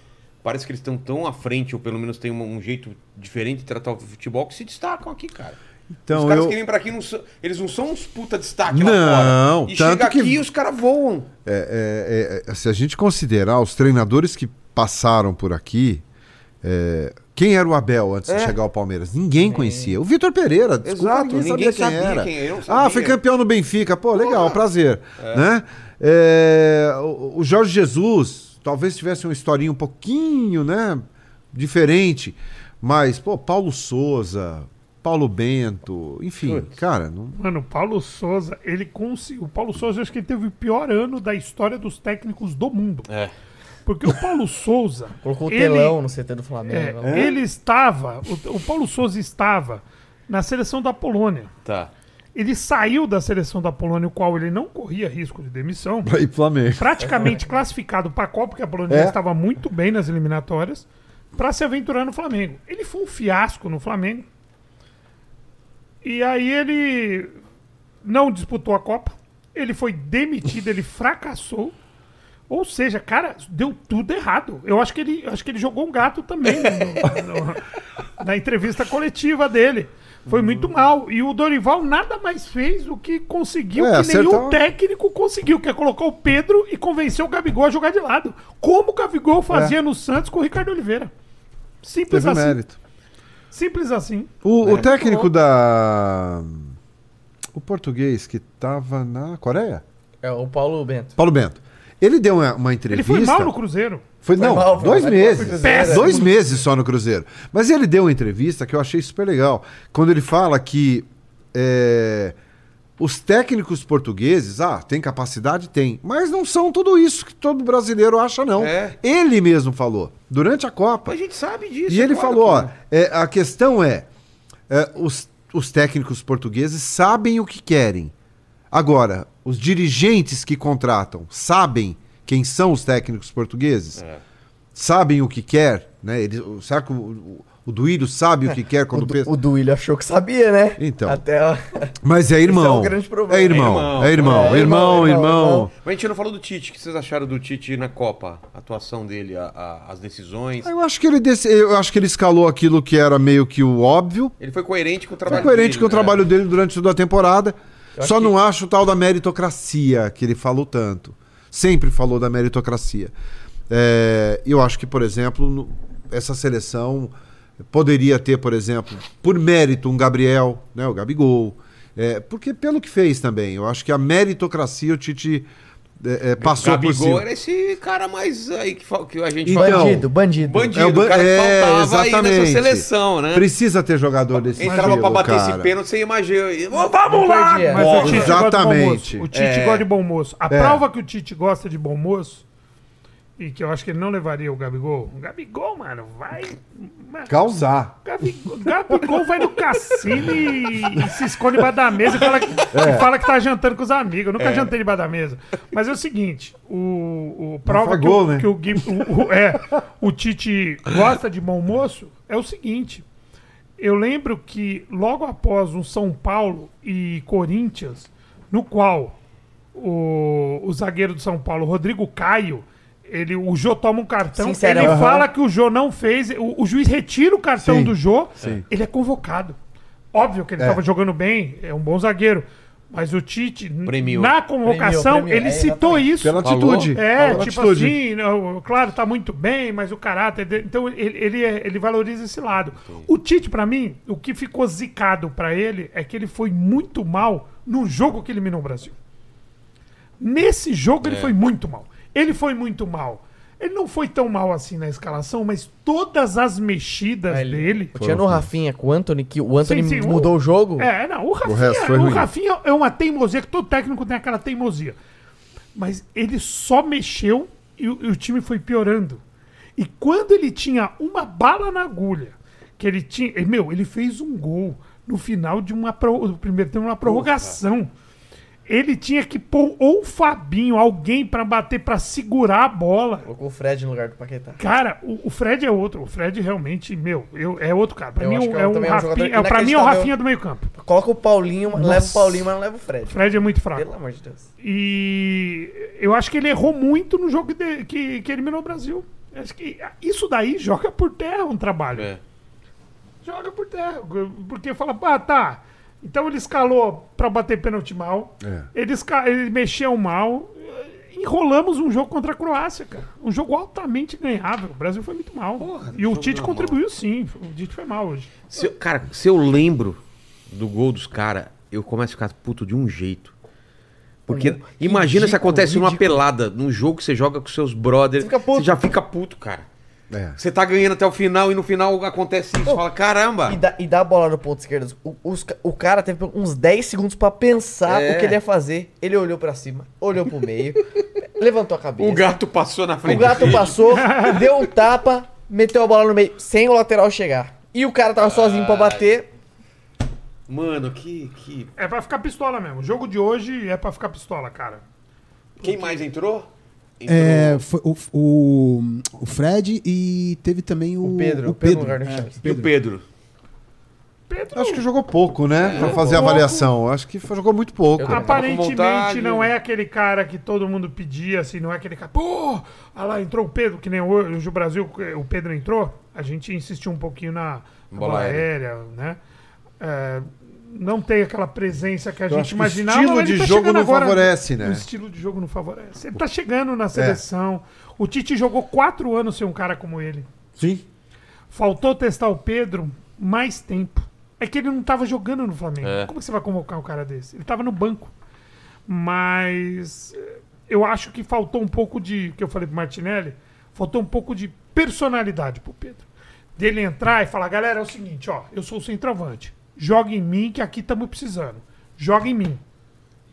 Speaker 1: parece que eles estão tão à frente, ou pelo menos têm um, um jeito diferente de tratar o futebol, que se destacam aqui, cara.
Speaker 3: Então,
Speaker 1: os caras
Speaker 3: eu-
Speaker 1: que vêm pra aqui, não são- eles não são uns puta destaque
Speaker 3: Não,
Speaker 1: lá fora. E
Speaker 3: tanto
Speaker 1: chega aqui e os caras voam.
Speaker 3: É, é, é, se a gente considerar os treinadores que passaram por aqui, é, quem era o Abel antes de
Speaker 1: É.
Speaker 3: chegar ao Palmeiras? Ninguém conhecia. O Vitor Pereira, desculpa,
Speaker 1: Exato,
Speaker 3: ninguém,
Speaker 1: ninguém
Speaker 3: sabia quem
Speaker 1: sabia
Speaker 3: era.
Speaker 1: quem era, não
Speaker 3: ah, foi campeão no Benfica. Pô, legal, prazer. Né? É, o, o Jorge Jesus, talvez tivesse uma historinha um pouquinho, né, diferente, mas pô, Paulo Souza, Paulo Bento, enfim,
Speaker 1: Putz.
Speaker 3: cara, não,
Speaker 5: Mano, o Paulo Souza, ele conseguiu. O Paulo Souza, eu acho que ele teve o pior ano da história dos técnicos do mundo.
Speaker 1: É.
Speaker 5: Porque o Paulo Souza.
Speaker 2: Colocou o
Speaker 5: ele-
Speaker 2: telão no CT do
Speaker 5: É,
Speaker 2: Flamengo.
Speaker 5: Ele estava. O, o Paulo Souza estava na seleção da Polônia.
Speaker 1: Tá.
Speaker 5: Ele saiu da seleção da Polônia, o qual ele não corria risco de demissão.
Speaker 3: pro Flamengo.
Speaker 5: praticamente classificado para a Copa, porque a Polônia
Speaker 3: É.
Speaker 5: já estava muito bem nas eliminatórias, para se aventurar no Flamengo. Ele foi um fiasco no Flamengo. E aí ele não disputou a Copa. Ele foi demitido, ele fracassou. Ou seja, cara, deu tudo errado. Eu acho que ele, acho que ele jogou um gato também no- no- na entrevista coletiva dele. Foi muito mal. E o Dorival nada mais fez do que conseguiu
Speaker 3: É,
Speaker 5: que nenhum
Speaker 3: acertar-
Speaker 5: técnico conseguiu, que é colocar o Pedro e convencer o Gabigol a jogar de lado. Como o Gabigol fazia no Santos com o Ricardo Oliveira. Simples
Speaker 3: Teve
Speaker 5: assim.
Speaker 3: mérito.
Speaker 5: Simples assim.
Speaker 3: O, o
Speaker 1: É.
Speaker 3: técnico da. O português que tava na Coreia?
Speaker 2: É o Paulo Bento.
Speaker 3: Paulo Bento. Ele deu uma, uma
Speaker 5: Ele
Speaker 3: entrevista.
Speaker 5: foi mal no Cruzeiro.
Speaker 3: Foi,
Speaker 2: Foi
Speaker 3: não,
Speaker 2: mal, foi
Speaker 3: dois
Speaker 2: mal,
Speaker 3: meses.
Speaker 2: foi
Speaker 5: péssimo.
Speaker 3: Dois meses só no Cruzeiro. Mas ele deu uma entrevista que eu achei super legal. Quando ele fala que é, os técnicos portugueses, ah, tem capacidade? Tem. Mas não são tudo isso que todo brasileiro acha, não.
Speaker 1: É.
Speaker 3: Ele mesmo falou, durante a Copa.
Speaker 1: A gente sabe disso.
Speaker 3: E ele
Speaker 1: claro
Speaker 3: falou, ó,
Speaker 1: que-
Speaker 3: é, a questão é, é, os, os técnicos portugueses sabem o que querem. Agora, os dirigentes que contratam sabem quem são os técnicos portugueses?
Speaker 1: É.
Speaker 3: Sabem o que quer? Né? Eles, será que o, o, o Duílio sabe o que quer
Speaker 2: O,
Speaker 3: quando
Speaker 2: Du-
Speaker 3: pensa?
Speaker 2: o Duílio achou que sabia, né?
Speaker 3: Então.
Speaker 2: Até a-
Speaker 3: Mas é irmão.
Speaker 2: Esse é o grande problema.
Speaker 3: É irmão,
Speaker 1: É
Speaker 3: é irmão,
Speaker 2: irmão,
Speaker 3: irmão,
Speaker 2: é irmão,
Speaker 3: irmão.
Speaker 2: irmão.
Speaker 1: Mas a gente não falou do Tite. O que vocês acharam do Tite na Copa? A atuação dele, a- a- as decisões.
Speaker 3: Eu acho que ele desse- eu acho que ele escalou aquilo que era meio que o óbvio.
Speaker 1: Ele foi coerente com o
Speaker 3: Foi
Speaker 1: trabalho
Speaker 3: coerente
Speaker 1: dele,
Speaker 3: com o
Speaker 1: né?
Speaker 3: trabalho dele durante toda a temporada.
Speaker 2: Eu
Speaker 3: Só não acho o tal da meritocracia que ele falou tanto. Sempre falou da meritocracia. É, eu acho que, por exemplo, essa seleção poderia ter, por exemplo, por mérito, um Gabriel, né, o Gabigol. É, porque pelo que fez também. Eu acho que a meritocracia o Tite é, é, passou por
Speaker 1: Gabigol
Speaker 3: cima.
Speaker 1: era esse cara mais aí que, que a gente
Speaker 3: Então,
Speaker 1: fala.
Speaker 2: bandido, bandido.
Speaker 1: Bandido,
Speaker 3: É o ban-
Speaker 1: cara que
Speaker 3: é,
Speaker 1: faltava aí
Speaker 3: exatamente.
Speaker 1: nessa seleção, né?
Speaker 3: Precisa ter jogador desse
Speaker 1: Entrava pra bater
Speaker 3: cara.
Speaker 1: esse pênalti, você imagina. Vamos
Speaker 2: Não
Speaker 1: lá!
Speaker 5: Mas o Tite gosta de bom
Speaker 3: Exatamente.
Speaker 5: moço. O Tite
Speaker 1: É.
Speaker 5: gosta de bom moço. A
Speaker 3: É.
Speaker 5: prova que o Tite gosta de bom moço, e que eu acho que ele não levaria o Gabigol. O Gabigol, mano, vai.
Speaker 3: Causar.
Speaker 5: Gabigol, Gabigol vai no cassino e, e se esconde debaixo da mesa e fala, que, e fala que tá jantando com os amigos. Eu nunca jantei debaixo da mesa. Mas é o seguinte: o, o prova que,
Speaker 3: gol,
Speaker 5: o,
Speaker 3: né?
Speaker 5: que o, Gui- o- o- é, o Tite gosta de bom moço é o seguinte. Eu lembro que logo após um São Paulo e Corinthians, no qual o, o zagueiro do São Paulo, Rodrigo Caio, ele, o Jô toma um cartão,
Speaker 2: Sincerão.
Speaker 5: ele
Speaker 2: Aham.
Speaker 5: fala que o Jô não fez, o, o juiz retira o cartão
Speaker 3: Sim,
Speaker 5: do Jô,
Speaker 3: sim.
Speaker 5: ele é convocado. Óbvio que ele
Speaker 3: É.
Speaker 5: estava jogando bem, é um bom zagueiro. Mas o Tite,
Speaker 1: Premiou.
Speaker 5: na convocação,
Speaker 2: Premiou, premiou,
Speaker 5: ele
Speaker 2: é,
Speaker 5: citou isso.
Speaker 3: Pela
Speaker 1: Falou?
Speaker 3: atitude.
Speaker 5: É,
Speaker 3: Pela
Speaker 5: tipo
Speaker 3: atitude.
Speaker 5: assim, claro, tá muito bem, mas o caráter dele. Então ele, ele, é- ele valoriza esse lado. O Tite, pra mim, o que ficou zicado pra ele é que ele foi muito mal no jogo que eliminou o Brasil. Nesse jogo ele foi muito mal. Ele foi muito mal. Ele não foi tão mal assim na escalação, mas todas as mexidas
Speaker 2: Ele-
Speaker 5: dele.
Speaker 2: Tinha no Rafinha com o Anthony, que o Anthony
Speaker 5: Sim, sim, o-
Speaker 2: mudou o jogo.
Speaker 5: É, não, o Rafinha, o
Speaker 3: ruim.
Speaker 5: Rafinha é uma teimosia, que todo técnico tem aquela teimosia. Mas ele só mexeu e o, e o time foi piorando. E quando ele tinha uma bala na agulha, que ele tinha. Meu, ele fez um gol no final de uma. pro- do primeiro tempo, uma prorrogação. Ele tinha que pôr ou o Fabinho, alguém pra bater, pra segurar a bola.
Speaker 2: Colocou o Fred no lugar do Paquetá.
Speaker 5: Cara, o, o Fred é outro. O Fred realmente, meu, eu, é outro cara. Pra
Speaker 2: Eu
Speaker 5: mim,
Speaker 2: é
Speaker 5: é
Speaker 2: um- é
Speaker 5: Rafinha, é, pra mim é o. Rafinha do meio campo.
Speaker 2: Coloca o Paulinho, leva o Paulinho, mas não leva o Fred.
Speaker 5: O Fred é muito fraco.
Speaker 2: Pelo amor de Deus.
Speaker 5: E eu acho que ele errou muito no jogo de- que, que eliminou o Brasil. Acho que isso daí joga por terra um trabalho.
Speaker 1: É.
Speaker 5: Joga por terra. Porque fala, ah, tá. Então ele escalou pra bater pênalti mal.
Speaker 3: É.
Speaker 5: Ele, esca- ele mexeu mal. Enrolamos um jogo contra a Croácia, cara. Um jogo altamente ganhável. O Brasil foi muito mal.
Speaker 1: Porra,
Speaker 5: e o Tite contribuiu sim. O Tite foi mal hoje.
Speaker 1: Se eu- cara, se eu lembro do gol dos caras, eu começo a ficar puto de um jeito. Porque
Speaker 2: Ridículo,
Speaker 1: imagina se acontece numa
Speaker 2: ridículo.
Speaker 1: pelada, num jogo que você joga com seus brothers.
Speaker 2: Você.
Speaker 1: Você já fica puto, cara.
Speaker 3: É.
Speaker 1: Você tá ganhando até o final e no final acontece isso. Você fala, caramba.
Speaker 2: E dá, e dá a bola no ponto esquerdo. O, os o cara teve uns 10 segundos pra pensar
Speaker 1: É.
Speaker 2: o que ele ia fazer. Ele olhou pra cima, olhou pro meio, levantou a cabeça.
Speaker 1: O gato passou na frente.
Speaker 2: O gato
Speaker 1: dele.
Speaker 2: passou, deu um tapa, meteu a bola no meio, sem o lateral chegar. E o cara tava sozinho pra bater.
Speaker 1: Mano, que, que.
Speaker 5: É pra ficar pistola mesmo. O jogo de hoje é pra ficar pistola, cara.
Speaker 1: Quem mais entrou? Entrou-
Speaker 4: É, foi o, o, o Fred e teve também o,
Speaker 2: O Pedro,
Speaker 4: O
Speaker 2: Pedro
Speaker 4: Pedro. é.
Speaker 1: E o Pedro?
Speaker 5: Pedro,
Speaker 3: Acho que jogou pouco, né? pra fazer a
Speaker 5: pouco.
Speaker 3: avaliação. Acho que foi- jogou muito pouco.
Speaker 5: Aparentemente não é aquele cara que todo mundo pedia, assim, não é aquele cara, pô, olha lá, entrou o Pedro, que nem hoje o Brasil, o Pedro entrou, a gente insistiu um pouquinho na na
Speaker 1: Bola
Speaker 5: bola,
Speaker 1: aérea.
Speaker 5: aérea, né? É, não tem aquela presença que a
Speaker 3: Eu
Speaker 5: gente
Speaker 3: que o
Speaker 5: imaginava.
Speaker 3: estilo de
Speaker 5: tá
Speaker 3: jogo não
Speaker 5: agora.
Speaker 3: favorece, né?
Speaker 5: O estilo de jogo não favorece. Ele tá chegando na seleção. O Tite jogou quatro anos sem um cara como ele.
Speaker 3: Sim.
Speaker 5: Faltou testar o Pedro mais tempo. É que ele não tava jogando no Flamengo.
Speaker 1: É.
Speaker 5: Como que você vai convocar um cara desse? Ele tava no banco. Mas eh, eu acho que faltou um pouco de. que eu falei pro Martinelli, faltou um pouco de personalidade pro Pedro. Dele entrar e falar, galera, é o seguinte, ó, eu sou o centroavante. Joga em mim que aqui estamos precisando. Joga em mim.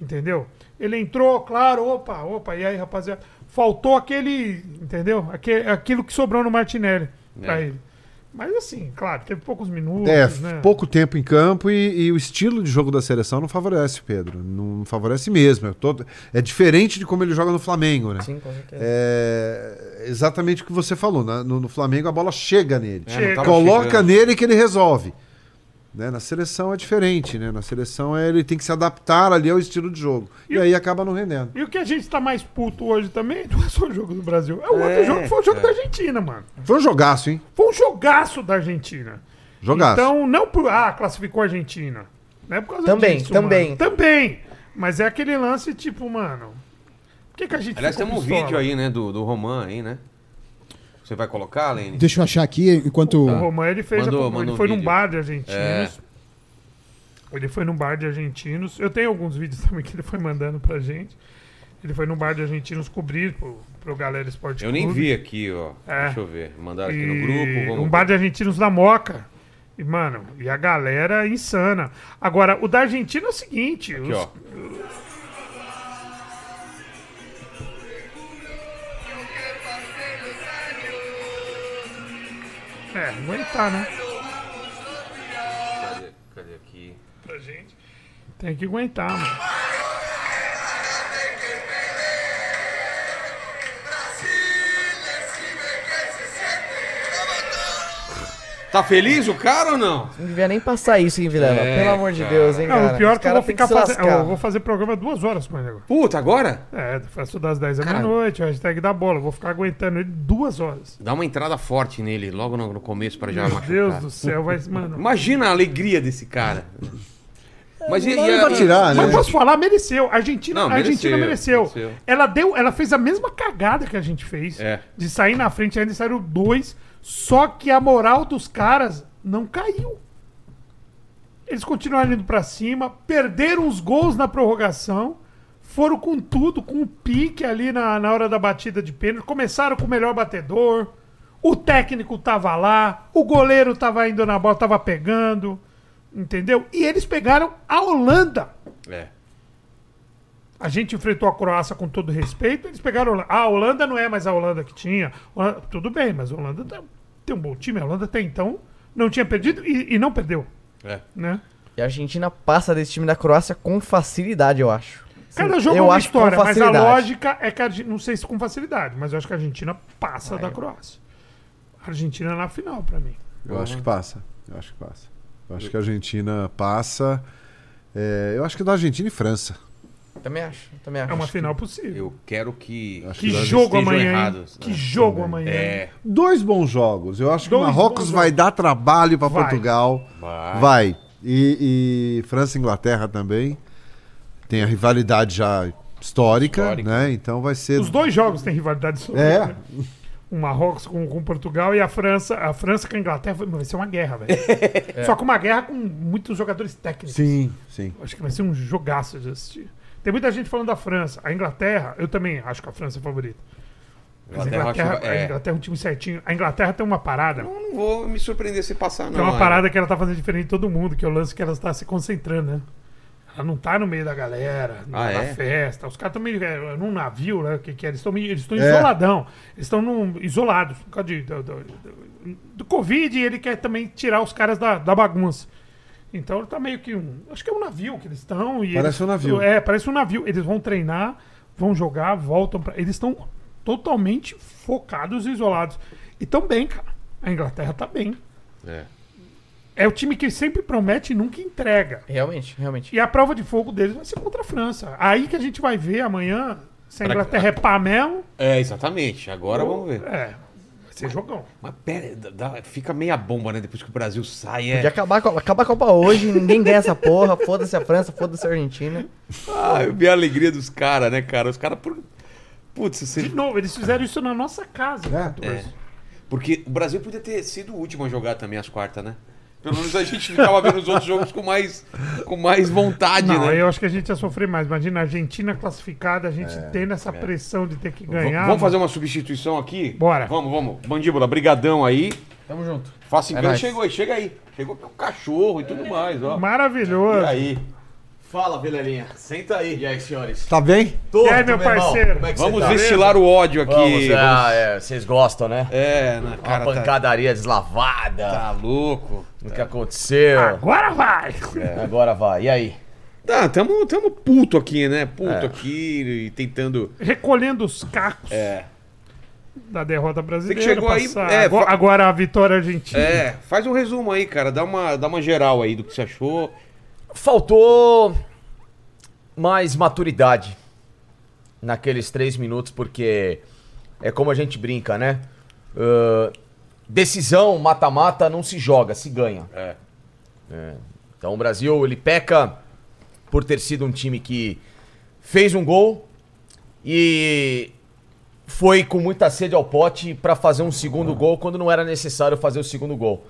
Speaker 5: Entendeu? Ele entrou, claro, opa, opa, e aí, rapaziada? Faltou aquele, entendeu? Aque- aquilo que sobrou no Martinelli pra
Speaker 1: É.
Speaker 5: ele. Mas assim, claro, teve poucos minutos,
Speaker 3: É,
Speaker 5: né?
Speaker 3: pouco tempo em campo e, e o estilo de jogo da seleção não favorece o Pedro. Não favorece mesmo. É, todo- é diferente de como ele joga no Flamengo, né?
Speaker 2: Sim, com certeza.
Speaker 3: É exatamente o que você falou. né? No, no Flamengo a bola chega nele.
Speaker 1: É,
Speaker 3: Coloca
Speaker 1: chegando.
Speaker 3: nele que ele resolve. Né? Na seleção é diferente, né? Na seleção é, ele tem que se adaptar ali ao estilo de jogo. E,
Speaker 5: E-
Speaker 3: aí acaba não rendendo.
Speaker 5: E o que a gente tá mais puto hoje também não é só o jogo do Brasil. É o outro
Speaker 1: É,
Speaker 5: jogo que foi o jogo
Speaker 1: é.
Speaker 5: da Argentina, mano.
Speaker 3: Foi um jogaço, hein?
Speaker 5: Foi um jogaço da Argentina.
Speaker 3: Jogaço.
Speaker 5: Então, não por. Ah, classificou a Argentina. Não é por causa
Speaker 2: Também,
Speaker 5: disso.
Speaker 2: também.
Speaker 5: mano. Também. Mas é aquele lance tipo, mano. Por que, que a gente
Speaker 1: Aliás,
Speaker 5: ficou
Speaker 1: tem um
Speaker 5: pistola?
Speaker 1: vídeo aí, né, do, do Roman aí, né? Você vai colocar, Lene?
Speaker 4: Deixa eu achar aqui enquanto.
Speaker 5: O Roman ele fez. a-
Speaker 1: Mandou-
Speaker 5: ele
Speaker 1: mandou
Speaker 5: foi
Speaker 1: um
Speaker 5: num bar de argentinos.
Speaker 1: É.
Speaker 5: Ele foi num bar de argentinos. Eu tenho alguns vídeos também que ele foi mandando pra gente. Ele foi num bar de argentinos cobrir pro, pro Galera Esporte
Speaker 1: Eu nem
Speaker 5: Clube.
Speaker 1: vi aqui, ó.
Speaker 5: É.
Speaker 1: Deixa eu ver. Mandaram aqui
Speaker 5: E
Speaker 1: no grupo. Vamos
Speaker 5: um bar de argentinos da Moca. E, mano, e a galera insana. Agora, o da Argentina é o seguinte.
Speaker 1: Aqui,
Speaker 5: os-
Speaker 1: ó.
Speaker 5: É, aguentar, né?
Speaker 1: Cadê, cadê aqui?
Speaker 5: Pra gente. Tem que aguentar, mano.
Speaker 1: Tá feliz o cara ou não?
Speaker 2: Não devia nem passar isso, hein, Vilela?
Speaker 1: É,
Speaker 2: Pelo amor de
Speaker 1: cara.
Speaker 2: Deus, hein,
Speaker 5: Não,
Speaker 2: cara.
Speaker 5: o pior é que eu vou ficar fazendo. Eu vou fazer programa duas horas com ele agora.
Speaker 1: Puta, agora?
Speaker 5: É, faço das 10 da meia-noite, hashtag da bola. Eu Vou ficar aguentando ele duas horas.
Speaker 1: Dá uma entrada forte nele, logo no, no começo, pra já
Speaker 5: Meu
Speaker 1: machucar.
Speaker 5: Deus do céu, vai. Mano.
Speaker 1: Imagina a alegria desse cara. Mas e,
Speaker 3: Não
Speaker 1: e
Speaker 3: pra tirar, né?
Speaker 5: Mas posso falar, mereceu. A Argentina,
Speaker 1: Não,
Speaker 5: a Argentina
Speaker 1: mereceu,
Speaker 5: mereceu.
Speaker 1: mereceu.
Speaker 5: Ela deu, ela fez a mesma cagada que a gente fez.
Speaker 1: É.
Speaker 5: De sair na frente, ainda saíram dois. Só que a moral dos caras não caiu. Eles continuaram indo pra cima, perderam os gols na prorrogação, foram com tudo, com o pique ali na, na hora da batida de pênalti, começaram com o melhor batedor, o técnico tava lá, o goleiro tava indo na bola, tava pegando, entendeu? E eles pegaram a Holanda.
Speaker 1: É.
Speaker 5: A gente enfrentou a Croácia com todo respeito, eles pegaram a Holanda. Ah, a Holanda não é mais a Holanda que tinha. Holanda- Tudo bem, mas a Holanda tá- tem um bom time. A Holanda até então não tinha perdido e, e não perdeu,
Speaker 1: É.
Speaker 5: né?
Speaker 2: E a Argentina passa desse time da Croácia com facilidade, eu acho.
Speaker 5: Cada jogo
Speaker 2: eu
Speaker 5: é uma
Speaker 2: acho
Speaker 5: história, mas a lógica é que a Argentina, não sei se com facilidade, mas eu acho que a Argentina passa da Croácia. A Argentina na final, pra mim.
Speaker 3: Eu acho que passa. Eu acho que passa. Eu acho que a Argentina passa. É, eu acho que da Argentina e França.
Speaker 2: Também acho, também acho.
Speaker 5: É uma final possível.
Speaker 1: Eu quero que.
Speaker 5: Que
Speaker 3: nós
Speaker 5: jogo amanhã,
Speaker 1: errados,
Speaker 5: Que
Speaker 1: né?
Speaker 5: jogo amanhã. hein?
Speaker 1: É.
Speaker 3: Dois bons jogos. Eu acho que o Marrocos vai
Speaker 5: jogos.
Speaker 3: dar trabalho para. Portugal.
Speaker 1: Vai.
Speaker 3: Vai. E, e França e Inglaterra também. Tem a rivalidade já histórica,
Speaker 1: Histórica.
Speaker 3: né? Então vai ser.
Speaker 5: Os dois jogos têm rivalidade sobre.
Speaker 3: É.
Speaker 5: né? O Marrocos com, com Portugal e a França. A França com a Inglaterra vai- vai ser uma guerra, velho. Só que uma guerra com muitos jogadores técnicos.
Speaker 3: Sim, sim.
Speaker 5: Acho que vai ser um jogaço de assistir. Tem muita gente falando da França. A Inglaterra, eu também acho que a França é a favorita. Mas a
Speaker 1: Inglaterra, acho
Speaker 5: Inglaterra,
Speaker 1: que-
Speaker 5: a
Speaker 1: é.
Speaker 5: Inglaterra é um time certinho. A Inglaterra tem uma parada.
Speaker 1: Eu não vou me surpreender se passar, não.
Speaker 5: Tem uma parada que ela tá fazendo diferente de todo mundo, que é o lance que ela está se concentrando, né? Ela não tá no meio da galera, na,
Speaker 1: Ah,
Speaker 5: na
Speaker 1: é?
Speaker 5: festa. Os caras estão meio é, num navio, né? Que, que é, eles estão eles estão
Speaker 3: É.
Speaker 5: isoladão. Eles estão isolados por causa de, do, do, do- do Covid ele quer também tirar os caras da, da bagunça. Então ele tá meio que um. Acho que é um navio que eles estão.
Speaker 3: Parece
Speaker 5: eles-
Speaker 3: um navio.
Speaker 5: É, parece um navio. Eles vão treinar, vão jogar, voltam pra. Eles estão totalmente focados e isolados. E tão bem, cara. A Inglaterra tá bem.
Speaker 1: É.
Speaker 5: É o time que sempre promete e nunca entrega.
Speaker 2: Realmente, realmente.
Speaker 5: E a prova de fogo deles vai ser contra a França. Aí que a gente vai ver amanhã se a
Speaker 1: Pra-
Speaker 5: Inglaterra é pá mesmo.
Speaker 1: É, exatamente. Agora vamos ver.
Speaker 5: É, ser jogão.
Speaker 1: Mas pera, dá- dá- fica meia bomba, né? Depois que o Brasil sai. É...
Speaker 2: Podia acabar, com- acabar a Copa hoje, ninguém ganha essa porra. Foda-se a França, foda-se a Argentina.
Speaker 1: Ah, eu vi a alegria dos caras, né, cara? Os caras por. Putz, você...
Speaker 5: De novo, eles fizeram isso na nossa casa.
Speaker 3: É.
Speaker 5: 14.
Speaker 1: É. Porque o Brasil podia ter sido o último a jogar também as quartas, né? Pelo menos a gente ficava vendo os outros jogos com mais, com mais vontade,
Speaker 5: Não,
Speaker 1: né?
Speaker 5: eu acho que a gente ia sofrer mais. Imagina a Argentina classificada, a gente tendo essa pressão de ter que
Speaker 1: V-
Speaker 5: ganhar.
Speaker 1: vamos fazer uma substituição aqui?
Speaker 5: Bora.
Speaker 1: Vamos, vamos. Mandíbula, brigadão aí.
Speaker 2: Tamo junto.
Speaker 1: Faça
Speaker 2: É
Speaker 1: engano,
Speaker 2: nóis.
Speaker 1: chegou aí, chega aí. Chegou com o cachorro e tudo mais, ó.
Speaker 5: Maravilhoso.
Speaker 1: E aí?
Speaker 6: Fala, Vilelinha. Senta aí. E aí, senhores?
Speaker 3: Tá bem?
Speaker 6: Tô,
Speaker 5: E aí, meu parceiro?
Speaker 6: Como é que
Speaker 1: Vamos
Speaker 6: tá?
Speaker 1: destilar o ódio aqui.
Speaker 6: Vamos, ah,
Speaker 1: Vamos-
Speaker 6: é, vocês gostam, né?
Speaker 1: É, na
Speaker 6: Uma
Speaker 1: cara, tá,
Speaker 6: pancadaria deslavada.
Speaker 1: tá louco.
Speaker 6: O que aconteceu?
Speaker 5: Agora vai!
Speaker 6: Agora vai. E aí?
Speaker 1: Tá, tamo, tamo puto aqui, né? Puto
Speaker 6: É.
Speaker 1: aqui e tentando.
Speaker 5: Recolhendo os cacos
Speaker 1: É.
Speaker 5: da derrota brasileira.
Speaker 1: Você que chegou aí, é,
Speaker 5: agora,
Speaker 1: fa-
Speaker 5: agora a vitória argentina.
Speaker 1: É, faz um resumo aí, cara. Dá uma, dá uma geral aí do que você achou.
Speaker 6: Faltou mais maturidade naqueles três minutos, porque é como a gente brinca, né? Ah, decisão, mata-mata, não se joga, se ganha.
Speaker 1: É.
Speaker 6: É. Então o Brasil, ele peca por ter sido um time que fez um gol e foi com muita sede ao pote pra fazer um segundo gol quando não era necessário fazer o segundo gol.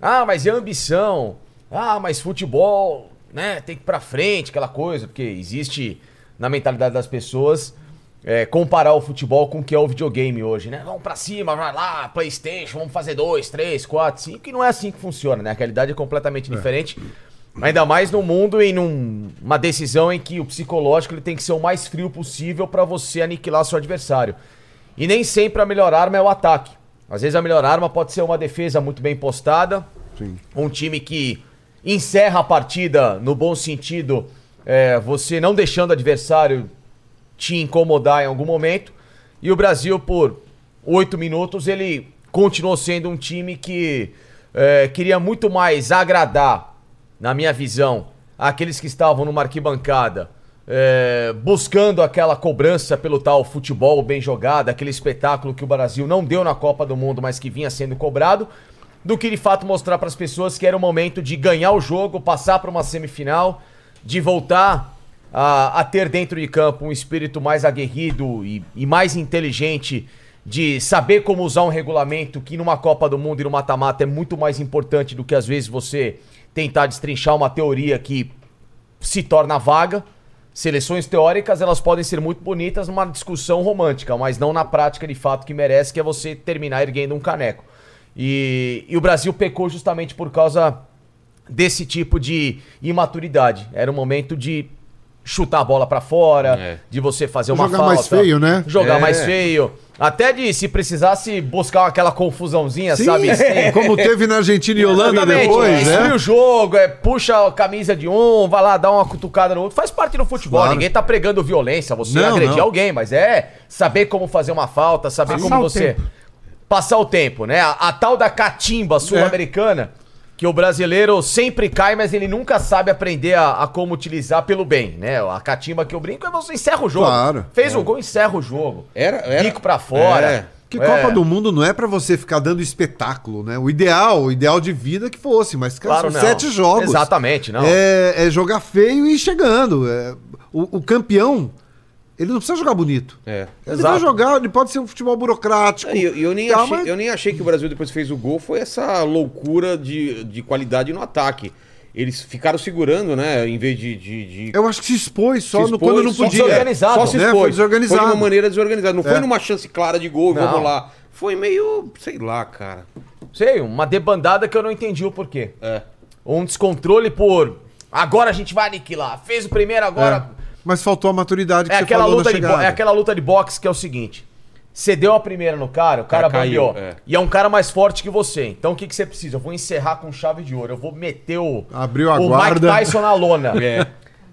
Speaker 6: Ah, mas é ambição. Ah, mas futebol, né, tem que ir pra frente, aquela coisa, porque existe na mentalidade das pessoas é, comparar o futebol com o que é o videogame hoje, né? Vamos pra cima, vai lá, Playstation, vamos fazer dois, três, quatro, cinco, e não é assim que funciona, né? A realidade é completamente diferente. Ainda mais num mundo e numa decisão em que o psicológico ele tem que ser o mais frio possível pra você aniquilar seu adversário. E nem sempre a melhor arma é o ataque. Às vezes a melhor arma pode ser uma defesa muito bem postada,
Speaker 3: Sim.
Speaker 6: um time que encerra a partida no bom sentido, é, você não deixando o adversário te incomodar em algum momento. E o Brasil, por oito minutos, ele continuou sendo um time que é, queria muito mais agradar, na minha visão, aqueles que estavam numa arquibancada, é, buscando aquela cobrança pelo tal futebol bem jogado, aquele espetáculo que o Brasil não deu na Copa do Mundo, mas que vinha sendo cobrado, do que de fato mostrar para as pessoas que era o momento de ganhar o jogo, passar para uma semifinal, de voltar a, a ter dentro de campo um espírito mais aguerrido e, e mais inteligente de saber como usar um regulamento que numa Copa do Mundo e no mata-mata é muito mais importante do que às vezes você tentar destrinchar uma teoria que se torna vaga. Seleções teóricas, elas podem ser muito bonitas numa discussão romântica, mas não na prática de fato que merece, que é você terminar erguendo um caneco. E, e o Brasil pecou justamente por causa desse tipo de imaturidade. Era o momento de chutar a bola pra fora,
Speaker 1: É.
Speaker 6: de você fazer uma
Speaker 3: Jogar
Speaker 6: falta.
Speaker 3: mais feio, né?
Speaker 6: Jogar
Speaker 1: É.
Speaker 6: mais feio. Até de se precisasse buscar aquela confusãozinha,
Speaker 3: Sim,
Speaker 6: sabe? Sim.
Speaker 3: como teve na Argentina e Holanda
Speaker 6: Exatamente,
Speaker 3: depois,
Speaker 6: é,
Speaker 3: né?
Speaker 6: o jogo, é, puxa a camisa de um, vai lá dar uma cutucada no outro. Faz parte do futebol.
Speaker 3: Claro.
Speaker 6: Ninguém tá pregando violência, você
Speaker 3: Não,
Speaker 6: agredir
Speaker 3: não.
Speaker 6: alguém, mas é saber como fazer uma falta, saber
Speaker 5: Passar
Speaker 6: como você.
Speaker 5: tempo.
Speaker 6: Passar o tempo, né? A, a tal da catimba sul-americana, que o brasileiro sempre cai, mas ele nunca sabe aprender a, a como utilizar pelo bem, né? A catimba que eu brinco é você encerra o jogo.
Speaker 3: Claro.
Speaker 6: Fez o gol, encerra o jogo.
Speaker 1: Era, era.
Speaker 6: Bico pra fora.
Speaker 1: É.
Speaker 3: Que
Speaker 6: É.
Speaker 3: Copa do Mundo não é pra você ficar dando espetáculo, né? O ideal, o ideal de vida que fosse, mas cara,
Speaker 6: Claro,
Speaker 3: são
Speaker 6: não.
Speaker 3: sete jogos.
Speaker 6: Exatamente, não.
Speaker 3: É, é jogar feio e ir chegando. É, o, o campeão, ele não precisa jogar bonito.
Speaker 1: É.
Speaker 3: Ele
Speaker 6: Exato.
Speaker 3: vai jogar, ele pode ser um futebol burocrático.
Speaker 1: E eu, eu nem
Speaker 3: Tá,
Speaker 1: achei,
Speaker 3: mas-
Speaker 1: eu nem achei que o Brasil depois fez o gol, foi essa loucura de, de qualidade no ataque. Eles ficaram segurando, né? Em vez de. de, de
Speaker 3: Eu acho que se expôs só
Speaker 1: se
Speaker 3: no,
Speaker 1: expôs,
Speaker 3: quando não
Speaker 1: só
Speaker 3: podia.
Speaker 6: desorganizado.
Speaker 1: Só se
Speaker 3: né?
Speaker 1: expôs.
Speaker 3: Foi desorganizado.
Speaker 1: Foi de uma maneira desorganizada. Não foi
Speaker 3: É.
Speaker 1: numa chance clara de gol,
Speaker 6: Não.
Speaker 1: vamos lá. Foi meio, sei lá, cara.
Speaker 6: Sei, uma debandada que eu não entendi o porquê.
Speaker 1: É.
Speaker 6: Um descontrole por. Agora a gente vai aniquilar. Fez o primeiro, agora.
Speaker 3: É. Mas faltou a maturidade que
Speaker 6: É,
Speaker 3: você
Speaker 6: aquela
Speaker 3: falou
Speaker 6: luta de bo- é aquela luta de boxe que é o seguinte: você deu a primeira no cara, o cara,
Speaker 1: cara caiu,
Speaker 6: bambeou.
Speaker 1: é.
Speaker 6: E é um cara mais forte que você. Então o que, que você precisa? Eu vou encerrar com chave de ouro. Eu vou meter o,
Speaker 3: Abriu a
Speaker 6: o
Speaker 3: guarda.
Speaker 6: Mike Tyson na lona.
Speaker 1: É.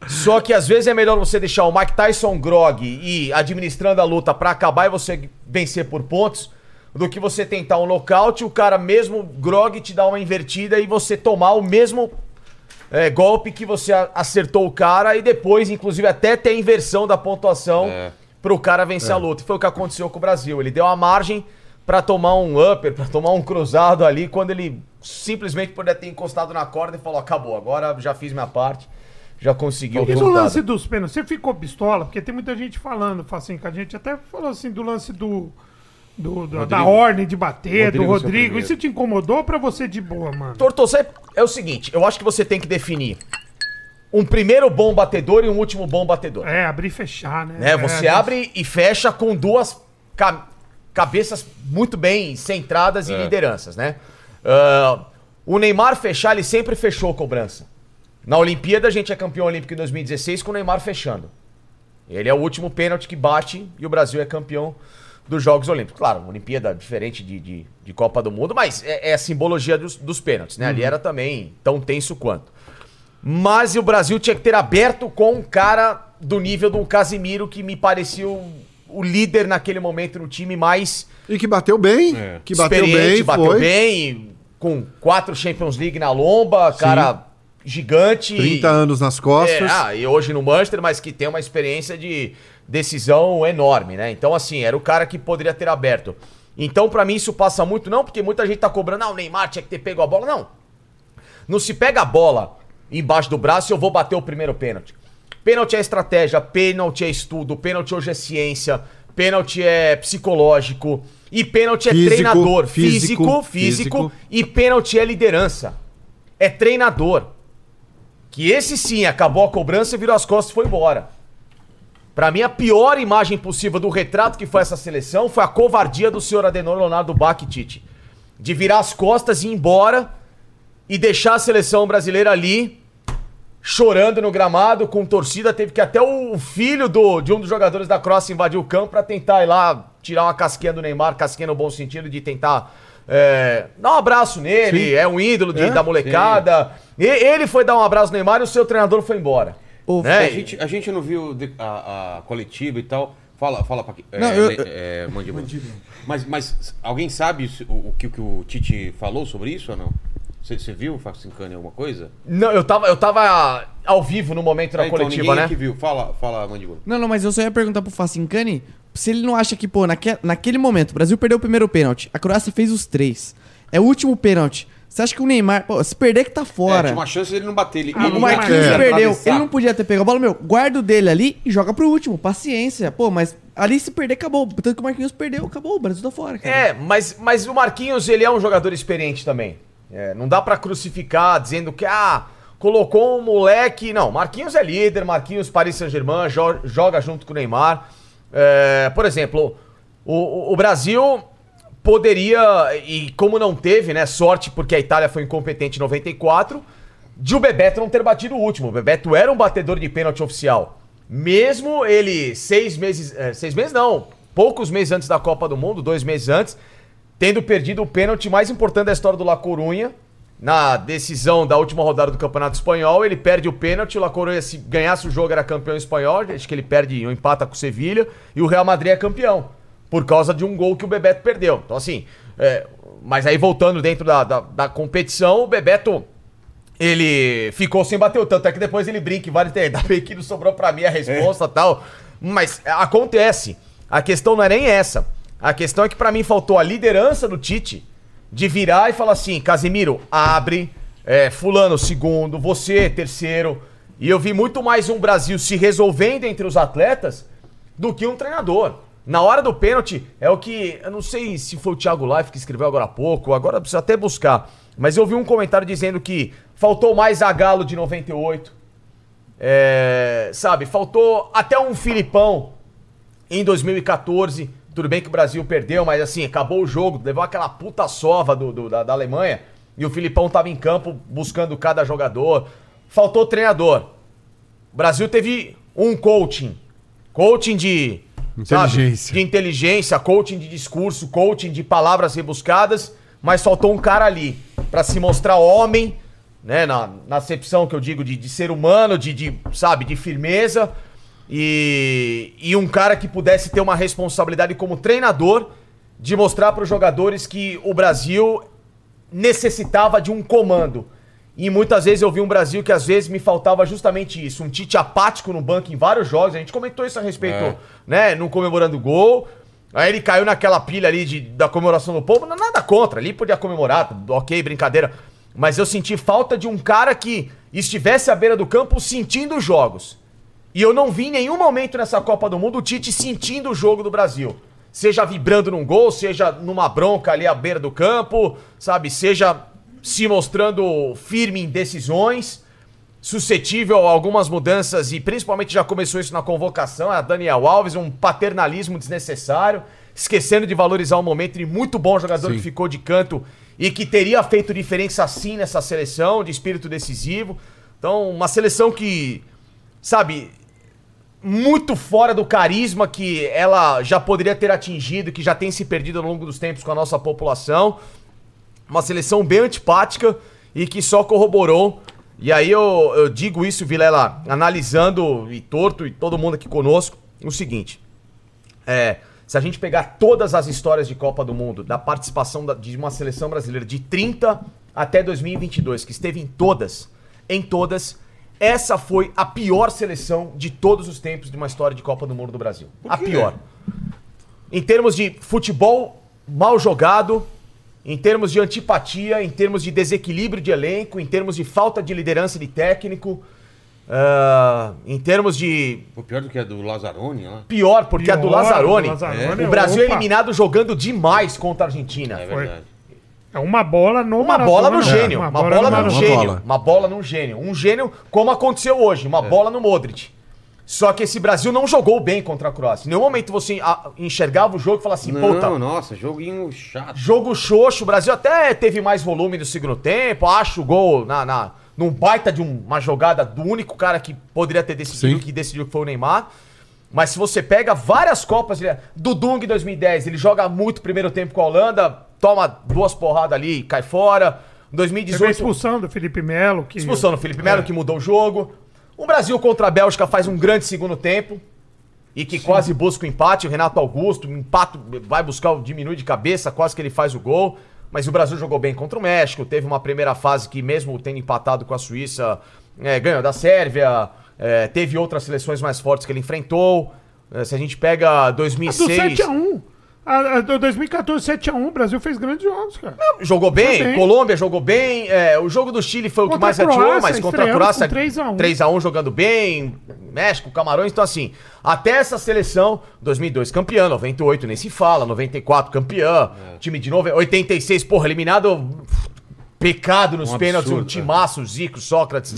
Speaker 6: Só que às vezes é melhor você deixar o Mike Tyson grog e ir administrando a luta pra acabar e você vencer por pontos, do que você tentar um nocaute, o cara mesmo grog te dá uma invertida e você tomar o mesmo é, golpe que você acertou o cara e depois, inclusive, até ter a inversão da pontuação
Speaker 1: É.
Speaker 6: pro cara vencer a luta. E foi o que aconteceu com o Brasil. Ele deu a margem pra tomar um upper, pra tomar um cruzado ali, quando ele simplesmente poderia ter encostado na corda e falou: acabou, agora já fiz minha parte, já consegui o
Speaker 5: E no lance dos pênaltis, você ficou pistola? Porque tem muita gente falando, fala assim, que a gente até falou assim do lance do. Do- do- da ordem de bater,
Speaker 1: Rodrigo
Speaker 5: do Rodrigo.
Speaker 1: primeiro.
Speaker 5: Isso te incomodou ou pra você de boa, mano?
Speaker 6: Torto, você- é o seguinte, eu acho que você tem que definir um primeiro bom batedor e um último bom batedor.
Speaker 5: É, abrir e fechar, né?
Speaker 6: né? Você
Speaker 5: É,
Speaker 6: abre e fecha com duas ca- cabeças muito bem centradas
Speaker 1: É.
Speaker 6: em lideranças, né? Ah, o Neymar fechar, ele sempre fechou a cobrança. Na Olimpíada, a gente é campeão olímpico em 2016 com o Neymar fechando. Ele é o último pênalti que bate e o Brasil é campeão dos Jogos Olímpicos. Claro, Olimpíada diferente de, de, de Copa do Mundo, mas é, é a simbologia dos, dos pênaltis, né? Ali era também tão tenso quanto. Mas o Brasil tinha que ter aberto com um cara do nível do Casimiro, que me parecia o, o líder naquele momento no time mais
Speaker 3: E que bateu bem.
Speaker 1: É.
Speaker 3: Que bateu bem,
Speaker 6: bateu
Speaker 3: foi.
Speaker 6: bem, com quatro Champions League na lomba, cara gigante.
Speaker 3: 30 anos nas costas.
Speaker 6: É, ah, e hoje no Manchester, mas que tem uma experiência de decisão enorme, né? Então, assim, era o cara que poderia ter aberto. Então, pra mim, isso passa muito, não, porque muita gente tá cobrando, ah, o Neymar tinha que ter pego a bola. Não. Não se pega a bola embaixo do braço e eu vou bater o primeiro pênalti. Pênalti é estratégia, pênalti é estudo, pênalti hoje é ciência, pênalti é psicológico e pênalti é
Speaker 3: Físico,
Speaker 6: treinador.
Speaker 3: físico,
Speaker 6: Físico, físico,
Speaker 3: físico.
Speaker 6: e pênalti é liderança. É treinador. Que esse sim acabou a cobrança, virou as costas e foi embora. Pra mim, a pior imagem possível do retrato que foi essa seleção foi a covardia do senhor Adenor Leonardo Bach Tite. De virar as costas e ir embora e deixar a seleção brasileira ali, chorando no gramado, com torcida. Teve que até o filho do, de um dos jogadores da Croácia invadir o campo pra tentar ir lá tirar uma casquinha do Neymar, casquinha no bom sentido de tentar é, dar um abraço nele.
Speaker 3: Sim.
Speaker 6: É um ídolo de-
Speaker 3: É,
Speaker 6: da molecada. E- ele foi dar um abraço no Neymar e o seu treinador foi embora.
Speaker 2: O-
Speaker 6: né?
Speaker 1: A gente, a gente não viu a, a coletiva e tal. Fala, fala pra quem.
Speaker 2: Não,
Speaker 1: é,
Speaker 2: eu-
Speaker 1: é, Mandíbula. Mas, mas alguém sabe o, o que, o que o Tite falou sobre isso ou não? Você viu, Facincani, alguma coisa?
Speaker 6: Não, eu tava, eu tava ao vivo no momento da
Speaker 1: Ah, então
Speaker 6: coletiva,
Speaker 1: ninguém
Speaker 6: né?
Speaker 1: aqui viu. Fala, fala, Mandíbula.
Speaker 2: Não, não, mas eu só ia perguntar pro Facincani se ele não acha que, pô, naque, naquele momento, o Brasil perdeu o primeiro pênalti, a Croácia fez os três. É o último pênalti. Você acha que o Neymar, pô, se perder que tá
Speaker 1: É,
Speaker 2: fora.
Speaker 1: tinha uma chance dele não bater. Ele,
Speaker 5: Ah,
Speaker 1: ele
Speaker 2: o Marquinhos
Speaker 5: É.
Speaker 2: perdeu, ele não podia ter pego a bola, meu, guarda o dele ali e joga pro último, paciência. Pô, mas ali se perder, acabou. Tanto que o Marquinhos perdeu, acabou, o Brasil tá fora, cara.
Speaker 6: É, mas, mas o Marquinhos, ele é um jogador experiente também. É, não dá pra crucificar dizendo que, ah, colocou um moleque. Não, Marquinhos é líder, Marquinhos Paris Saint-Germain, jo- joga junto com o Neymar. É, por exemplo, o, o- o Brasil poderia, e como não teve, né, sorte porque a Itália foi incompetente em 94, de o Bebeto não ter batido o último. O Bebeto era um batedor de pênalti oficial. Mesmo ele seis meses, é, seis meses não, poucos meses antes da Copa do Mundo, dois meses antes, tendo perdido o pênalti mais importante da história do La Corunha, na decisão da última rodada do Campeonato Espanhol, ele perde o pênalti, o La Coruña se ganhasse o jogo era campeão espanhol, acho que ele perde, um empata com o Sevilha, e o Real Madrid é campeão, por causa de um gol que o Bebeto perdeu. Então assim, é, mas aí voltando dentro da, da, da competição, o Bebeto, ele ficou sem bater o tanto, é que depois ele brinca, vale ter, ainda bem que não sobrou pra mim a resposta e tal, mas acontece, a questão não é nem essa, a questão é que pra mim faltou a liderança do Tite, de virar e falar assim, Casemiro, abre, é, fulano, segundo, você, terceiro. E eu vi muito mais um Brasil se resolvendo entre os atletas do que um treinador. Na hora do pênalti, é o que. Eu não sei se foi o Thiago Life que escreveu agora há pouco, agora precisa até buscar. Mas eu vi um comentário dizendo que faltou mais a Galo de 98. É, sabe, faltou até um Filipão em 2014. Tudo bem que o Brasil perdeu, mas assim, acabou o jogo, levou aquela puta sova do, do- da, da Alemanha e o Filipão tava em campo buscando cada jogador. Faltou treinador. O Brasil teve um coaching. Coaching de. Sabe,
Speaker 3: Inteligência.
Speaker 6: de inteligência, coaching de discurso, coaching de palavras rebuscadas, mas faltou um cara ali pra se mostrar homem, né? Na, na acepção que eu digo de, de ser humano, de, de, sabe, de firmeza. E, e um cara que pudesse ter uma responsabilidade como treinador de mostrar para os jogadores que o Brasil necessitava de um comando. E muitas vezes eu vi um Brasil que às vezes me faltava justamente isso, um Tite apático no banco em vários jogos, a gente comentou isso a respeito,
Speaker 1: É.
Speaker 6: né, não comemorando o gol. Aí ele caiu naquela pilha ali de, da comemoração do povo, não, nada contra, ali podia comemorar, ok, brincadeira. Mas eu senti falta de um cara que estivesse à beira do campo sentindo os jogos. E eu não vi em nenhum momento nessa Copa do Mundo o Tite sentindo o jogo do Brasil. Seja vibrando num gol, seja numa bronca ali à beira do campo, sabe? Seja se mostrando firme em decisões, suscetível a algumas mudanças e principalmente já começou isso na convocação, a Daniel Alves, um paternalismo desnecessário, esquecendo de valorizar o momento de muito bom jogador
Speaker 3: Sim.
Speaker 6: que ficou de canto e que teria feito diferença sim nessa seleção, de espírito decisivo. Então, uma seleção que, sabe, muito fora do carisma que ela já poderia ter atingido, que já tem se perdido ao longo dos tempos com a nossa população. Uma seleção bem antipática e que só corroborou. E aí eu, eu digo isso, Vilela, analisando e torto e todo mundo aqui conosco, o seguinte. É, se a gente pegar todas as histórias de Copa do Mundo, da participação da- de uma seleção brasileira de 30 até 2022, que esteve em todas, em todas, essa foi a pior seleção de todos os tempos de uma história de Copa do Mundo do Brasil. A pior. Em termos de futebol mal jogado, em termos de antipatia, em termos de desequilíbrio de elenco, em termos de falta de liderança de técnico, ah, em termos de
Speaker 1: Pô, pior do que a do Lazzaroni lá.
Speaker 6: pior, porque a do
Speaker 5: Pior,
Speaker 6: Lazzaroni,
Speaker 5: do Lazzaroni,
Speaker 6: o Brasil é eliminado jogando demais contra a Argentina.
Speaker 1: É verdade.
Speaker 5: É uma bola no
Speaker 6: Uma bola no gênio,
Speaker 5: É,
Speaker 6: uma bola no gênio,
Speaker 3: bola.
Speaker 6: uma bola num gênio. Um gênio como aconteceu hoje, uma bola no Modric. Só que esse Brasil não jogou bem contra a Croácia. Em nenhum momento você enxergava o jogo e falava assim,
Speaker 1: Não,
Speaker 6: puta,
Speaker 1: nossa, joguinho chato.
Speaker 6: jogo xoxo. O Brasil até teve mais volume no segundo tempo. Acho o gol na, na, num baita de um- uma jogada do único cara que poderia ter decidido,
Speaker 3: Sim.
Speaker 6: que decidiu que foi o Neymar. Mas se você pega várias Copas, ele- do Dung em 2010, ele joga muito primeiro tempo com a Holanda, toma duas porradas ali e cai fora. Em
Speaker 5: Teve a
Speaker 6: 2018,
Speaker 5: expulsão do Felipe Melo. Que...
Speaker 6: expulsão do Felipe Melo, que mudou o jogo. O Brasil contra a Bélgica faz um grande segundo tempo. E que quase busca o empate. O Renato Augusto, um empate, vai buscar o diminui de cabeça, quase que ele faz o gol. Mas o Brasil jogou bem contra o México. Teve uma primeira fase que, mesmo tendo empatado com a Suíça, é, ganhou da Sérvia. É, teve outras seleções mais fortes que ele enfrentou. É, se a gente pega
Speaker 5: A do
Speaker 6: 2006.
Speaker 5: 7x1. A, a do 2014, 7x1, o Brasil fez grandes jogos, cara.
Speaker 6: Jogou bem,
Speaker 5: bem.
Speaker 6: Colômbia jogou bem. é, o jogo do Chile foi o que
Speaker 5: Contra
Speaker 6: mais
Speaker 5: Croácia,
Speaker 6: mas contra a Croácia
Speaker 5: com 3 a 1.
Speaker 6: 3x1 jogando bem. México, Camarões, então assim, até essa seleção, 2002 campeã, 98 nem se fala, 94 campeã,
Speaker 1: É.
Speaker 6: time de novo, 86, porra, eliminado pecado nos
Speaker 1: Um
Speaker 6: pênaltis, um
Speaker 1: absurdo,
Speaker 6: timaço, Zico, Sócrates,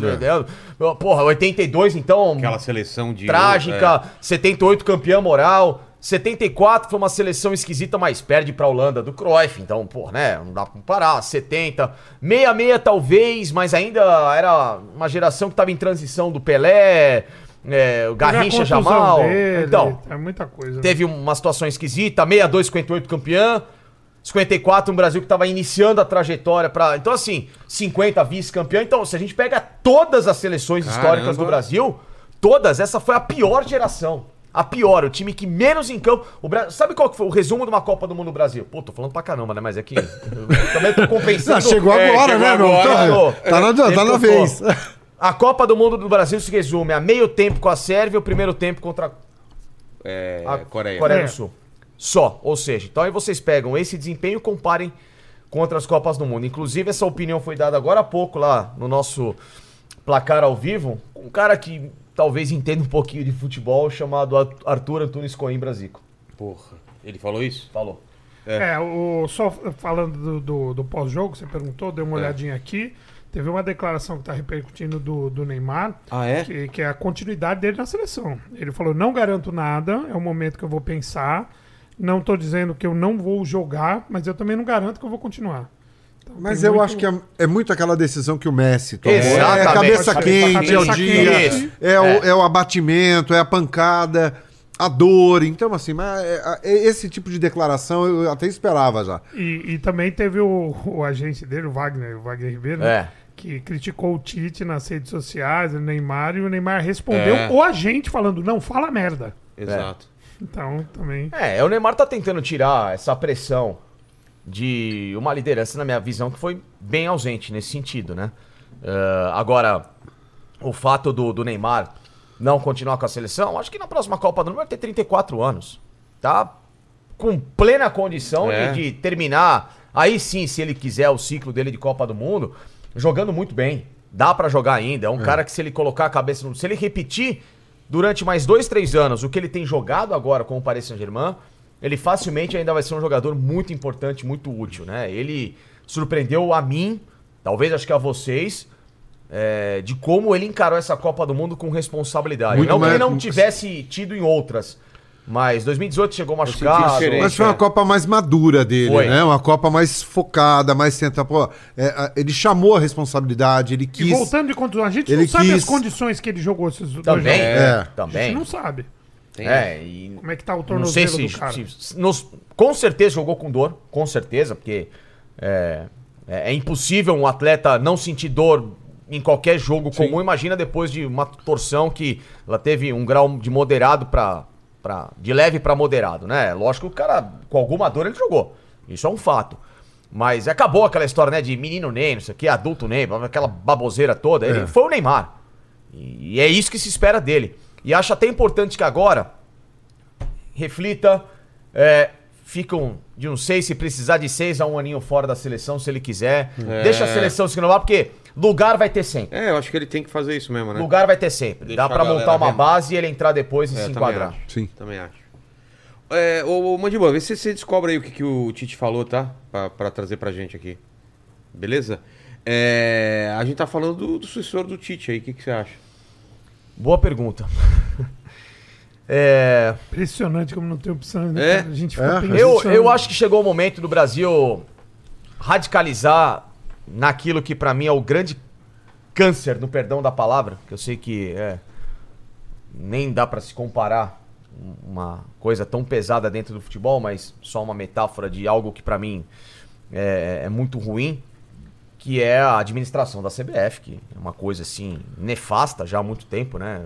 Speaker 6: porra, 82 então,
Speaker 1: É. Aquela seleção de.
Speaker 6: trágica, 78 campeã moral, 74 foi uma seleção esquisita, mas perde pra Holanda do Cruyff, então, pô, né, não dá pra comparar, 70, 66 talvez, mas ainda era uma geração que tava em transição do Pelé, É, o Garrincha Jamal.
Speaker 5: dele,
Speaker 6: Então,
Speaker 5: É muita coisa.
Speaker 6: teve uma situação esquisita, 62, 58 campeã, 54 um Brasil que estava iniciando a trajetória para, então assim, 50 vice-campeão. Então, se a gente pega todas as seleções históricas
Speaker 1: Caramba.
Speaker 6: do Brasil, todas, essa foi a pior geração. A pior, o time que menos em campo. O Bra... Sabe qual que foi o resumo de uma Copa do Mundo no Brasil? Pô, tô falando pra caramba, né? Mas é que. Também tô compensando.
Speaker 3: Ah, chegou
Speaker 6: É,
Speaker 3: agora,
Speaker 6: chegou
Speaker 3: né, meu?
Speaker 6: agora,
Speaker 3: Tá,
Speaker 6: tô.
Speaker 3: tá na, tá na vez.
Speaker 6: A Copa do Mundo do Brasil se resume a meio tempo com a Sérvia e o primeiro tempo contra
Speaker 1: É,
Speaker 6: a
Speaker 1: Coreia.
Speaker 6: Coreia
Speaker 5: É.
Speaker 6: do Sul. Só. Ou seja, então aí vocês pegam esse desempenho e comparem contra as Copas do Mundo. Inclusive, essa opinião foi dada agora há pouco lá no nosso placar ao vivo. com Um cara que talvez entenda um pouquinho de futebol, chamado Ar- Arthur Antunes Coimbra Zico.
Speaker 1: Porra. Ele falou isso?
Speaker 6: Falou.
Speaker 5: É, o, só falando do, do, do pós-jogo, você perguntou, dei uma
Speaker 1: É.
Speaker 5: olhadinha aqui. Teve uma declaração que está repercutindo do, do Neymar,
Speaker 1: Ah, é?
Speaker 5: que, que é a continuidade dele na seleção. Ele falou: não garanto nada, é o momento que eu vou pensar. Não estou dizendo que eu não vou jogar, mas eu também não garanto que eu vou continuar.
Speaker 3: Mas eu
Speaker 5: muito-
Speaker 3: acho que é, é muito aquela decisão que o Messi tomou.
Speaker 6: Exatamente.
Speaker 3: É a cabeça
Speaker 6: Cabeça
Speaker 3: quente, é o dia, é, o,
Speaker 6: É.
Speaker 3: é o abatimento, é a pancada, a dor. Então, assim, mas é- é- esse tipo de declaração eu até esperava já.
Speaker 5: E, e também teve o, o agente dele, o Wagner, o Wagner Ribeiro, né,
Speaker 6: É.
Speaker 5: que criticou o Tite nas redes sociais, o Neymar, e o Neymar respondeu
Speaker 1: É.
Speaker 5: o agente falando, não, fala merda.
Speaker 1: Exato.
Speaker 5: Então, também...
Speaker 6: É, o Neymar tá tentando tirar essa pressão de uma liderança, na minha visão, que foi bem ausente nesse sentido, né? Eh, agora, o fato do, do Neymar não continuar com a seleção, acho que na próxima Copa do Mundo vai ter 34 anos. Tá com plena condição
Speaker 1: É.
Speaker 6: de, de terminar, aí sim, se ele quiser, o ciclo dele de Copa do Mundo, jogando muito bem. Dá pra jogar ainda. É um cara que, se ele colocar a cabeça no. Se ele repetir durante mais dois, três anos o que ele tem jogado agora com o Paris Saint-Germain, ele facilmente ainda vai ser um jogador muito importante, muito útil, né? Ele surpreendeu a mim, talvez acho que a vocês, é, de como ele encarou essa Copa do Mundo com responsabilidade.
Speaker 3: Muito
Speaker 6: não que ele
Speaker 3: mais-
Speaker 6: não tivesse tido em outras, mas 2018 chegou machucado.
Speaker 1: diferente.
Speaker 3: Mas foi uma
Speaker 1: é.
Speaker 3: Copa mais madura dele,
Speaker 6: Foi.
Speaker 3: né? Uma Copa mais focada, mais centrada. Pô, é, a- ele chamou a responsabilidade, ele
Speaker 5: E
Speaker 3: quis.
Speaker 5: voltando de contusão, a gente
Speaker 3: ele
Speaker 5: não sabe
Speaker 3: quis-
Speaker 5: as condições que ele jogou esses dois
Speaker 6: Também,
Speaker 5: jogos.
Speaker 3: É.
Speaker 5: A gente
Speaker 6: também.
Speaker 5: não sabe
Speaker 1: Tem-
Speaker 6: É, e
Speaker 5: como é que tá o
Speaker 6: não
Speaker 5: tornozelo
Speaker 6: sei se,
Speaker 5: do cara.
Speaker 6: se- nos- com certeza jogou com dor, com certeza, porque é, é- é impossível um atleta não sentir dor em qualquer jogo comum. Imagina depois de uma torção que ela teve um grau de moderado para de leve para moderado, né? Lógico que o cara com alguma dor ele jogou. Isso é um fato. Mas acabou aquela história, né, de menino Ney, não sei o que, adulto Ney, aquela baboseira toda. Ele
Speaker 3: É.
Speaker 6: foi o Neymar. E é isso que se espera dele. E acho até importante que agora reflita. É, ficam, de não sei se precisar de seis a um aninho fora da seleção, se ele quiser.
Speaker 1: É.
Speaker 6: Deixa a seleção se renovar, porque lugar vai ter sempre.
Speaker 1: É, eu acho que ele tem que fazer isso mesmo, né?
Speaker 6: Lugar vai ter sempre.
Speaker 1: Deixa
Speaker 6: Dá
Speaker 1: a
Speaker 6: pra
Speaker 1: galera
Speaker 6: montar uma
Speaker 1: remar.
Speaker 6: base e ele entrar depois e
Speaker 1: É,
Speaker 6: se
Speaker 1: também
Speaker 6: enquadrar.
Speaker 1: acho.
Speaker 3: Sim.
Speaker 1: Também acho. É, ô, ô Mandíbula, vê se você descobre aí o que, que o Tite falou, tá? Pra, pra trazer pra gente aqui. Beleza? É, a gente tá falando do, do sucessor do Tite aí, o que, que você acha?
Speaker 6: Boa pergunta. é,
Speaker 5: Impressionante como não tem opção. né,
Speaker 1: É?
Speaker 5: A gente fica
Speaker 3: É.
Speaker 5: pensando-
Speaker 6: eu, eu acho que chegou o momento do Brasil radicalizar naquilo que pra mim é o grande câncer, no perdão da palavra, que eu sei que é, nem dá pra se comparar uma coisa tão pesada dentro do futebol, mas só uma metáfora de algo que pra mim é, é muito ruim, que é a administração da CBF, que é uma coisa assim nefasta já há muito tempo, né?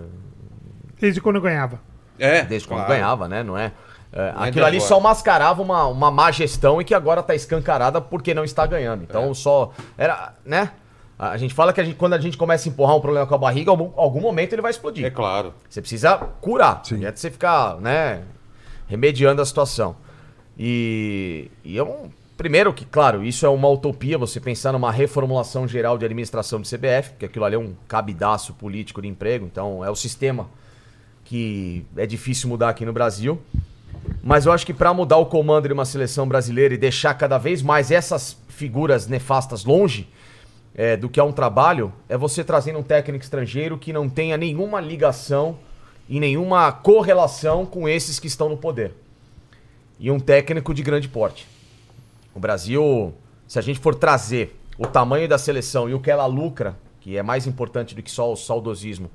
Speaker 5: Desde quando eu ganhava.
Speaker 1: É,
Speaker 6: Desde quando
Speaker 1: claro.
Speaker 6: ganhava, né? Não é? É,
Speaker 1: Não é
Speaker 6: aquilo ali
Speaker 1: agora.
Speaker 6: só mascarava uma, uma má gestão e que agora tá escancarada porque não está ganhando. Então
Speaker 1: É.
Speaker 6: só. Era, né? A gente fala que a gente- quando a gente começa a empurrar um problema com a barriga, algum, algum momento ele vai explodir.
Speaker 1: É claro.
Speaker 6: Você precisa curar.
Speaker 3: Sim.
Speaker 6: Não adianta você ficar, né, remediando a situação. E, e é um. Primeiro que, claro, isso é uma utopia, você pensar numa reformulação geral de administração de CBF, porque aquilo ali é um cabidaço político de emprego, então é o sistema que é difícil mudar aqui no Brasil. Mas eu acho que para mudar o comando de uma seleção brasileira e deixar cada vez mais essas figuras nefastas longe é, do que é um trabalho, é você trazendo um técnico estrangeiro que não tenha nenhuma ligação e nenhuma correlação com esses que estão no poder. E um técnico de grande porte. O Brasil, se a gente for trazer o tamanho da seleção e o que ela lucra, que é mais importante do que só o saudosismo,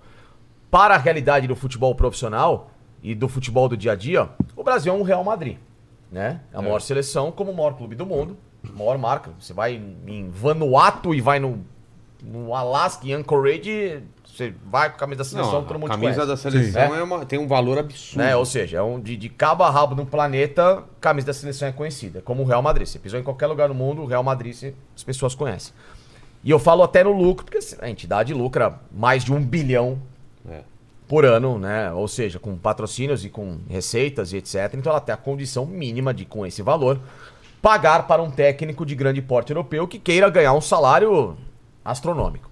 Speaker 6: para a realidade do futebol profissional e do futebol do dia a dia, o Brasil é um Real Madrid. Né? É a maior seleção como o maior clube do mundo, maior marca. Você vai em Vanuatu e vai no, no Alaska, em Anchorage, você vai com a camisa da seleção,
Speaker 1: Não,
Speaker 6: todo
Speaker 1: a
Speaker 6: mundo
Speaker 1: camisa
Speaker 6: conhece.
Speaker 1: da seleção
Speaker 6: Sim.
Speaker 1: é uma- tem um valor absurdo.
Speaker 6: Né? Ou seja, é um, de, de cabo a rabo no planeta, camisa da seleção é conhecida. Como o Real Madrid. Você pisou em qualquer lugar do mundo, o Real Madrid as pessoas conhecem. E eu falo até no lucro, porque a entidade lucra mais de um bilhão
Speaker 1: É.
Speaker 6: por ano, né? Ou seja, com patrocínios e com receitas e etc. Então ela tem a condição mínima de, com esse valor, pagar para um técnico de grande porte europeu que queira ganhar um salário astronômico.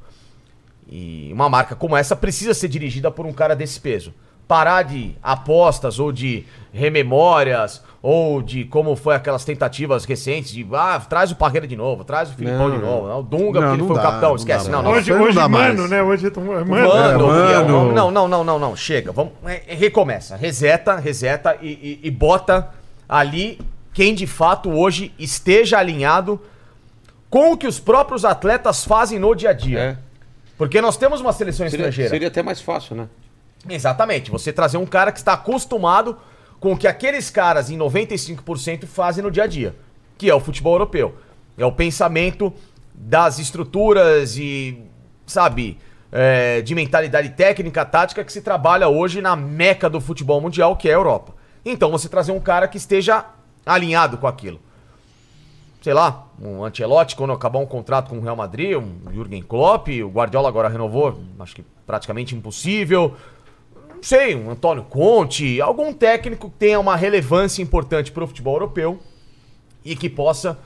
Speaker 6: E uma marca como essa precisa ser dirigida por um cara desse peso. Parar de apostas ou de rememórias ou de como foi aquelas tentativas recentes de ah, traz o Parreira de novo, traz o Filipão
Speaker 1: Não.
Speaker 6: de novo, não, o Dunga
Speaker 3: Não,
Speaker 6: porque ele foi
Speaker 3: dá,
Speaker 6: o capitão,
Speaker 3: não
Speaker 6: esquece. Não,
Speaker 3: não.
Speaker 5: Hoje,
Speaker 3: não
Speaker 5: hoje mano, né? Hoje, tão- mano,
Speaker 6: Mano,
Speaker 3: É, mano.
Speaker 6: Não, não, não, não, não, chega. Vamos, é, é, recomeça, reseta, reseta e, e- e bota ali quem de fato hoje esteja alinhado com o que os próprios atletas fazem no dia a dia.
Speaker 1: É.
Speaker 6: Porque nós temos uma seleção
Speaker 1: Seria,
Speaker 6: estrangeira.
Speaker 1: seria até mais fácil, né?
Speaker 6: Exatamente. Você trazer um cara que está acostumado com o que aqueles caras em 95% fazem no dia a dia, que é o futebol europeu. É o pensamento das estruturas e, sabe, é, de mentalidade técnica, tática que se trabalha hoje na meca do futebol mundial, que é a Europa. Então você trazer um cara que esteja alinhado com aquilo. Sei lá, um Ancelotti quando acabar um contrato com o Real Madrid, um Jürgen Klopp, o Guardiola agora renovou, acho que praticamente impossível não sei, um Antônio Conte, algum técnico que tenha uma relevância importante para o futebol europeu e que possa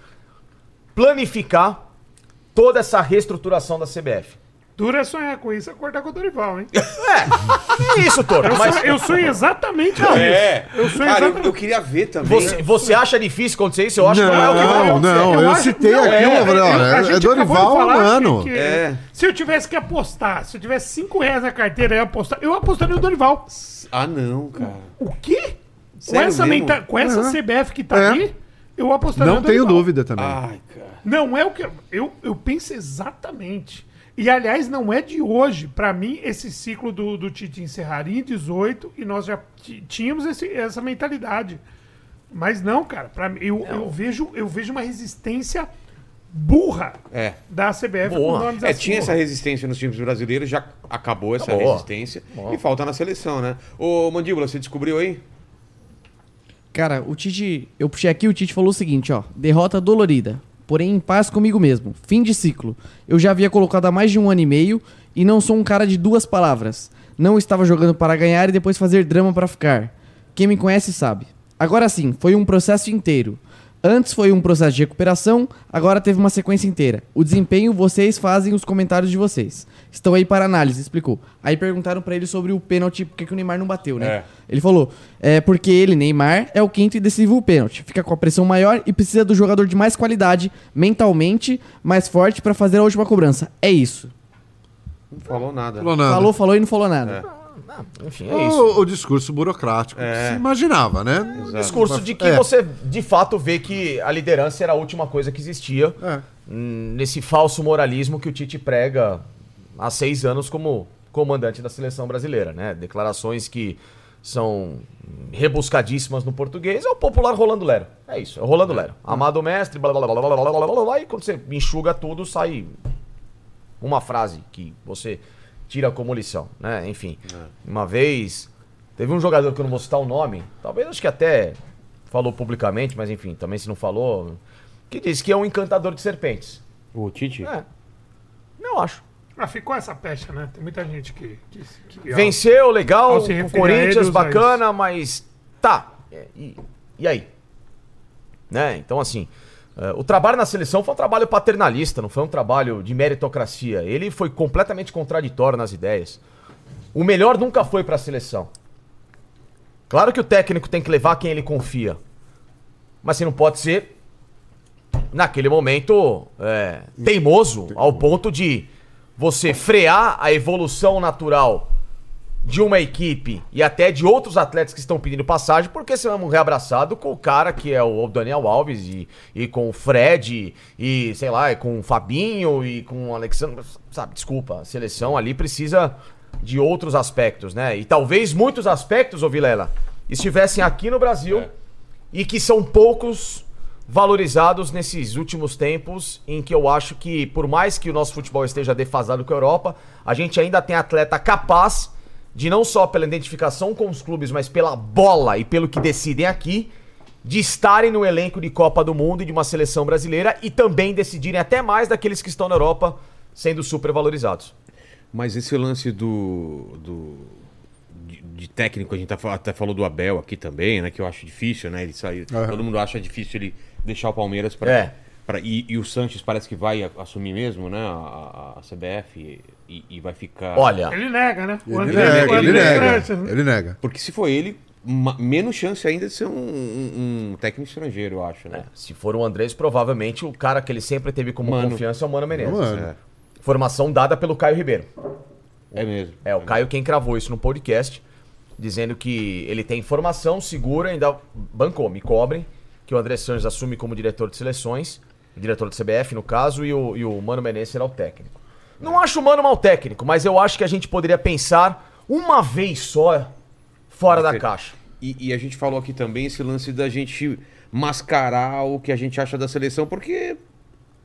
Speaker 6: planificar toda essa reestruturação da CBF.
Speaker 5: Dura é sonhar com isso, acordar com o Dorival, hein?
Speaker 6: É isso, Toro.
Speaker 5: Eu,
Speaker 6: Mas
Speaker 5: eu sou exatamente com
Speaker 1: É.
Speaker 5: isso. Eu sou
Speaker 1: Cara, eu,
Speaker 5: exatamente...
Speaker 1: eu queria ver também.
Speaker 6: você, você acha difícil acontecer isso? Eu acho que não é o que vai
Speaker 3: Não,
Speaker 6: acontecer.
Speaker 3: não, eu,
Speaker 5: acho-
Speaker 3: citei
Speaker 5: não,
Speaker 3: aqui,
Speaker 5: é,
Speaker 3: eu falei,
Speaker 5: eu-
Speaker 3: olha,
Speaker 5: a
Speaker 3: é
Speaker 5: de
Speaker 3: Dorival,
Speaker 5: falar que-
Speaker 3: mano.
Speaker 5: que-
Speaker 1: É.
Speaker 5: Se eu tivesse que apostar, se eu tivesse 5 reais na carteira e apostar, eu apostaria no Dorival.
Speaker 1: Ah, não, cara.
Speaker 5: O quê? Com essa, menta- com essa
Speaker 3: É.
Speaker 5: CBF que tá
Speaker 3: É.
Speaker 5: aqui, eu apostaria
Speaker 3: Não
Speaker 5: no
Speaker 3: tenho
Speaker 5: Dorival.
Speaker 3: dúvida também.
Speaker 1: Ai, cara.
Speaker 5: Não é o que. Eu, eu penso exatamente. E, aliás, não é de hoje. Pra mim, esse ciclo do, do Tite encerraria em 18 e nós já tínhamos esse- essa mentalidade. Mas não, cara. Pra mim, eu, eu, vejo, eu vejo uma resistência burra
Speaker 1: É.
Speaker 5: da CBF
Speaker 6: Boa.
Speaker 5: nomes
Speaker 1: É,
Speaker 5: assim,
Speaker 1: tinha essa resistência nos times brasileiros, já acabou essa
Speaker 6: Acabou.
Speaker 1: resistência. E falta na seleção, né? Ô, Mandíbula, você descobriu aí?
Speaker 2: Cara, o Tite. Eu puxei aqui, o Tite falou o seguinte, ó. Derrota dolorida. Porém, em paz comigo mesmo. Fim de ciclo. Eu já havia colocado há mais de um ano e meio e não sou um cara de duas palavras. Não estava jogando para ganhar e depois fazer drama para ficar. Quem me conhece sabe. Agora sim, foi um processo inteiro. Antes foi um processo de recuperação, agora teve uma sequência inteira. O desempenho, vocês fazem os comentários de vocês. Estão aí para análise, explicou. Aí perguntaram pra ele sobre o pênalti, porque que o Neymar não bateu, né?
Speaker 1: É.
Speaker 2: Ele falou, é porque ele, Neymar, é o quinto e decisivo pênalti. Fica com a pressão maior e precisa do jogador de mais qualidade, mentalmente, mais forte pra fazer a última cobrança. É isso.
Speaker 1: Não falou nada.
Speaker 3: Falou nada.
Speaker 2: Falou, falou e não falou nada.
Speaker 6: Enfim, é isso.
Speaker 3: O, o discurso burocrático.
Speaker 1: É.
Speaker 3: Se imaginava, né?
Speaker 1: Exato.
Speaker 6: Discurso de que
Speaker 3: É.
Speaker 6: você, de fato, vê que a liderança era a última coisa que existia
Speaker 3: É.
Speaker 6: hum, nesse falso moralismo que o Tite prega há seis anos como comandante da seleção brasileira, né? Declarações que são rebuscadíssimas no português, é o popular Rolando Lero. É isso, é o Rolando Lero. Amado mestre, blá blá blá blá blá blá blá, blá, e quando você enxuga tudo, sai uma frase que você tira como lição, né? Enfim, uma vez teve um jogador que eu não vou citar o nome, talvez acho que até falou publicamente, mas enfim, também se não falou, que disse que é um encantador de serpentes.
Speaker 1: O Tite?
Speaker 6: É. Não acho.
Speaker 5: Ah, ficou essa pecha, né? Tem muita gente que. que, que
Speaker 6: Venceu, legal, o Corinthians, bacana, mas tá. É, E, e aí? Né? Então, assim, o trabalho na seleção foi um trabalho paternalista, não foi um trabalho de meritocracia. Ele foi completamente contraditório nas ideias. O melhor nunca foi pra seleção. Claro que o técnico tem que levar quem ele confia. Mas você não pode ser, naquele momento, é, teimoso ao ponto de você frear a evolução natural de uma equipe e até de outros atletas que estão pedindo passagem, porque é um reabraçado com o cara que é o Daniel Alves e, e com o Fred e, sei lá, e com o Fabinho e com o Alexandre. Sabe, desculpa, a seleção ali precisa de outros aspectos, né? E talvez muitos aspectos, ô Vilela, estivessem aqui no Brasil e que são poucos valorizados nesses últimos tempos, em que eu acho que, por mais que o nosso futebol esteja defasado com a Europa, a gente ainda tem atleta capaz de não só pela identificação com os clubes, mas pela bola e pelo que decidem aqui, de estarem no elenco de Copa do Mundo e de uma seleção brasileira e também decidirem até mais daqueles que estão na Europa sendo super valorizados.
Speaker 1: Mas esse lance do. do de, de técnico, a gente tá até falou do Abel aqui também, né? Que eu acho difícil, né? Ele sair.
Speaker 3: Aham.
Speaker 1: Todo mundo acha difícil ele deixar o Palmeiras para.
Speaker 6: É.
Speaker 1: Pra, e, e o Sanches parece que vai assumir mesmo, né? A, a- a CBF e, e vai ficar.
Speaker 6: Olha,
Speaker 5: Ele nega, né? O
Speaker 3: Ele
Speaker 5: André-
Speaker 3: nega, ele nega.
Speaker 5: Né?
Speaker 3: Ele nega.
Speaker 1: Porque se for ele, ma- menos chance ainda de ser um, um- um técnico estrangeiro, eu acho, né?
Speaker 6: se for o Andrés, provavelmente o cara que ele sempre teve como
Speaker 1: Mano.
Speaker 6: confiança é o Mano Menezes.
Speaker 3: Mano.
Speaker 1: É,
Speaker 6: Formação dada pelo Caio Ribeiro.
Speaker 1: é mesmo.
Speaker 6: É, o Caio quem cravou isso no podcast, dizendo que ele tem informação segura, ainda bancou, me cobrem, que o André Sanches assume como diretor de seleções, diretor do CBF no caso, e o, e o Mano Menezes será o técnico. Não acho o Mano mal técnico, mas eu acho que a gente poderia pensar uma vez só fora da caixa.
Speaker 1: E, e a gente falou aqui também esse lance da gente mascarar o que a gente acha da seleção, porque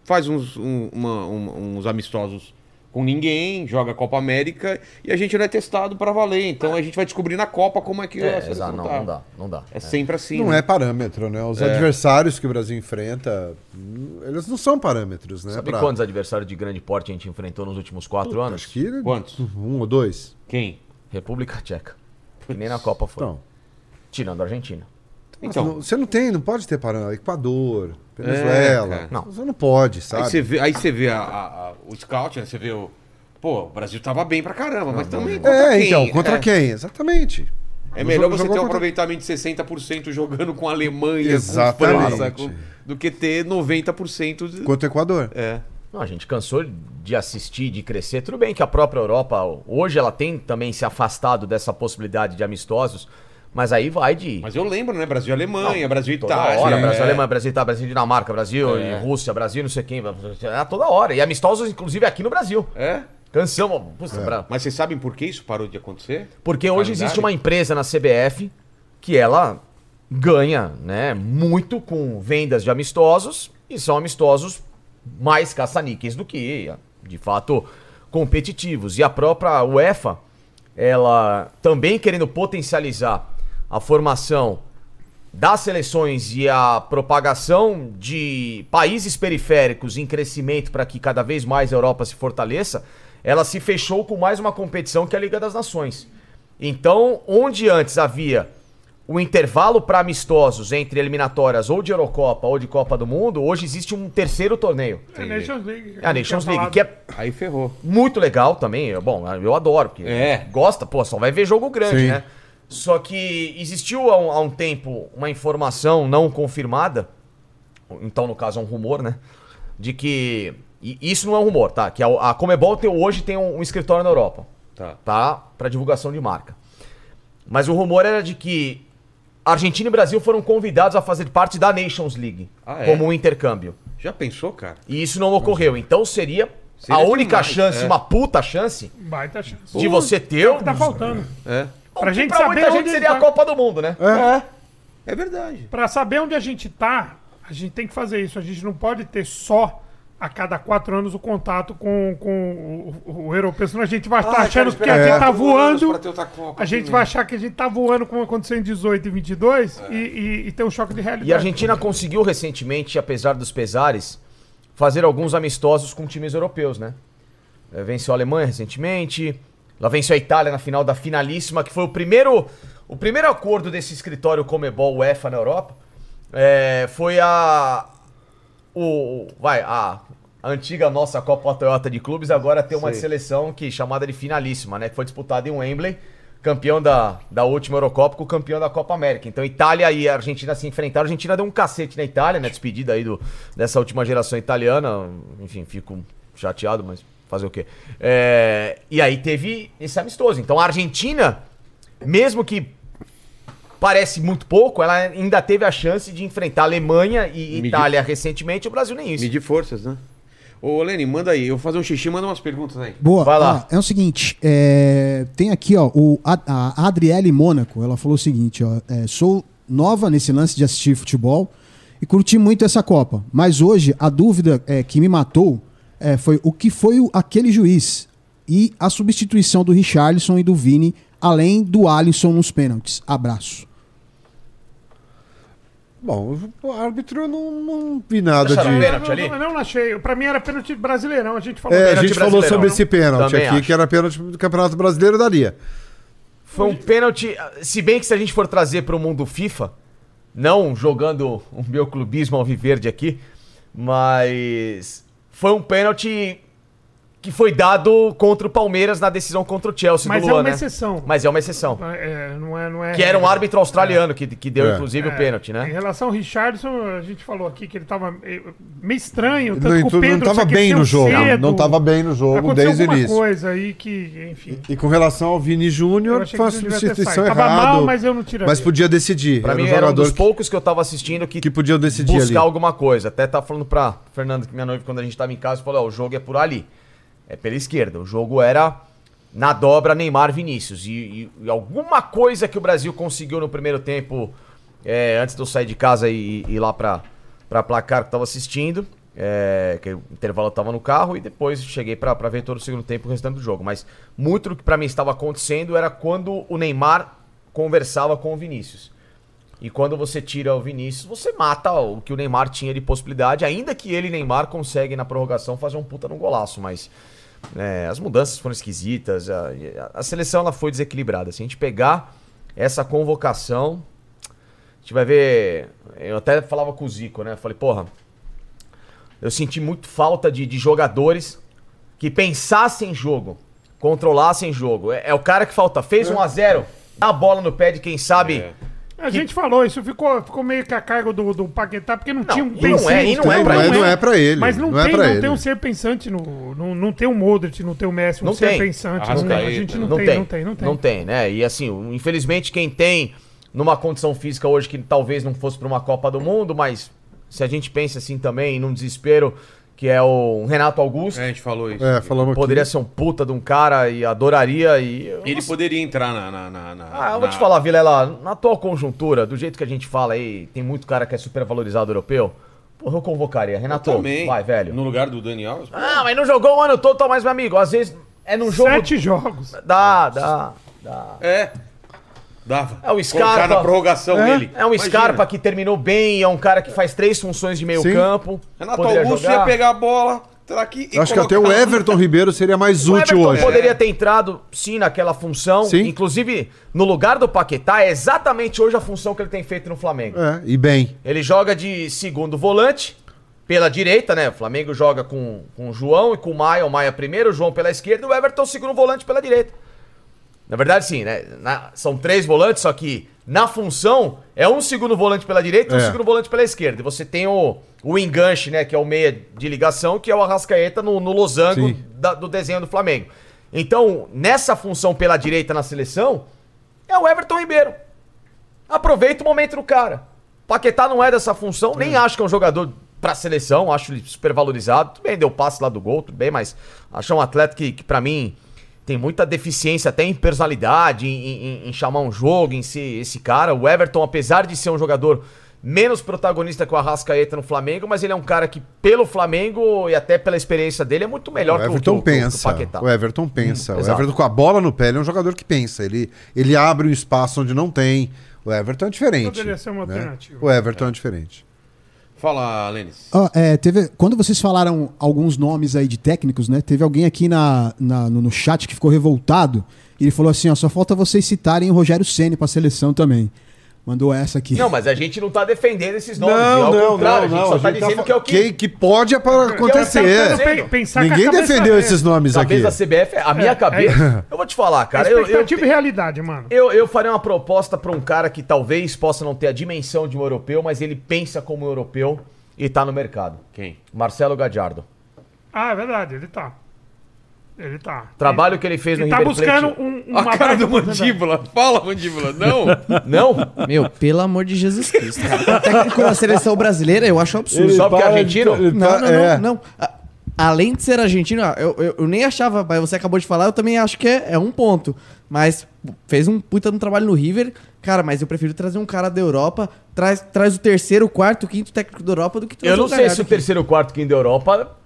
Speaker 1: faz uns, um- uma- um- uns amistosos com ninguém, joga a Copa América e a gente não é testado pra valer. Então a gente vai descobrir na Copa como é que
Speaker 6: É, exato, não,
Speaker 1: tá.
Speaker 6: não dá, não dá.
Speaker 1: É sempre assim.
Speaker 3: Não
Speaker 1: né?
Speaker 3: é parâmetro, né? Os adversários que o Brasil enfrenta, eles não são parâmetros, né?
Speaker 6: Sabe
Speaker 3: pra-
Speaker 6: quantos adversários de grande porte a gente enfrentou nos últimos quatro anos?
Speaker 3: Acho que
Speaker 1: Quantos?
Speaker 3: um ou dois.
Speaker 1: Quem?
Speaker 6: República Tcheca. Que nem na Copa foi.
Speaker 3: Então,
Speaker 6: Tirando a Argentina.
Speaker 1: Então,
Speaker 3: não- você não tem, não pode ter parâmetro. Equador,
Speaker 1: É,
Speaker 3: Venezuela.
Speaker 1: cara.
Speaker 6: Não.
Speaker 3: Você não pode,
Speaker 1: aí
Speaker 3: sabe?
Speaker 1: você vê, aí você vê a- a- a- o scout, né? Você vê o. Pô, o Brasil tava bem pra caramba, mas também contra
Speaker 3: É,
Speaker 1: quem?
Speaker 3: então, contra
Speaker 1: É.
Speaker 3: quem? Exatamente.
Speaker 1: É melhor você ter um
Speaker 3: contra-
Speaker 1: aproveitamento de 60% jogando com a Alemanha,
Speaker 3: Exatamente.
Speaker 1: com França, com- do que ter 90% de...
Speaker 3: Contra o Equador.
Speaker 1: É.
Speaker 6: Não, a gente cansou de assistir, de crescer. Tudo bem que a própria Europa, hoje, ela tem também se afastado dessa possibilidade de amistosos, mas aí vai de.
Speaker 1: Mas eu lembro, né? Brasil e Alemanha, Brasil e
Speaker 6: Toda
Speaker 1: Itália.
Speaker 6: hora,
Speaker 1: é.
Speaker 6: Brasil, Alemanha, Brasil, Itália, Brasil, Dinamarca, Brasil,
Speaker 1: É.
Speaker 6: e Rússia, Brasil, não sei quem. É toda hora. E amistosos, inclusive, aqui no Brasil.
Speaker 1: É?
Speaker 6: Cansamos. Puxa, bra-
Speaker 1: Mas vocês sabem por que isso parou de acontecer?
Speaker 6: Porque hoje
Speaker 1: Qualidade?
Speaker 6: existe uma empresa na CBF que ela ganha, né, muito com vendas de amistosos e são amistosos mais caça-níqueis do que, de fato, competitivos. E a própria UEFA, ela também querendo potencializar a formação das seleções e a propagação de países periféricos em crescimento para que cada vez mais a Europa se fortaleça, ela se fechou com mais uma competição que é a Liga das Nações. Então, onde antes havia o intervalo para amistosos entre eliminatórias ou de Eurocopa ou de Copa do Mundo, hoje existe um terceiro torneio.
Speaker 5: É a Nations League.
Speaker 6: É a Nations League, que é
Speaker 1: Aí ferrou.
Speaker 6: muito legal também. Eu- Bom, eu adoro, porque
Speaker 1: É.
Speaker 6: gosta, pô, só vai ver jogo grande,
Speaker 3: Sim.
Speaker 6: né? Só que existiu há um, há um tempo uma informação não confirmada, então no caso é um rumor, né? De que. E isso não é um rumor, tá? Que a, a Comebol tem- hoje tem um, um escritório na Europa,
Speaker 1: Tá.
Speaker 6: tá? Pra divulgação de marca. Mas o rumor era de que Argentina e Brasil foram convidados a fazer parte da Nations League
Speaker 1: Ah, é?
Speaker 6: como um intercâmbio.
Speaker 1: Já pensou, cara?
Speaker 6: E isso não ocorreu. Então seria,
Speaker 1: Seria
Speaker 6: a única
Speaker 1: demais,
Speaker 6: chance,
Speaker 1: é.
Speaker 6: uma puta chance,
Speaker 5: Baita chance.
Speaker 6: de você ter.
Speaker 5: É o que tá faltando.
Speaker 1: É.
Speaker 5: Pra
Speaker 6: que
Speaker 5: gente
Speaker 6: pra
Speaker 5: saber
Speaker 6: muita
Speaker 5: onde
Speaker 6: gente seria
Speaker 5: tá.
Speaker 6: a Copa do Mundo, né?
Speaker 1: É verdade.
Speaker 5: Pra saber onde a gente tá, a gente tem que fazer isso. A gente não pode ter só a cada quatro anos o contato com, com o, o, o europeu, senão a gente vai estar
Speaker 1: Ai,
Speaker 5: achando
Speaker 1: cara,
Speaker 5: que a gente tá
Speaker 1: quatro anos
Speaker 5: voando. A gente vai achar que a gente tá voando como aconteceu em 18 e 22 e, e, e ter um choque de realidade.
Speaker 6: E a Argentina conseguiu recentemente, apesar dos pesares, fazer alguns amistosos com times europeus, né? É, Venceu a Alemanha recentemente, ela venceu a Itália na final da finalíssima, que foi o primeiro, o primeiro acordo desse escritório Comebol UEFA na Europa. É, foi a o vai a, a antiga nossa Copa Toyota de clubes agora tem uma
Speaker 1: Sei.
Speaker 6: seleção que chamada de finalíssima, né? Que foi disputada em Wembley, campeão da, da última Eurocopa com o campeão da Copa América. Então Itália e Argentina se enfrentaram. A Argentina deu um cacete na Itália, né? Despedida aí do, dessa última geração italiana. Enfim, fico chateado, mas fazer o quê? É, e aí teve esse amistoso. Então a Argentina, mesmo que parece muito pouco, ela ainda teve a chance de enfrentar a Alemanha e
Speaker 1: Medir-
Speaker 6: Itália recentemente, o Brasil nem isso.
Speaker 1: Medir forças, né? Ô, Lene, manda aí. Eu vou fazer um xixi, manda umas perguntas aí.
Speaker 4: Boa.
Speaker 6: Vai lá.
Speaker 4: Ó, é o seguinte, é, tem aqui, ó, o, a, a Adriele Mônaco, ela falou o seguinte, ó, é, sou nova nesse lance de assistir futebol e curti muito essa Copa, mas hoje a dúvida é, que me matou é, foi o que foi o- aquele juiz e a substituição do Richarlison e do Vini, além do Alisson nos pênaltis. Abraço.
Speaker 3: Bom, o árbitro eu não, não vi nada de.
Speaker 6: pênalti
Speaker 5: não,
Speaker 6: ali?
Speaker 5: não, não achei. Pra mim era pênalti brasileirão. A gente falou
Speaker 3: É, a gente falou sobre
Speaker 6: não?
Speaker 3: esse pênalti
Speaker 6: Também
Speaker 3: aqui,
Speaker 6: acho.
Speaker 3: que era pênalti do Campeonato Brasileiro, daria.
Speaker 6: Foi um pênalti. Se bem que se a gente for trazer pro mundo FIFA, não jogando o meu clubismo alviverde aqui, mas foi um pênalti que foi dado contra o Palmeiras na decisão contra o Chelsea
Speaker 5: Mas
Speaker 6: do
Speaker 5: é
Speaker 6: Luan,
Speaker 5: uma
Speaker 6: né?
Speaker 5: exceção.
Speaker 6: Mas é uma exceção.
Speaker 5: É, não é, não é,
Speaker 6: Que era um árbitro australiano que, que deu,
Speaker 3: É.
Speaker 6: inclusive, o
Speaker 5: É,
Speaker 6: pênalti,
Speaker 5: Em
Speaker 6: né?
Speaker 5: relação ao Richardson, a gente falou aqui que ele tava eh, meio estranho. Tanto
Speaker 3: Não,
Speaker 5: que o Pedro
Speaker 3: não tava
Speaker 5: se
Speaker 3: bem no jogo.
Speaker 5: cedo.
Speaker 3: Não tava bem no jogo
Speaker 5: Aconteceu
Speaker 3: desde o início.
Speaker 5: coisa aí que, enfim.
Speaker 3: E com relação ao Vini Júnior, foi uma substituição errada.
Speaker 5: mal, mas eu não tiraria.
Speaker 3: Mas podia decidir.
Speaker 6: Pra
Speaker 3: era
Speaker 6: mim,
Speaker 3: um
Speaker 6: era um dos
Speaker 3: que,
Speaker 6: poucos que eu tava assistindo que,
Speaker 3: que podiam decidir
Speaker 6: buscar
Speaker 3: ali.
Speaker 6: alguma coisa. Até tá falando pra Fernanda, que minha noiva, quando a gente tava em casa, falou: ó, o jogo é por ali. É pela esquerda. O jogo era na dobra Neymar Vinícius. E, e- e alguma coisa que o Brasil conseguiu no primeiro tempo, é, antes de eu sair de casa e e ir lá pra, placar que eu tava assistindo. é, que o intervalo eu tava no carro e depois cheguei pra, ver todo o segundo tempo o restante do jogo. Mas muito do que pra mim estava acontecendo era quando o Neymar conversava com o Vinícius. E quando você tira o Vinícius, você mata o que o Neymar tinha de possibilidade, ainda que ele, Neymar, consegue na prorrogação fazer um puta no golaço, mas é, as mudanças foram esquisitas, a, a seleção ela foi desequilibrada. Se a gente pegar essa convocação, a gente vai ver. Eu até falava com o Zico, né? Falei, porra, eu senti muito falta de, de jogadores que pensassem jogo, controlassem jogo. É, é o cara que falta. Fez 1 a 0 dá a bola no pé de quem sabe.
Speaker 1: É.
Speaker 5: A gente falou, isso ficou, ficou meio que a cargo do, do Paquetá, porque não, tinha um
Speaker 6: e não é- e não é
Speaker 3: Não,
Speaker 6: pra
Speaker 3: é,
Speaker 6: ele.
Speaker 3: não é pra ele.
Speaker 5: Mas não,
Speaker 3: não é
Speaker 5: tem,
Speaker 3: pra
Speaker 5: não
Speaker 3: ele.
Speaker 5: tem um ser pensante no. Não, não tem um Modric, não tem um Messi, um
Speaker 6: Não
Speaker 5: ser
Speaker 6: tem.
Speaker 5: pensante. Não, a gente não,
Speaker 6: Não
Speaker 5: tem,
Speaker 6: tem,
Speaker 5: não tem, não tem.
Speaker 6: Não tem, né? E assim, infelizmente quem tem numa condição física hoje que talvez não fosse pra uma Copa do Mundo, mas se a gente pensa assim também, num desespero, que é o Renato Augusto,
Speaker 1: É, a gente falou isso.
Speaker 3: É, falamos
Speaker 6: poderia
Speaker 3: aqui.
Speaker 6: ser um puta de um cara e adoraria e... eu
Speaker 1: Ele poderia entrar na. na, na, na-
Speaker 6: Ah, eu vou
Speaker 1: na-
Speaker 6: te falar, Vilela, na atual conjuntura, do jeito que a gente fala aí, tem muito cara que é super valorizado europeu, porra, eu convocaria.
Speaker 1: Eu
Speaker 6: Renato,
Speaker 1: também.
Speaker 6: vai, velho.
Speaker 1: No lugar do Dani Alves.
Speaker 6: Ah, mas não jogou o ano todo, tá mais meu amigo. Às vezes é num jogo...
Speaker 5: Sete jogos.
Speaker 6: Dá, dá, dá.
Speaker 1: É. Dava.
Speaker 6: É o Scarpa.
Speaker 1: Colocar na prorrogação
Speaker 3: É.
Speaker 1: ele.
Speaker 6: É um
Speaker 1: Imagina.
Speaker 6: Scarpa que terminou bem, é um cara que faz três funções de meio
Speaker 3: Sim.
Speaker 6: campo.
Speaker 1: Renato
Speaker 6: poderia
Speaker 1: Augusto
Speaker 6: jogar.
Speaker 1: ia pegar a bola, tá aqui e
Speaker 3: acho que até o
Speaker 1: colocar-
Speaker 3: Everton Ribeiro seria mais
Speaker 6: O
Speaker 3: útil
Speaker 6: Everton
Speaker 3: hoje.
Speaker 6: poderia ter entrado, sim, naquela função.
Speaker 3: Sim.
Speaker 6: Inclusive, no lugar do Paquetá, é exatamente hoje a função que ele tem feito no Flamengo.
Speaker 3: É, e bem.
Speaker 6: Ele joga de segundo volante, pela direita, né? O Flamengo joga com, com o João e com o Maia. O Maia primeiro, o João pela esquerda e o Everton segundo volante pela direita. Na verdade, sim, né? Na- são três volantes, só que na função é um segundo volante pela direita e um
Speaker 3: É.
Speaker 6: segundo volante pela esquerda. E você tem o, o enganche, né? Que é o meia de ligação, que é o Arrascaeta no, no losango da- do desenho do Flamengo. Então, nessa função pela direita na seleção, é o Everton Ribeiro. Aproveita o momento do cara. Paquetá não é dessa função, nem acho que é um jogador pra seleção, acho ele super valorizado. Tudo bem, deu passe lá do gol, tudo bem, mas acho um atleta que, que para mim tem muita deficiência até em personalidade, em, em- em chamar um jogo, em ser esse cara. O Everton, apesar de ser um jogador menos protagonista que o Arrascaeta no Flamengo, mas ele é um cara que, pelo Flamengo e até pela experiência dele, é muito melhor
Speaker 3: O
Speaker 6: que o-
Speaker 3: Everton
Speaker 6: que o- que o
Speaker 3: pensa.
Speaker 6: Paquetá.
Speaker 3: O Everton pensa. o
Speaker 6: exato.
Speaker 3: Everton com a bola no pé, ele é um jogador que pensa. Ele, ele abre um espaço onde não tem. O Everton é diferente.
Speaker 5: Poderia ser uma
Speaker 3: né?
Speaker 5: alternativa.
Speaker 3: O Everton é diferente.
Speaker 1: Fala, Lênis.
Speaker 4: Ó, é, teve, quando vocês falaram alguns nomes aí de técnicos, né? Teve alguém aqui na, na- no, no chat que ficou revoltado. Ele falou assim: ó, só falta vocês citarem o Rogério Ceni pra seleção também. Mandou essa aqui.
Speaker 6: Não, mas a gente não tá defendendo esses nomes.
Speaker 3: Não,
Speaker 6: ao
Speaker 3: não,
Speaker 6: contrário,
Speaker 3: não,
Speaker 6: a gente
Speaker 3: não.
Speaker 6: só
Speaker 3: a
Speaker 6: tá
Speaker 3: gente tá
Speaker 6: dizendo
Speaker 3: fa-
Speaker 6: que é o que,
Speaker 3: que, que pode para
Speaker 6: é
Speaker 3: acontecer.
Speaker 6: tá
Speaker 5: Pe- pensar a
Speaker 3: Ninguém
Speaker 5: cabeça
Speaker 3: defendeu esses nomes aqui.
Speaker 6: Cabeça da CBF, a minha
Speaker 5: É,
Speaker 6: cabeça. Eu vou te falar,
Speaker 5: É
Speaker 6: cara. Eu, eu,
Speaker 5: expectativa e realidade, mano.
Speaker 6: eu, eu faria uma proposta pra um cara que talvez possa não ter a dimensão de um europeu, mas ele pensa como um europeu e tá no mercado.
Speaker 1: Quem?
Speaker 6: Marcelo Gadiardo.
Speaker 5: Ah, é verdade, ele tá. Ele tá.
Speaker 6: Trabalho que ele fez no
Speaker 5: Ele tá
Speaker 6: River
Speaker 5: buscando
Speaker 6: Plate.
Speaker 5: um,
Speaker 1: A
Speaker 5: uma
Speaker 1: cara
Speaker 5: baita
Speaker 1: do. Mandíbula. Fala, Mandíbula. Não.
Speaker 6: Não?
Speaker 2: Meu, pelo amor de Jesus Cristo. Cara, o técnico da seleção brasileira, eu acho um absurdo.
Speaker 6: Só porque é argentino?
Speaker 2: Não, não, não,
Speaker 3: É.
Speaker 2: não. Ah, além de ser argentino, eu, eu, eu nem achava, mas você acabou de falar, eu também acho que é, é um ponto. Mas fez um puta de um trabalho no River. Cara, mas eu prefiro trazer um cara da Europa, traz, traz o terceiro, quarto, quinto técnico da Europa do que trazer
Speaker 6: Eu não
Speaker 2: o
Speaker 6: sei se o
Speaker 2: aqui.
Speaker 6: terceiro ou quarto quinto da Europa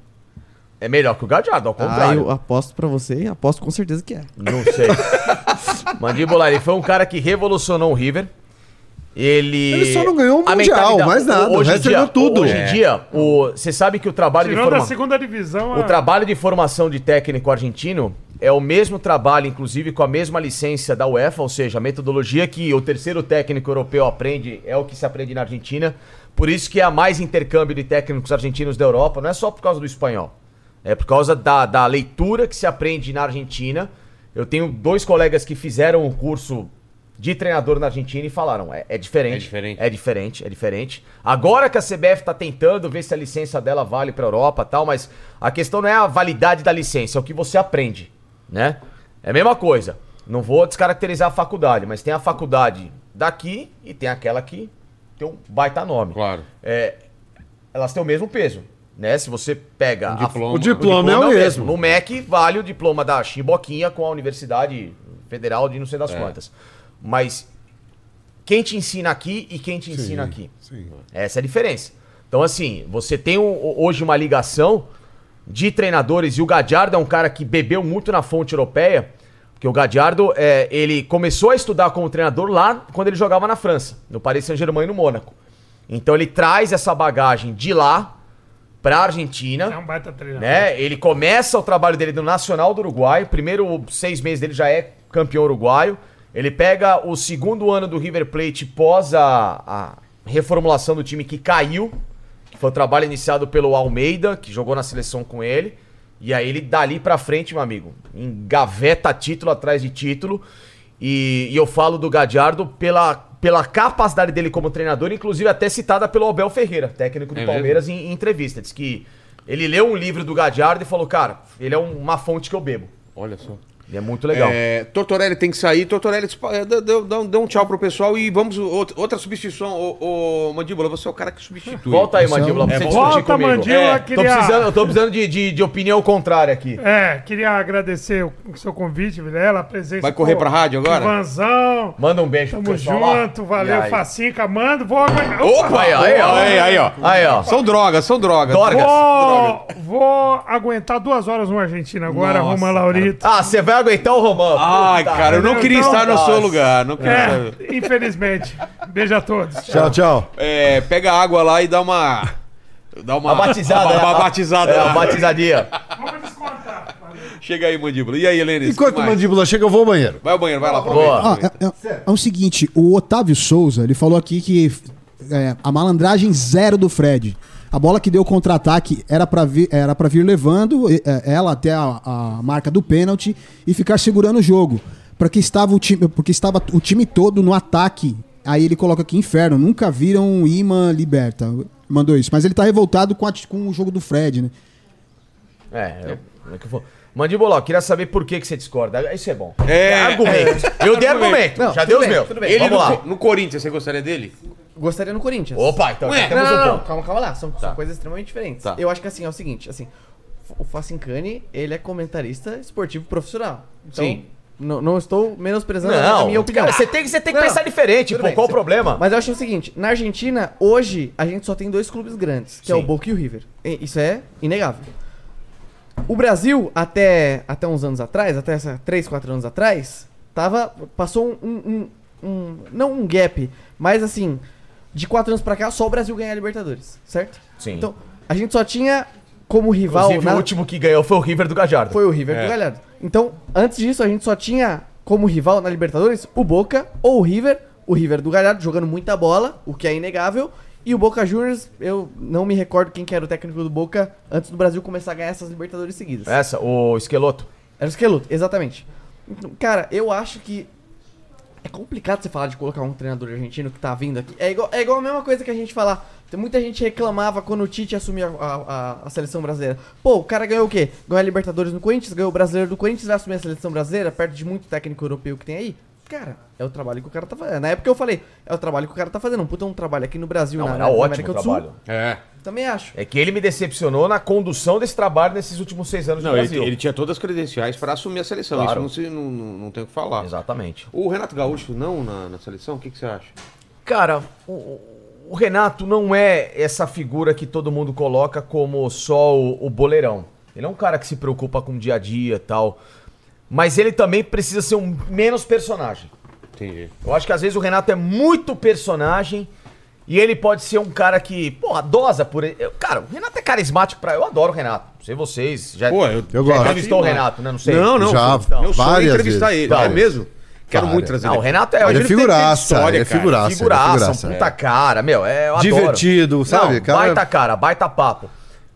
Speaker 6: é melhor que o Gadiardo, ao
Speaker 2: Ah,
Speaker 6: contrário.
Speaker 2: eu aposto pra você e aposto com certeza que é.
Speaker 6: Não sei. Mandíbula, ele foi um cara que revolucionou o River. Ele.
Speaker 3: Ele só não ganhou o Mundial,
Speaker 6: mentalidade-
Speaker 3: mais nada,
Speaker 6: Hoje em dia,
Speaker 3: ganhou tudo.
Speaker 6: Hoje em
Speaker 3: É.
Speaker 6: dia, o- você sabe que o trabalho de
Speaker 5: Tirou da
Speaker 6: formação.
Speaker 5: segunda divisão.
Speaker 6: O
Speaker 5: a-
Speaker 6: trabalho de formação de técnico argentino é o mesmo trabalho, inclusive com a mesma licença da UEFA, ou seja, a metodologia que o terceiro técnico europeu aprende é o que se aprende na Argentina. Por isso que há mais intercâmbio de técnicos argentinos da Europa, não é só por causa do espanhol. É por causa da, da leitura que se aprende na Argentina. Eu tenho dois colegas que fizeram o curso de treinador na Argentina e falaram: é, é diferente.
Speaker 1: É diferente.
Speaker 6: É diferente, é diferente. Agora que a CBF tá tentando ver se a licença dela vale pra Europa e tal, mas a questão não é a validade da licença, é o que você aprende, né? É a mesma coisa. Não vou descaracterizar a faculdade, mas tem a faculdade daqui e tem aquela que tem um baita nome.
Speaker 1: Claro.
Speaker 6: É, elas têm o mesmo peso, né? Se você pega
Speaker 1: Um
Speaker 6: a-
Speaker 1: diploma.
Speaker 3: O diploma é o mesmo.
Speaker 6: No MEC vale o diploma da Chimboquinha com a Universidade Federal de não sei das
Speaker 1: É.
Speaker 6: quantas. Mas quem te ensina aqui e quem te ensina aqui?
Speaker 3: Sim.
Speaker 6: Essa é a diferença. Então, assim, você tem um- hoje uma ligação de treinadores e o Gadiardo é um cara que bebeu muito na fonte europeia, porque o Gadiardo, é, ele começou a estudar como treinador lá quando ele jogava na França, no Paris Saint-Germain e no Mônaco. Então ele traz essa bagagem de lá pra Argentina
Speaker 5: É um baita treinador.
Speaker 6: né? Ele começa o trabalho dele no Nacional do Uruguai. Primeiro seis meses dele já é campeão uruguaio. Ele pega o segundo ano do River Plate pós a, a reformulação do time que caiu. Que foi o trabalho iniciado pelo Almeida, que jogou na seleção com ele. E aí ele dali pra frente, meu amigo, engaveta título atrás de título. E, e eu falo do Gadiardo pela, pela capacidade dele como treinador, inclusive até citada pelo Abel Ferreira, técnico do
Speaker 1: É?
Speaker 6: Palmeiras, em, em entrevista. Diz que ele leu um livro do Gadiardo e falou, cara, ele é um- uma fonte que eu bebo.
Speaker 1: Olha só.
Speaker 6: É muito legal.
Speaker 1: É, Tortorelli tem que sair. Tortorelli, é, dê um- tchau pro pessoal e vamos. Outra, substituição. Ô, ô, Mandíbula, você é o cara que substitui.
Speaker 6: Volta aí,
Speaker 4: é
Speaker 6: Mandíbula, pra você
Speaker 5: É, volta,
Speaker 6: comigo.
Speaker 5: Mandíbula,
Speaker 6: É,
Speaker 5: queria-
Speaker 6: tô, precisando, eu tô precisando de, de, de opinião contrária aqui.
Speaker 5: É, queria agradecer o o seu convite, Vilela, a presença.
Speaker 1: Vai correr pra rádio agora?
Speaker 5: Ivanzão,
Speaker 6: Manda um beijo pro
Speaker 5: tamo
Speaker 6: pessoal lá.
Speaker 5: junto, valeu,
Speaker 6: E aí?
Speaker 5: Facinca, mando, vou aguentar.
Speaker 6: Opa, aí, ó, aí, ó.
Speaker 1: Aí, aí, ó.
Speaker 6: Aí, ó.
Speaker 1: São drogas, são drogas.
Speaker 6: Dorgas.
Speaker 5: Vou, vou aguentar duas horas no Argentina agora,
Speaker 1: Nossa,
Speaker 5: Roma Laurito.
Speaker 6: Ah, você vai aguentar o Romão.
Speaker 1: Ai,
Speaker 6: Puta
Speaker 1: cara, eu não
Speaker 5: Então,
Speaker 1: queria estar no
Speaker 6: nossa.
Speaker 1: seu lugar. Não queria estar-
Speaker 5: É, infelizmente. Beijo a todos.
Speaker 3: Tchau, tchau.
Speaker 1: É, pega água lá e dá uma. Dá uma.
Speaker 6: Uma batizada.
Speaker 1: Uma,
Speaker 6: né?
Speaker 1: batizada.
Speaker 6: É, uma batizadinha.
Speaker 5: Vamos descontar.
Speaker 1: Chega aí, mandíbula. E aí, Helene?
Speaker 3: Enquanto o mandíbula chega, eu vou ao banheiro.
Speaker 1: Vai ao banheiro, vai lá.
Speaker 6: Boa.
Speaker 1: aproveita.
Speaker 4: Ah, é, é- é o seguinte, o Otávio Souza, ele falou aqui que é, a malandragem zero do Fred. A bola que deu contra-ataque era pra vir, era pra vir levando é, ela até a, a marca do pênalti e ficar segurando o jogo. Porque estava o time, porque estava o time todo no ataque. Aí ele coloca aqui inferno, nunca viram um imã liberta. Mandou isso, mas ele tá revoltado com, a- com o jogo do Fred, né?
Speaker 6: É, é, como é que eu vou... Mandíbula, eu queria saber por que, que você discorda. Isso é bom.
Speaker 1: É.
Speaker 6: Argumentos. Eu dei argumento.
Speaker 2: Não,
Speaker 6: Já deu os
Speaker 2: bem,
Speaker 6: meus.
Speaker 2: tudo bem.
Speaker 1: Ele
Speaker 6: Vamos lá.
Speaker 1: no, no Corinthians, você gostaria dele?
Speaker 2: Gostaria no Corinthians.
Speaker 6: Opa, então
Speaker 1: Ué,
Speaker 6: já temos
Speaker 2: não, não,
Speaker 6: um
Speaker 2: não,
Speaker 6: ponto.
Speaker 2: calma, calma lá. São, são coisas extremamente diferentes.
Speaker 1: Tá.
Speaker 2: Eu acho que assim, é o seguinte, assim, o Facincani, ele é comentarista esportivo profissional. Então,
Speaker 1: Sim.
Speaker 2: Não, não estou menosprezando a minha opinião.
Speaker 6: cara, você tem, que- você tem que
Speaker 2: Não,
Speaker 6: pensar diferente,
Speaker 2: tudo
Speaker 6: pô.
Speaker 2: bem,
Speaker 6: Qual o problema?
Speaker 2: Mas eu acho o seguinte, na Argentina, hoje, a gente só tem dois clubes grandes, que é
Speaker 6: Sim.
Speaker 2: o Boca e o River. E Isso é inegável. O Brasil, até, até uns anos atrás, até essa, 3, 4 anos atrás, tava, passou um, um- um- Não um gap, mas assim, de 4 anos pra cá, só o Brasil ganha a Libertadores, certo?
Speaker 6: Sim.
Speaker 2: Então, a gente só tinha como rival.
Speaker 6: Inclusive,
Speaker 2: na-
Speaker 6: o último que ganhou foi o River do Gajardo.
Speaker 2: Foi o River
Speaker 1: É.
Speaker 2: do Galhardo. Então, antes disso, a gente só tinha como rival na Libertadores o Boca ou o River. O River do Galhardo jogando muita bola, o que é inegável. E o Boca Juniors, eu não me recordo quem que era o técnico do Boca antes do Brasil começar a ganhar essas Libertadores seguidas.
Speaker 6: Essa, o Esqueloto.
Speaker 2: Era o Esqueloto, exatamente. Então, cara, eu acho que é complicado você falar de colocar um treinador argentino que tá vindo aqui. É igual, é igual a mesma coisa que a gente falar. Tem muita gente reclamava quando o Tite assumiu a, a- a- a seleção brasileira. Pô, o cara ganhou o quê? Ganhou a Libertadores no Corinthians, ganhou o brasileiro do Corinthians, vai assumir a seleção brasileira, perto de muito técnico europeu que tem aí. Cara, é o trabalho que o cara tá fazendo. Na época eu falei, é o trabalho que o cara tá fazendo. Um puta um trabalho aqui no Brasil,
Speaker 6: Não,
Speaker 2: na,
Speaker 6: era
Speaker 2: na
Speaker 6: ótimo
Speaker 2: América do
Speaker 6: trabalho.
Speaker 2: Sul.
Speaker 1: É.
Speaker 2: Também acho.
Speaker 6: É que ele me decepcionou na condução desse trabalho nesses últimos seis anos
Speaker 1: Não,
Speaker 6: no
Speaker 1: ele,
Speaker 6: Brasil.
Speaker 1: ele tinha todas as credenciais para assumir a seleção.
Speaker 6: Claro.
Speaker 1: Isso não, se, não, não, não tem o que falar.
Speaker 6: Exatamente.
Speaker 1: O Renato Gaúcho não na, na seleção? O que, que você acha?
Speaker 6: Cara, o, o Renato não é essa figura que todo mundo coloca como só o, o boleirão. Ele é um cara que se preocupa com o dia a dia e tal. Mas ele também precisa ser um menos personagem.
Speaker 1: Entendi.
Speaker 6: Eu acho que às vezes o Renato é muito personagem e ele pode ser um cara que, porra, dosa por ele. Eu- Cara, o Renato é carismático pra. Eu adoro o Renato. Não sei vocês. Já,
Speaker 1: Pô, eu,
Speaker 3: Eu
Speaker 6: já
Speaker 3: gosto.
Speaker 6: entrevistou o Renato, né? Não sei.
Speaker 1: Não, não.
Speaker 3: Já,
Speaker 1: sonho é
Speaker 3: várias
Speaker 1: entrevistar
Speaker 3: vezes.
Speaker 1: ele. É
Speaker 6: Várias.
Speaker 1: mesmo? Quero
Speaker 3: Várias.
Speaker 1: muito trazer
Speaker 6: Não,
Speaker 1: ele.
Speaker 6: o Renato é,
Speaker 3: Ele é figuraça,
Speaker 1: história,
Speaker 3: ele é
Speaker 1: cara.
Speaker 3: figuraça. é
Speaker 6: Figuraça,
Speaker 3: figuraça,
Speaker 6: um
Speaker 3: é.
Speaker 6: puta cara, meu, é, eu adoro.
Speaker 3: Divertido, sabe,
Speaker 6: Não,
Speaker 3: cara?
Speaker 6: Baita cara, baita papo.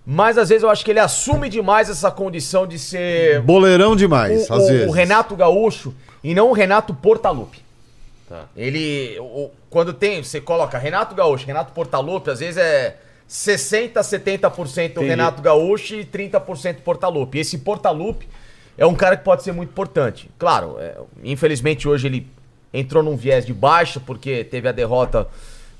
Speaker 6: Mas às vezes eu acho que ele assume demais essa condição de ser
Speaker 3: Boleirão demais,
Speaker 6: o,
Speaker 3: às
Speaker 6: o-
Speaker 3: vezes.
Speaker 6: o Renato Gaúcho e não o Renato Portaluppi. Ele, o- quando tem, você coloca Renato Gaúcho, Renato Portaluppi, às vezes é 60, 70%
Speaker 1: Entendi.
Speaker 6: Renato Gaúcho e 30% Portaluppi. Esse Portaluppi é um cara que pode ser muito importante. Claro, é, infelizmente hoje ele entrou num viés de baixo porque teve a derrota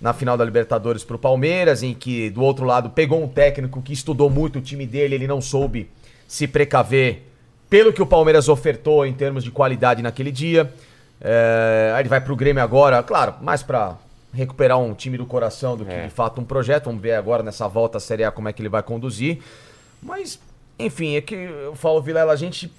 Speaker 6: na final da Libertadores pro Palmeiras, em que do outro lado pegou um técnico que estudou muito o time dele, ele não soube se precaver pelo que o Palmeiras ofertou em termos de qualidade naquele dia. É, aí ele vai pro Grêmio agora, claro, mais pra recuperar um time do coração do que
Speaker 1: É.
Speaker 6: de fato um projeto. Vamos ver agora nessa volta à Série A como é que ele vai conduzir. Mas, enfim, é que eu falo, Vilela, a gente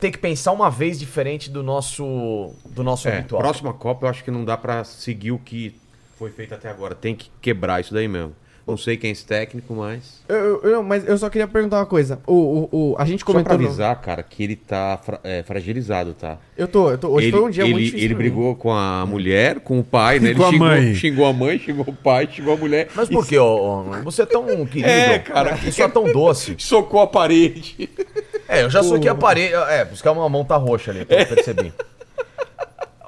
Speaker 6: tem que pensar uma vez diferente do nosso, do nosso
Speaker 1: É,
Speaker 6: habitual.
Speaker 1: próxima Copa eu acho que não dá pra seguir o que foi feito até agora. Tem que quebrar isso daí mesmo. Não sei quem é esse técnico, mas.
Speaker 2: Eu, eu- eu- mas eu só queria perguntar uma coisa. O, o, o- a gente
Speaker 1: Só pra
Speaker 2: comentou. no-
Speaker 1: avisar, cara, que ele tá fra- é, fragilizado, tá?
Speaker 2: Eu tô, eu tô. Hoje
Speaker 1: ele,
Speaker 2: foi um dia
Speaker 1: ele,
Speaker 2: muito difícil.
Speaker 1: Ele brigou com a mulher, com o pai, né? Ele
Speaker 3: com a
Speaker 1: xingou,
Speaker 3: mãe.
Speaker 1: xingou a mãe, xingou o pai, xingou a mulher.
Speaker 6: Mas por que, ó, você é tão querido?
Speaker 1: É, cara.
Speaker 6: Isso é tão doce.
Speaker 1: Socou a parede.
Speaker 6: É, eu já soquei a parede. É, buscar uma mão tá roxa ali, eu percebi.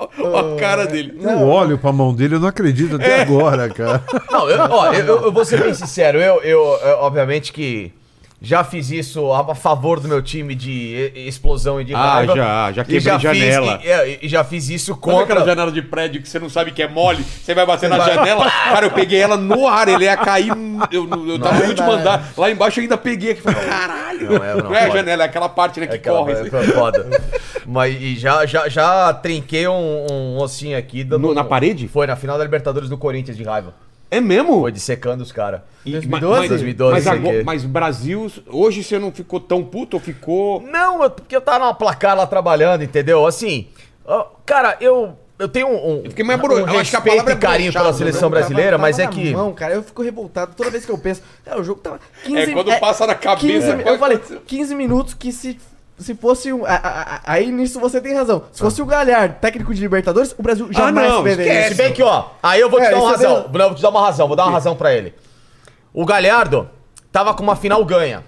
Speaker 1: a cara dele.
Speaker 3: Eu olho pra mão dele, eu não acredito até
Speaker 1: É.
Speaker 3: agora, cara.
Speaker 6: Não, eu, ó, eu, eu- eu vou ser bem sincero, eu, eu, eu, obviamente que já fiz isso a favor do meu time de explosão e de
Speaker 1: Ah,
Speaker 6: raiva.
Speaker 1: já, já quebrei
Speaker 6: fiz-
Speaker 1: janela.
Speaker 6: e, é, e já fiz isso
Speaker 1: Sabe aquela janela de prédio que você não sabe que é mole? Você vai bater na janela. Cara, eu peguei ela no ar, ele ia cair. Eu, eu, tava no último andar. Lá embaixo eu ainda peguei aqui. Falei, caralho.
Speaker 6: Não,
Speaker 1: Não
Speaker 6: é,
Speaker 1: é,
Speaker 6: não,
Speaker 1: a
Speaker 6: pode.
Speaker 1: janela, é aquela parte né, que
Speaker 6: É aquela-
Speaker 1: corre.
Speaker 6: é, foi foda. Mas e já, já, já trinquei um, um ossinho aqui. Dando,
Speaker 1: No- na parede?
Speaker 6: Foi, na final da Libertadores do Corinthians de raiva.
Speaker 1: É mesmo?
Speaker 6: Foi dissecando os caras.
Speaker 1: E-
Speaker 2: 2012?
Speaker 1: Mas,
Speaker 6: 2012,
Speaker 1: mas, agora- mas Brasil, hoje você não ficou tão puto ou ficou.
Speaker 6: Não, eu- porque eu tava na placar lá trabalhando, entendeu? Assim, cara, eu, eu tenho um,
Speaker 1: Eu fiquei mais bro-
Speaker 6: um
Speaker 1: eu acho que a
Speaker 6: respeito
Speaker 1: palavra
Speaker 6: e
Speaker 1: é
Speaker 6: carinho pela
Speaker 1: broxado,
Speaker 6: seleção
Speaker 1: né?
Speaker 6: brasileira,
Speaker 2: Tava-
Speaker 6: mas é
Speaker 2: tava
Speaker 6: que...
Speaker 2: Mão, cara, eu fico revoltado toda vez que eu penso. É, o jogo tava 15
Speaker 1: É, quando passa na cabeça,
Speaker 2: 15
Speaker 1: pode
Speaker 2: eu falei,
Speaker 1: acontecer.
Speaker 2: 15 minutos que se. Se fosse um. a- a- a- aí nisso você tem razão. Se fosse o Galhardo, técnico de Libertadores, o Brasil jamais
Speaker 1: não,
Speaker 2: perderia.
Speaker 1: esquece.
Speaker 6: Se bem que, ó, aí eu vou te
Speaker 2: É,
Speaker 6: dar uma
Speaker 2: é
Speaker 6: razão. Não, eu vou te dar uma razão, vou dar uma razão pra ele. O Galhardo tava com uma final ganha.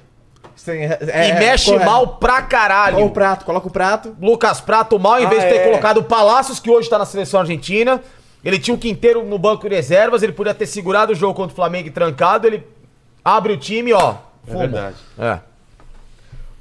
Speaker 2: Sim, é-
Speaker 6: e
Speaker 2: é-
Speaker 6: mexe
Speaker 2: correto.
Speaker 6: mal pra caralho.
Speaker 2: Coloca o prato, coloca o prato.
Speaker 6: Lucas Prato mal, em vez
Speaker 2: Ah,
Speaker 6: de ter
Speaker 2: é.
Speaker 6: colocado o Palácios, que hoje tá na seleção argentina. Ele tinha o Quinteiro no banco de reservas, ele podia ter segurado o jogo contra o Flamengo e trancado. Ele abre o time, ó.
Speaker 1: É verdade.
Speaker 6: É.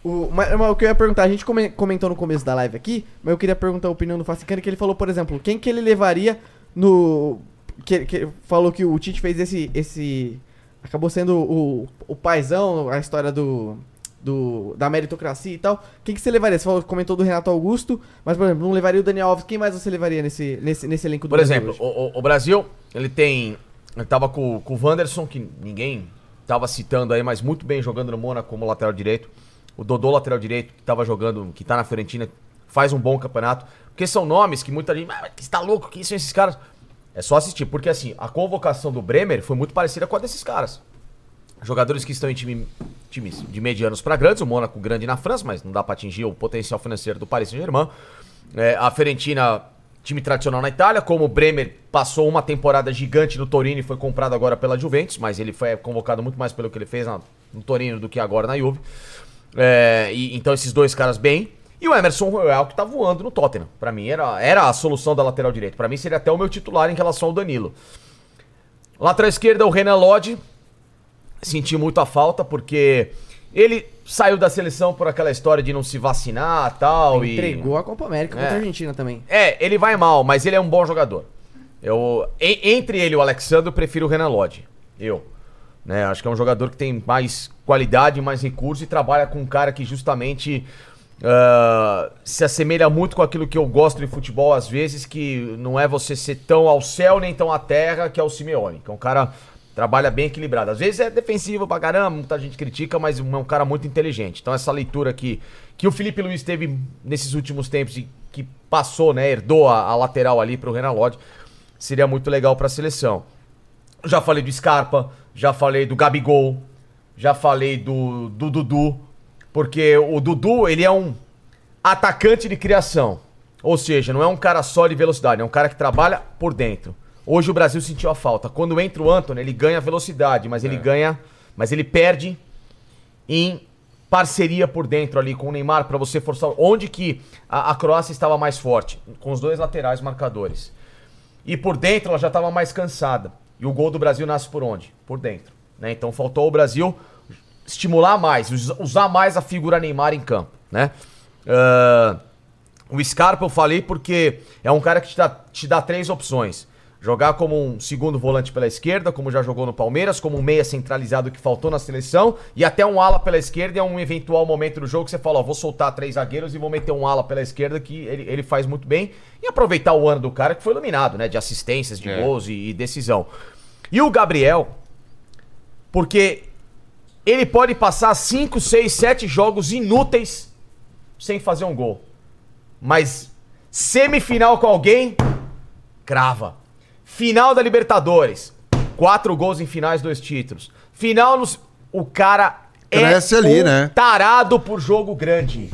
Speaker 2: O, mas, mas o que eu ia perguntar, a gente come- comentou no começo da live aqui, mas eu queria perguntar a opinião do Facicano, que ele falou, por exemplo, quem que ele levaria no. Que, que falou que o Tite fez esse. esse acabou sendo o, o paizão, a história do, do. da meritocracia e tal. Quem que você levaria? Você falou, comentou do Renato Augusto, mas, por exemplo, não levaria o Daniel Alves. Quem mais você levaria nesse, nesse, nesse elenco do
Speaker 6: Por
Speaker 2: Brasil
Speaker 6: exemplo, o- o Brasil, ele tem. Ele tava com, com o Wanderson, que ninguém tava citando aí, mas muito bem jogando no Mônaco como lateral direito. O Dodô, lateral direito, que tava jogando, que tá na Fiorentina, faz um bom campeonato. Porque são nomes que muita gente. Ah, você tá louco? Quem são esses caras? É só assistir, porque assim, a convocação do Bremer foi muito parecida com a desses caras. Jogadores que estão em time- times de medianos para grandes, o Mônaco grande na França, mas não dá para atingir o potencial financeiro do Paris Saint-Germain. É, a Fiorentina, time tradicional na Itália, como o Bremer passou uma temporada gigante no Torino e foi comprado agora pela Juventus, mas ele foi convocado muito mais pelo que ele fez na- no Torino do que agora na Juve. É, e, então esses dois caras bem. E o Emerson Royal que tá voando no Tottenham. Pra mim era, era a solução da lateral direita. Pra mim seria até o meu titular em relação ao Danilo. Lateral esquerda, o Renan Lodge. Senti muito a falta, porque ele saiu da seleção por aquela história de não se vacinar tal, e
Speaker 2: Entregou a Copa América contra
Speaker 6: É.
Speaker 2: a Argentina também.
Speaker 6: É, ele vai mal, mas ele é um bom jogador. Eu, en- entre ele e o Alexandre, eu prefiro o Renan Lodge. Eu. Né? Acho que é um jogador que tem mais qualidade, mais recurso e trabalha com um cara que justamente ah, se assemelha muito com aquilo que eu gosto de futebol às vezes, que não é você ser tão ao céu nem tão à terra, que é o Simeone, que é um cara trabalha bem equilibrado. Às vezes é defensivo pra caramba, muita gente critica, mas é um cara muito inteligente. Então essa leitura aqui que o Felipe Luiz teve nesses últimos tempos e que passou, né, herdou a, a lateral ali pro Renan Lodge, seria muito legal pra seleção. Já falei do Scarpa, já falei do Gabigol, já falei do, do Dudu, porque o Dudu, ele é um atacante de criação. Ou seja, não é um cara só de velocidade, é um cara que trabalha por dentro. Hoje o Brasil sentiu a falta. Quando entra o Antony, ele ganha velocidade, mas ele ganha, mas ele perde em parceria por dentro ali com o Neymar para você forçar. Onde que a, a Croácia estava mais forte? Com os dois laterais marcadores. E por dentro ela já estava mais cansada. E o gol do Brasil nasce por onde? Por dentro. Né? Então faltou o Brasil estimular mais, us- usar mais a figura Neymar em campo. Né? Ah, o Scarpa eu falei porque é um cara que te dá, te dá três opções. Jogar como um segundo volante pela esquerda, como já jogou no Palmeiras, como um meia centralizado que faltou na seleção, e até um ala pela esquerda é um eventual momento do jogo que você fala, ó, vou soltar três zagueiros e vou meter um ala pela esquerda que ele, ele faz muito bem. E aproveitar o ano do cara que foi iluminado, né? De assistências, de
Speaker 1: É.
Speaker 6: gols e, e decisão. E o Gabriel, porque ele pode passar 5, 6, 7 jogos inúteis sem fazer um gol. Mas semifinal com alguém, crava. Final da Libertadores, quatro gols em finais, dois títulos. Final nos. O cara
Speaker 3: Cresce
Speaker 6: é
Speaker 3: ali,
Speaker 6: um
Speaker 3: né?
Speaker 6: tarado por jogo grande.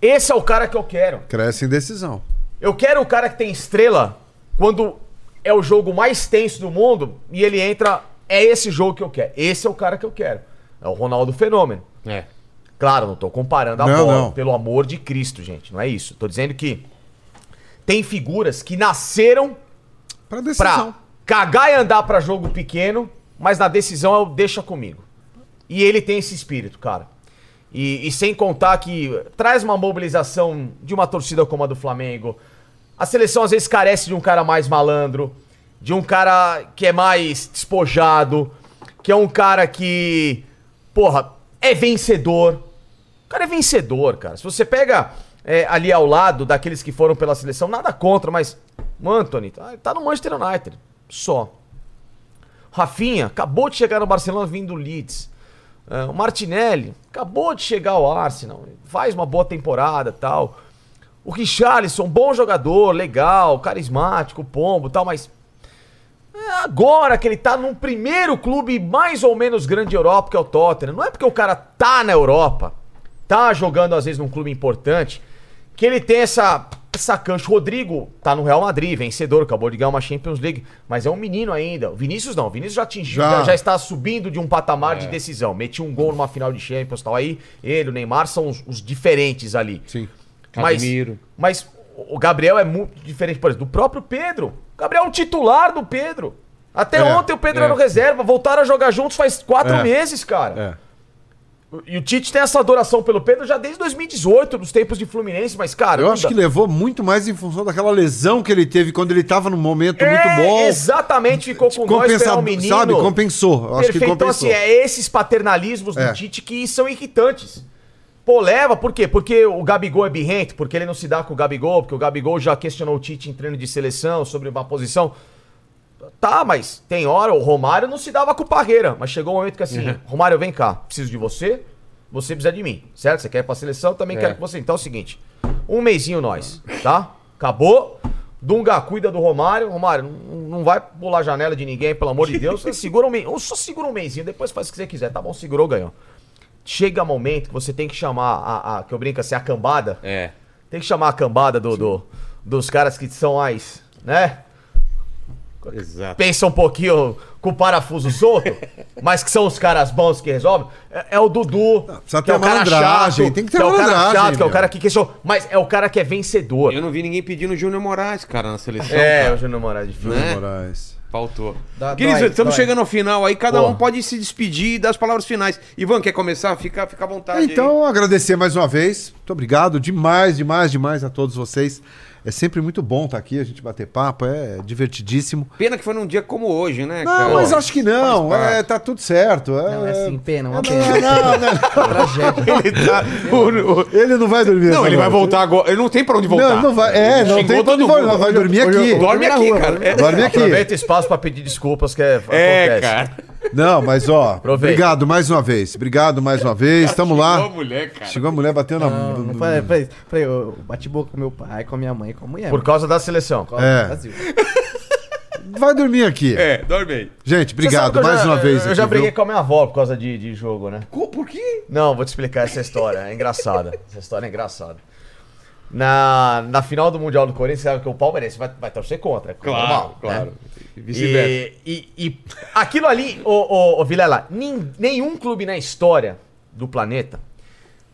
Speaker 6: Esse é o cara que eu quero.
Speaker 3: Cresce em decisão.
Speaker 6: Eu quero o cara que tem estrela quando é o jogo mais tenso do mundo e ele entra. É esse jogo que eu quero. Esse é o cara que eu quero. É o Ronaldo Fenômeno.
Speaker 1: É.
Speaker 6: Claro, não tô comparando a
Speaker 3: Não,
Speaker 6: bola,
Speaker 3: não.
Speaker 6: pelo amor de Cristo, gente. Não é isso. Tô dizendo que tem figuras que nasceram
Speaker 3: Pra decisão.
Speaker 6: pra cagar e andar pra jogo pequeno, mas na decisão eu deixa comigo. E ele tem esse espírito, cara. E, e sem contar que traz uma mobilização de uma torcida como a do Flamengo. A seleção às vezes carece de um cara mais malandro, de um cara que é mais despojado, que é um cara que, porra, é vencedor. O cara é vencedor, cara. Se você pega é, ali ao lado daqueles que foram pela seleção, nada contra, mas o Anthony tá, no Manchester United. Só. Rafinha acabou de chegar no Barcelona vindo do Leeds. É, o Martinelli acabou de chegar ao Arsenal. Faz uma boa temporada tal. O Richarlison, bom jogador, legal, carismático, pombo tal, mas é agora que ele tá num primeiro clube mais ou menos grande da Europa, que é o Tottenham. Não é porque o cara tá na Europa, tá jogando às vezes num clube importante, que ele tem essa, essa cancha. O Rodrigo tá no Real Madrid, vencedor, acabou de ganhar uma Champions League, mas é um menino ainda. O Vinícius não, o Vinícius já atingiu,
Speaker 3: Já.
Speaker 6: já, já está subindo de um patamar de decisão. Meti um gol numa final de Champions tal. Aí ele, o Neymar são os, os diferentes ali.
Speaker 3: Sim.
Speaker 6: Mas,
Speaker 1: Casemiro.
Speaker 6: mas o Gabriel é muito diferente, por exemplo, do próprio Pedro. O Gabriel é um titular do Pedro. Até
Speaker 3: É,
Speaker 6: ontem o Pedro
Speaker 3: é.
Speaker 6: era no reserva, voltaram a jogar juntos faz quatro
Speaker 3: É.
Speaker 6: meses, cara.
Speaker 3: É.
Speaker 6: E o Tite tem essa adoração pelo Pedro já desde 2018, nos tempos de Fluminense, mas, cara.
Speaker 3: Eu acho que levou muito mais em função daquela lesão que ele teve quando ele tava num momento
Speaker 6: É,
Speaker 3: muito bom.
Speaker 6: Exatamente, ficou com nós,
Speaker 3: Compensado,
Speaker 6: é um menino.
Speaker 3: sabe? Compensou. Eu acho que
Speaker 6: Perfeito. Então,
Speaker 3: compensou.
Speaker 6: assim, é esses paternalismos do
Speaker 3: É.
Speaker 6: Tite que são irritantes. Pô, leva, por quê? Porque o Gabigol é birrento, porque ele não se dá com o Gabigol, porque o Gabigol já questionou o Tite em treino de seleção sobre uma posição. Tá, mas tem hora, o Romário não se dava com o Parreira, mas chegou um momento que assim, Romário, vem cá, preciso de você, você precisa de mim, certo? Você quer ir pra seleção, eu também
Speaker 1: É.
Speaker 6: quero que você. Então é o seguinte, um mêsinho nós, tá? Acabou. Dunga cuida do Romário. Romário, não, não vai pular a janela de ninguém, pelo amor de Deus. Você segura um mês, só segura um mêsinho, depois faz o que você quiser. Tá bom, segurou, ganhou. Chega momento que você tem que chamar a, a- que eu brinco assim, a cambada.
Speaker 1: É.
Speaker 6: Tem que chamar a cambada do, do- dos caras que são mais, né?
Speaker 1: Exato.
Speaker 6: Pensa um pouquinho com o parafuso solto, mas que são os caras bons que resolvem. É, é o Dudu.
Speaker 3: precisa
Speaker 6: que
Speaker 3: ter
Speaker 6: é o cara
Speaker 3: malandragem,
Speaker 6: chato,
Speaker 3: tem que ter
Speaker 6: é o cara chato, que é o cara que questiona. Mas é o cara que é vencedor.
Speaker 1: Eu não vi ninguém pedindo o Júnior Moraes, cara, na seleção.
Speaker 6: É,
Speaker 1: cara.
Speaker 6: o Júnior Moraes difícil.
Speaker 1: Né?
Speaker 3: Moraes.
Speaker 1: Faltou.
Speaker 6: Dá-
Speaker 1: Queridos, estamos
Speaker 6: dói.
Speaker 1: chegando ao final aí, cada
Speaker 6: Pô.
Speaker 1: um pode se despedir e dar as palavras finais. Ivan, quer começar? Fica, fica à vontade. aí.
Speaker 3: Então, agradecer mais uma vez. Muito obrigado demais, demais, demais a todos vocês. É sempre muito bom estar aqui, a gente bater papo, é divertidíssimo.
Speaker 1: Pena que foi num dia como hoje, né,
Speaker 3: Não,
Speaker 1: cara?
Speaker 3: mas acho que não, é, tá tudo certo. É,
Speaker 2: Não, é assim, pena, uma
Speaker 3: Não,
Speaker 2: pena.
Speaker 3: não, não.
Speaker 2: Tragédia.
Speaker 1: Ele tá- o- o-
Speaker 3: Ele não vai dormir.
Speaker 1: Não, ele vai voltar agora. Ele não tem pra onde voltar.
Speaker 3: Não, não vai. É, não
Speaker 1: Xingou
Speaker 3: tem pra onde voltar. Vai dormir aqui.
Speaker 1: Dorme aqui, cara. É,
Speaker 3: Dorme aqui.
Speaker 6: Aproveita o espaço pra pedir desculpas que é,
Speaker 1: É,
Speaker 6: acontece.
Speaker 1: cara.
Speaker 3: Não, mas ó,
Speaker 6: Aproveita.
Speaker 3: obrigado mais uma vez. Obrigado mais uma vez. Tamo
Speaker 1: Xingou a
Speaker 3: lá.
Speaker 1: mulher, cara.
Speaker 3: Chegou a mulher batendo na.
Speaker 2: Não, não falei, falei, eu bati boca com meu pai, com a minha mãe, com a mulher.
Speaker 6: Por causa da seleção.
Speaker 2: causa
Speaker 3: É.
Speaker 2: do Brasil.
Speaker 3: Vai dormir aqui.
Speaker 1: É, dorme aí.
Speaker 3: Gente, obrigado mais
Speaker 6: já-
Speaker 3: uma vez.
Speaker 6: Eu já
Speaker 3: aqui,
Speaker 6: briguei
Speaker 3: viu?
Speaker 6: com a minha avó por causa de, de jogo, né?
Speaker 1: Por quê?
Speaker 6: Não, vou te explicar essa história. É engraçada. Essa história é engraçada. Na, na final do Mundial do Corinthians, sabe que o Palmeirense vai, vai torcer contra. é
Speaker 1: Claro,
Speaker 6: normal,
Speaker 1: claro.
Speaker 6: né?
Speaker 1: E vice-versa.
Speaker 6: E, e- e aquilo ali, ô, ô, ô Vilela, nin- nenhum clube na história do planeta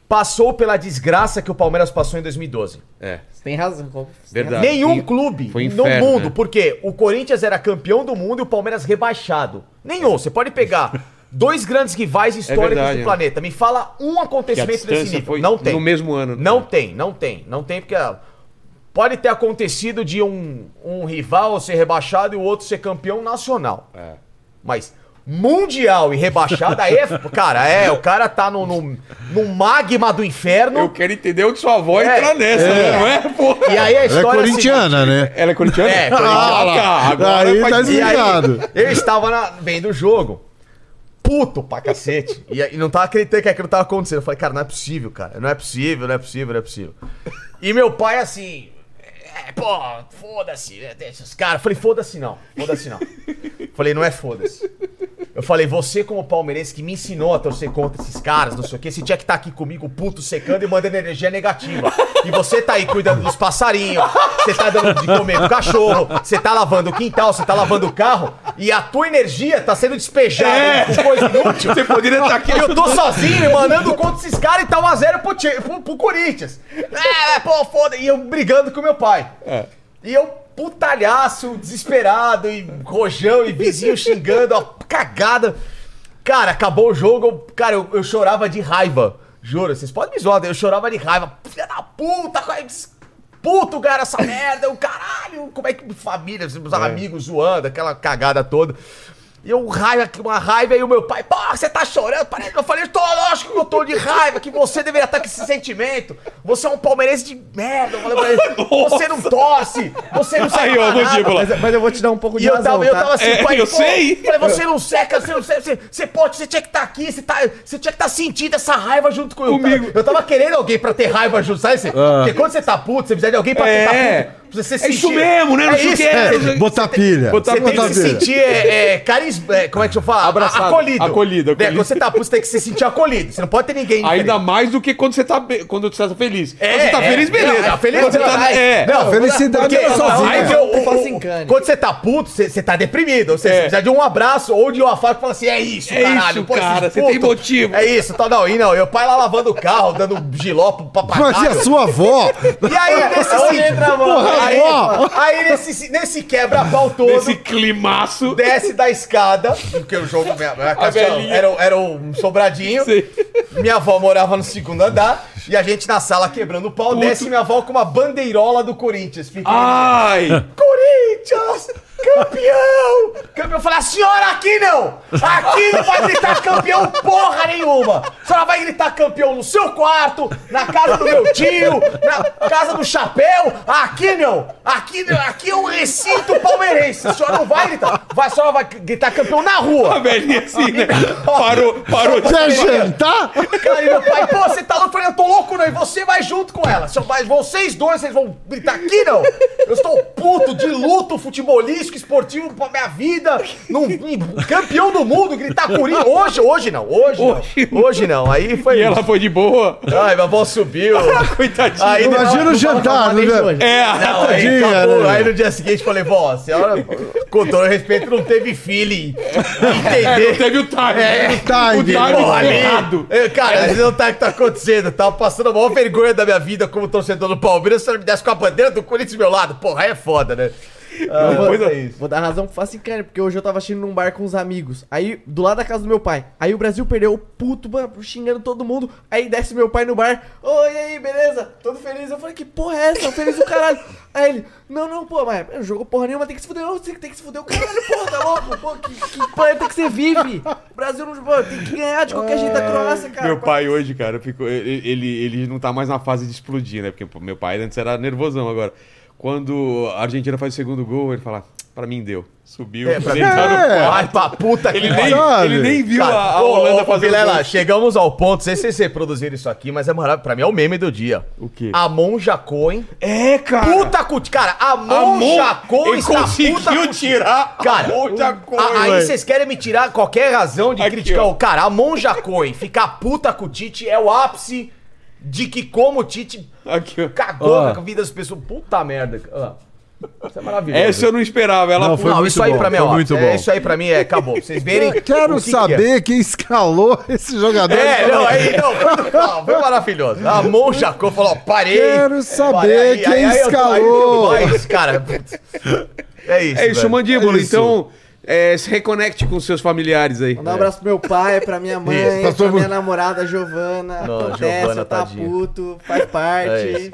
Speaker 6: passou pela desgraça que o Palmeiras passou em 2012.
Speaker 1: É.
Speaker 2: Você tem razão. você tem
Speaker 1: Verdade.
Speaker 2: razão.
Speaker 6: Nenhum clube
Speaker 1: foi
Speaker 6: no
Speaker 1: inferno,
Speaker 6: mundo,
Speaker 1: né?
Speaker 6: porque o Corinthians era campeão do mundo e o Palmeiras rebaixado. Nenhum. Você pode pegar dois grandes rivais históricos
Speaker 1: verdade,
Speaker 6: do
Speaker 1: né?
Speaker 6: planeta. Me fala um acontecimento desse nível.
Speaker 1: foi
Speaker 6: Não tem.
Speaker 1: no mesmo ano. né?
Speaker 6: Não tem, não tem. Não tem, porque ah, pode ter acontecido de um, um rival ser rebaixado e o outro ser campeão nacional.
Speaker 1: É.
Speaker 6: Mas mundial e rebaixado, aí é. Cara, é, o cara tá no, no, no magma do inferno.
Speaker 1: Eu quero entender onde sua avó
Speaker 6: É.
Speaker 1: entra nessa, né? não é? Pô.
Speaker 6: E aí a
Speaker 3: Ela é
Speaker 6: história. seguinte.
Speaker 3: corintiana, né?
Speaker 1: Ela é corintiana?
Speaker 6: É,
Speaker 1: Ah,
Speaker 6: corintiana.
Speaker 1: tá. Agora
Speaker 3: Aí tá.
Speaker 6: E
Speaker 3: Obrigado.
Speaker 6: eu estava na, vendo o jogo, puto pra cacete, e, e não tava acreditando que aquilo tava acontecendo. Eu falei, cara, não é possível, cara, não é possível, não é possível, não é possível. E meu pai, assim, é, pô, foda-se, né, deixa os caras. Falei, foda-se não, foda-se não. Falei, não é foda-se. Eu falei, você como palmeirense que me ensinou a torcer contra esses caras, não sei o que, você tinha que estar aqui comigo, puto, secando e mandando energia negativa. E você tá aí cuidando dos passarinhos, você tá dando de comer pro cachorro, você tá lavando o quintal, você tá lavando o carro, e a tua energia tá sendo despejada
Speaker 1: É.
Speaker 6: com coisa inútil.
Speaker 1: Você poderia estar aqui.
Speaker 6: E eu tô sozinho mandando contra esses caras e tá 1x0 pro, pro, pro Corinthians. É, pô, foda. E eu brigando com meu pai.
Speaker 1: É.
Speaker 6: E eu putalhaço, desesperado, e rojão, e vizinho xingando, ó, cagada. Cara, acabou o jogo, eu- cara, eu, eu chorava de raiva. Juro, vocês podem me zoar, eu chorava de raiva. Filha da puta, cara, puto, cara, essa merda, o caralho, como é que família, os amigos zoando, aquela cagada toda. E eu, raiva, uma raiva, e o meu pai, pô, você tá chorando? Parece que eu falei, tô, lógico que eu tô de raiva, que você deveria estar com esse sentimento. Você é um palmeirense de merda. Eu falei pra ele, você não torce, você não
Speaker 1: Aí, ó, mandíbula.
Speaker 2: Mas, mas eu vou te dar um pouco
Speaker 6: E
Speaker 2: de
Speaker 6: eu
Speaker 2: razão,
Speaker 6: tava, eu
Speaker 2: tá?
Speaker 6: tava assim,
Speaker 1: É,
Speaker 6: pai,
Speaker 1: eu
Speaker 6: pô,
Speaker 1: sei.
Speaker 6: Falei, você não seca, você não seca, você, você pode, você tinha que estar aqui, você, tá, você tinha que estar sentindo essa raiva junto com eu.
Speaker 1: Comigo.
Speaker 6: Eu tava querendo alguém pra ter raiva junto, sabe? Você- Porque quando você tá puto, você precisa de alguém pra
Speaker 1: É.
Speaker 6: ter tá puto.
Speaker 1: É isso mesmo, né? Não
Speaker 6: É
Speaker 1: sei o
Speaker 6: isso,
Speaker 1: que é.
Speaker 6: é.
Speaker 3: Botar pilha.
Speaker 1: Botar
Speaker 6: Você tem que se sentir é, é, carisma, é, como é que eu falo?
Speaker 1: Abraçado.
Speaker 6: Acolhido.
Speaker 1: Acolhido,
Speaker 6: Né?
Speaker 1: acolhido.
Speaker 6: Quando você tá puto, você tem que se sentir acolhido. Você não pode ter ninguém
Speaker 1: Ainda
Speaker 6: diferente.
Speaker 1: mais do que quando você tá, be- quando você tá feliz.
Speaker 6: É,
Speaker 1: quando você tá
Speaker 6: é.
Speaker 1: feliz, beleza.
Speaker 6: Não, a feliz-
Speaker 1: você tá,
Speaker 6: não,
Speaker 1: é.
Speaker 6: não,
Speaker 3: felicidade
Speaker 6: porque-
Speaker 3: é sozinha.
Speaker 6: aí que
Speaker 2: Não,
Speaker 6: o-
Speaker 2: não
Speaker 6: o-. Quando você tá puto, você, você tá deprimido. Ou seja,
Speaker 1: É.
Speaker 6: você precisa de um abraço ou de uma faca que fala assim: é isso,
Speaker 1: É
Speaker 6: caralho.
Speaker 1: isso, cara, você tem motivo.
Speaker 6: É isso, tá, não, e não. Meu pai lá lavando o carro, dando giló pro papagaio.
Speaker 3: Mas e a sua avó?
Speaker 6: E aí, nesse
Speaker 2: Onde
Speaker 6: aí,
Speaker 3: avó!
Speaker 6: aí nesse, nesse quebra-pau todo,
Speaker 1: Esse climaço.
Speaker 6: desce da escada, porque o jogo, minha, minha casa era, era um sobradinho.
Speaker 1: Sim.
Speaker 6: Minha avó morava no segundo andar e a gente na sala quebrando o pau. Desce minha avó com uma bandeirola do Corinthians. Fica
Speaker 1: Ai!
Speaker 6: Corinthians! Campeão! Campeão! Eu falei, a senhora aqui não! Aqui não vai gritar campeão porra nenhuma! A senhora vai gritar campeão no seu quarto, na casa do meu tio, na casa do chapéu! Aqui não! Aqui, não, aqui é um recinto palmeirense! A senhora não vai gritar! Vai, a senhora vai gritar campeão na
Speaker 1: A
Speaker 6: rua!
Speaker 1: velhinha assim, né? Parou, parou de
Speaker 3: Quer jantar?
Speaker 6: Cara, e meu pai, pô, você tá louco? Eu falei, eu tô louco não, e você vai junto com ela. Seu pai, vocês dois, vocês vão gritar aqui não. Eu estou puto de luto futebolístico, esportivo pra minha vida. Num, campeão do mundo, gritar Corinthians. Hoje, hoje não, hoje,
Speaker 1: Hoje
Speaker 6: não. Hoje não. Aí foi.
Speaker 1: E ela foi de boa.
Speaker 6: Ai, minha avó subiu.
Speaker 1: Coitadinha.
Speaker 6: Aí
Speaker 3: Imagina o jantar, né?
Speaker 2: hoje.
Speaker 1: É,
Speaker 6: Não, aí,
Speaker 3: Tadinha,
Speaker 6: acabou.
Speaker 3: né?
Speaker 6: aí no dia seguinte falei, vó, a senhora, com todo respeito, não teve feeling. de
Speaker 1: é, não teve o time.
Speaker 6: É.
Speaker 1: né?
Speaker 3: Time.
Speaker 1: O time
Speaker 6: Porra, ali.
Speaker 1: errado.
Speaker 6: É, Cara, você não tá o que tá acontecendo. Eu tava passando a maior vergonha da minha vida como torcedor do Palmeiras. Se ela me desse com a bandeira do Corinthians do meu lado, porra, aí é foda, né?
Speaker 2: Eu vou,
Speaker 1: Depois é
Speaker 2: vou dar razão pro Facicane, porque hoje eu tava assistindo num bar com uns amigos. Aí, do lado da casa do meu pai. Aí o Brasil perdeu, o puto, mano, xingando todo mundo. Aí desce meu pai no bar. Oi, e aí, beleza? Todo feliz. Eu falei, que porra é essa? Feliz do caralho. Aí ele, não, não, pô, mas não jogou porra nenhuma, tem que se fuder. Não, tem, tem que se fuder o caralho, porra, tá louco? Pô, que, que planeta que você vive? O Brasil não pô, tem que ganhar de qualquer jeito da Croácia, cara.
Speaker 1: Meu pai hoje, cara, ficou, ele, ele, ele não tá mais na fase de explodir, né? Porque pô, meu pai antes era nervosão agora. Quando a Argentina faz o segundo gol, ele fala, pra mim deu. Subiu,
Speaker 6: É, pra mim
Speaker 1: quarto.
Speaker 6: Vai pra puta que
Speaker 1: Ele nem,
Speaker 3: Sabe?
Speaker 1: ele nem viu
Speaker 6: Cara,
Speaker 1: a, a
Speaker 6: ô,
Speaker 1: Holanda
Speaker 6: ô,
Speaker 1: fazer
Speaker 6: Vilela,
Speaker 1: gol.
Speaker 6: chegamos ao ponto, não sei se vocês produziram isso aqui, mas é maravilhoso. Pra mim é o meme do dia.
Speaker 1: O quê?
Speaker 6: A Monja Coen.
Speaker 1: É, cara.
Speaker 6: Puta cut. Cara, a Monja
Speaker 1: ele
Speaker 6: está puta
Speaker 1: conseguiu tirar
Speaker 6: Cara,
Speaker 1: a Monja Coen,
Speaker 6: a- aí vocês querem me tirar qualquer razão de
Speaker 1: Aqui,
Speaker 6: criticar
Speaker 1: ó.
Speaker 6: o cara. A Monja Coen ficar puta com o Tite é o ápice de que como o Tite
Speaker 1: Aqui, ó.
Speaker 6: cagou
Speaker 3: Ó.
Speaker 6: com a vida das pessoas. Puta merda. Ó. Isso é maravilhoso.
Speaker 1: Essa eu não esperava. Ela
Speaker 3: Não, foi
Speaker 6: Não,
Speaker 3: muito
Speaker 6: isso aí
Speaker 3: bom,
Speaker 6: pra mim é ótimo.
Speaker 3: muito
Speaker 6: É,
Speaker 3: bom.
Speaker 6: Isso aí pra mim é acabou. Pra vocês verem.
Speaker 3: Eu quero
Speaker 6: que que é.
Speaker 3: saber quem escalou esse jogador.
Speaker 6: É, não, aí, não, não, foi maravilhoso. A Mon Jacó falou, ó, parei.
Speaker 3: Quero saber
Speaker 6: parei,
Speaker 3: quem
Speaker 6: tô-
Speaker 3: escalou.
Speaker 6: Aí, isso, cara. É isso.
Speaker 1: É isso,
Speaker 6: velho.
Speaker 1: mandíbula.
Speaker 3: É isso.
Speaker 1: Então, é, se reconecte com seus familiares aí.
Speaker 2: Mandar um abraço pro meu pai, pra minha mãe,
Speaker 6: Isso,
Speaker 3: pra
Speaker 2: pra
Speaker 3: todo
Speaker 2: minha namorada Giovana.
Speaker 6: Não,
Speaker 2: Acontece,
Speaker 6: Giovana,
Speaker 2: tá puto, faz parte.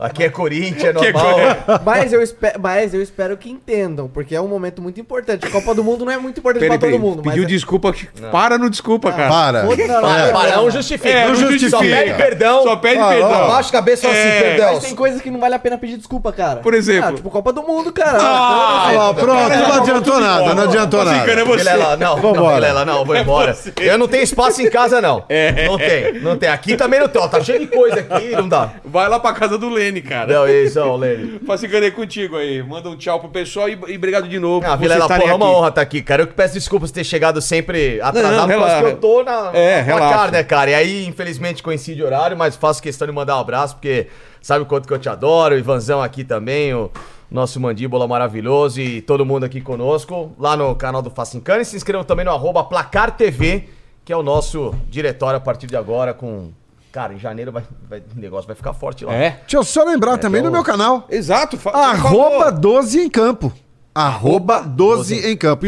Speaker 6: É. Aqui é Corinthians, é
Speaker 1: é
Speaker 6: normal.
Speaker 2: Mas eu, espe- mas eu espero que entendam, porque é um momento muito importante. A Copa do Mundo não é muito importante
Speaker 1: Peraí,
Speaker 2: pra todo mundo.
Speaker 1: Pediu
Speaker 2: mas é-
Speaker 1: desculpa. que- Para no desculpa, cara.
Speaker 3: Para.
Speaker 2: Não, não,
Speaker 3: É.
Speaker 2: não,
Speaker 6: Para,
Speaker 2: não,
Speaker 6: não
Speaker 2: não.
Speaker 6: justifica.
Speaker 1: É,
Speaker 6: não
Speaker 1: não
Speaker 6: justifica. Só pede perdão.
Speaker 1: Só pede
Speaker 3: Ah,
Speaker 1: perdão.
Speaker 6: Abaixa a cabeça assim,
Speaker 1: É.
Speaker 6: perdão.
Speaker 2: Mas tem coisas que não vale a pena pedir desculpa, cara.
Speaker 1: Por exemplo?
Speaker 2: Ah, tipo Copa do Mundo, cara.
Speaker 1: Ah,
Speaker 3: Ó, pronto, não adiantou nada, não adiantou
Speaker 1: é
Speaker 3: nada.
Speaker 6: Vilela, não, não. Vilela, não, vou embora. Eu não tenho espaço em casa, não. Não tem, não tem. Aqui também não tem, ó, tá cheio de coisa aqui, não dá.
Speaker 1: Vai lá pra casa do Lene, cara.
Speaker 6: Não, isso, ó, Lene.
Speaker 1: Facicando aí contigo aí. Manda um tchau pro pessoal e, e obrigado de novo.
Speaker 6: Ah, Vilela, porra, é uma honra estar aqui, cara. Eu que peço desculpas por ter chegado sempre atrasado,
Speaker 1: Não,
Speaker 6: por causa
Speaker 1: relaxa.
Speaker 6: que eu tô na,
Speaker 1: É,
Speaker 6: na cara, né, cara? E aí, infelizmente, coincide o horário, mas faço questão de mandar um abraço, porque sabe o quanto que eu te adoro, o Ivanzão aqui também, o nosso mandíbula maravilhoso e todo mundo aqui conosco, lá no canal do Facincane. Se inscrevam também no arroba Placar TV, que é o nosso diretório a partir de agora com... Cara, em janeiro vai, vai- o negócio vai ficar forte lá.
Speaker 1: É?
Speaker 3: Deixa eu só lembrar também
Speaker 6: então-
Speaker 3: do meu canal.
Speaker 1: Exato. fa-
Speaker 3: Arroba
Speaker 1: por favor.
Speaker 3: 12 em campo. Arroba 12 em campo.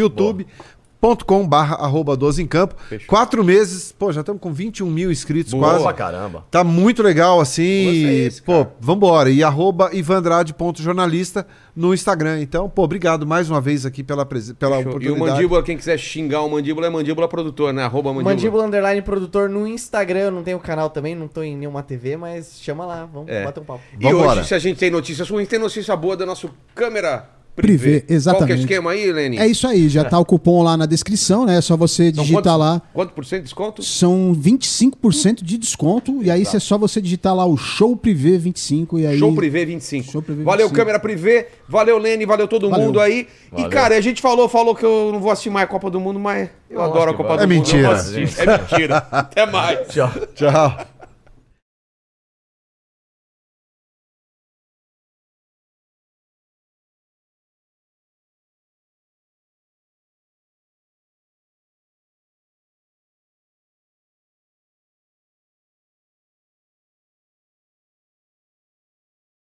Speaker 3: youtube.com barra arroba 12 em campo. Quatro meses. Pô, já estamos com 21 mil inscritos
Speaker 6: Boa
Speaker 3: quase.
Speaker 6: pra caramba.
Speaker 3: Tá muito legal assim.
Speaker 1: É esse,
Speaker 3: pô,
Speaker 1: cara.
Speaker 3: vambora. E arroba ivandrade.jornalista no Instagram. Então, pô, obrigado mais uma vez aqui pela, pela
Speaker 1: Show. E o
Speaker 3: oportunidade.
Speaker 1: Mandíbula, quem quiser xingar o Mandíbula, é Mandíbula Produtor, né? Arroba Mandíbula.
Speaker 2: Mandíbula Underline Produtor no Instagram. Eu não tenho canal também, não tô em nenhuma TV, mas chama lá, vamos
Speaker 1: É.
Speaker 2: bater um papo.
Speaker 1: E
Speaker 3: Vambora.
Speaker 1: hoje, se a gente tem notícias ruins, tem notícia boa da nossa câmera
Speaker 4: Privê,
Speaker 1: Qual que é o
Speaker 4: exatamente.
Speaker 1: esquema aí, Leni?
Speaker 4: É isso aí, já tá o cupom lá na descrição, né? É só você
Speaker 1: Então,
Speaker 4: digitar
Speaker 1: quantos-
Speaker 4: lá.
Speaker 1: Quanto por cento de desconto?
Speaker 4: São 25% de desconto. E aí é só você digitar lá o Show Privé 25 e aí.
Speaker 1: Show Privé 25.
Speaker 4: Show Privé
Speaker 1: valeu,
Speaker 4: 25.
Speaker 1: câmera Privé. Valeu, Lene. Valeu todo
Speaker 4: Valeu.
Speaker 1: mundo aí.
Speaker 6: Valeu.
Speaker 1: E, cara, a gente falou, falou que eu não vou assistir mais a Copa do Mundo, mas eu
Speaker 6: Lógico
Speaker 1: adoro a Copa do
Speaker 3: É
Speaker 1: Mundo. eu vou
Speaker 3: mentira.
Speaker 1: É mentira. Até mais.
Speaker 6: Tchau.
Speaker 3: Tchau.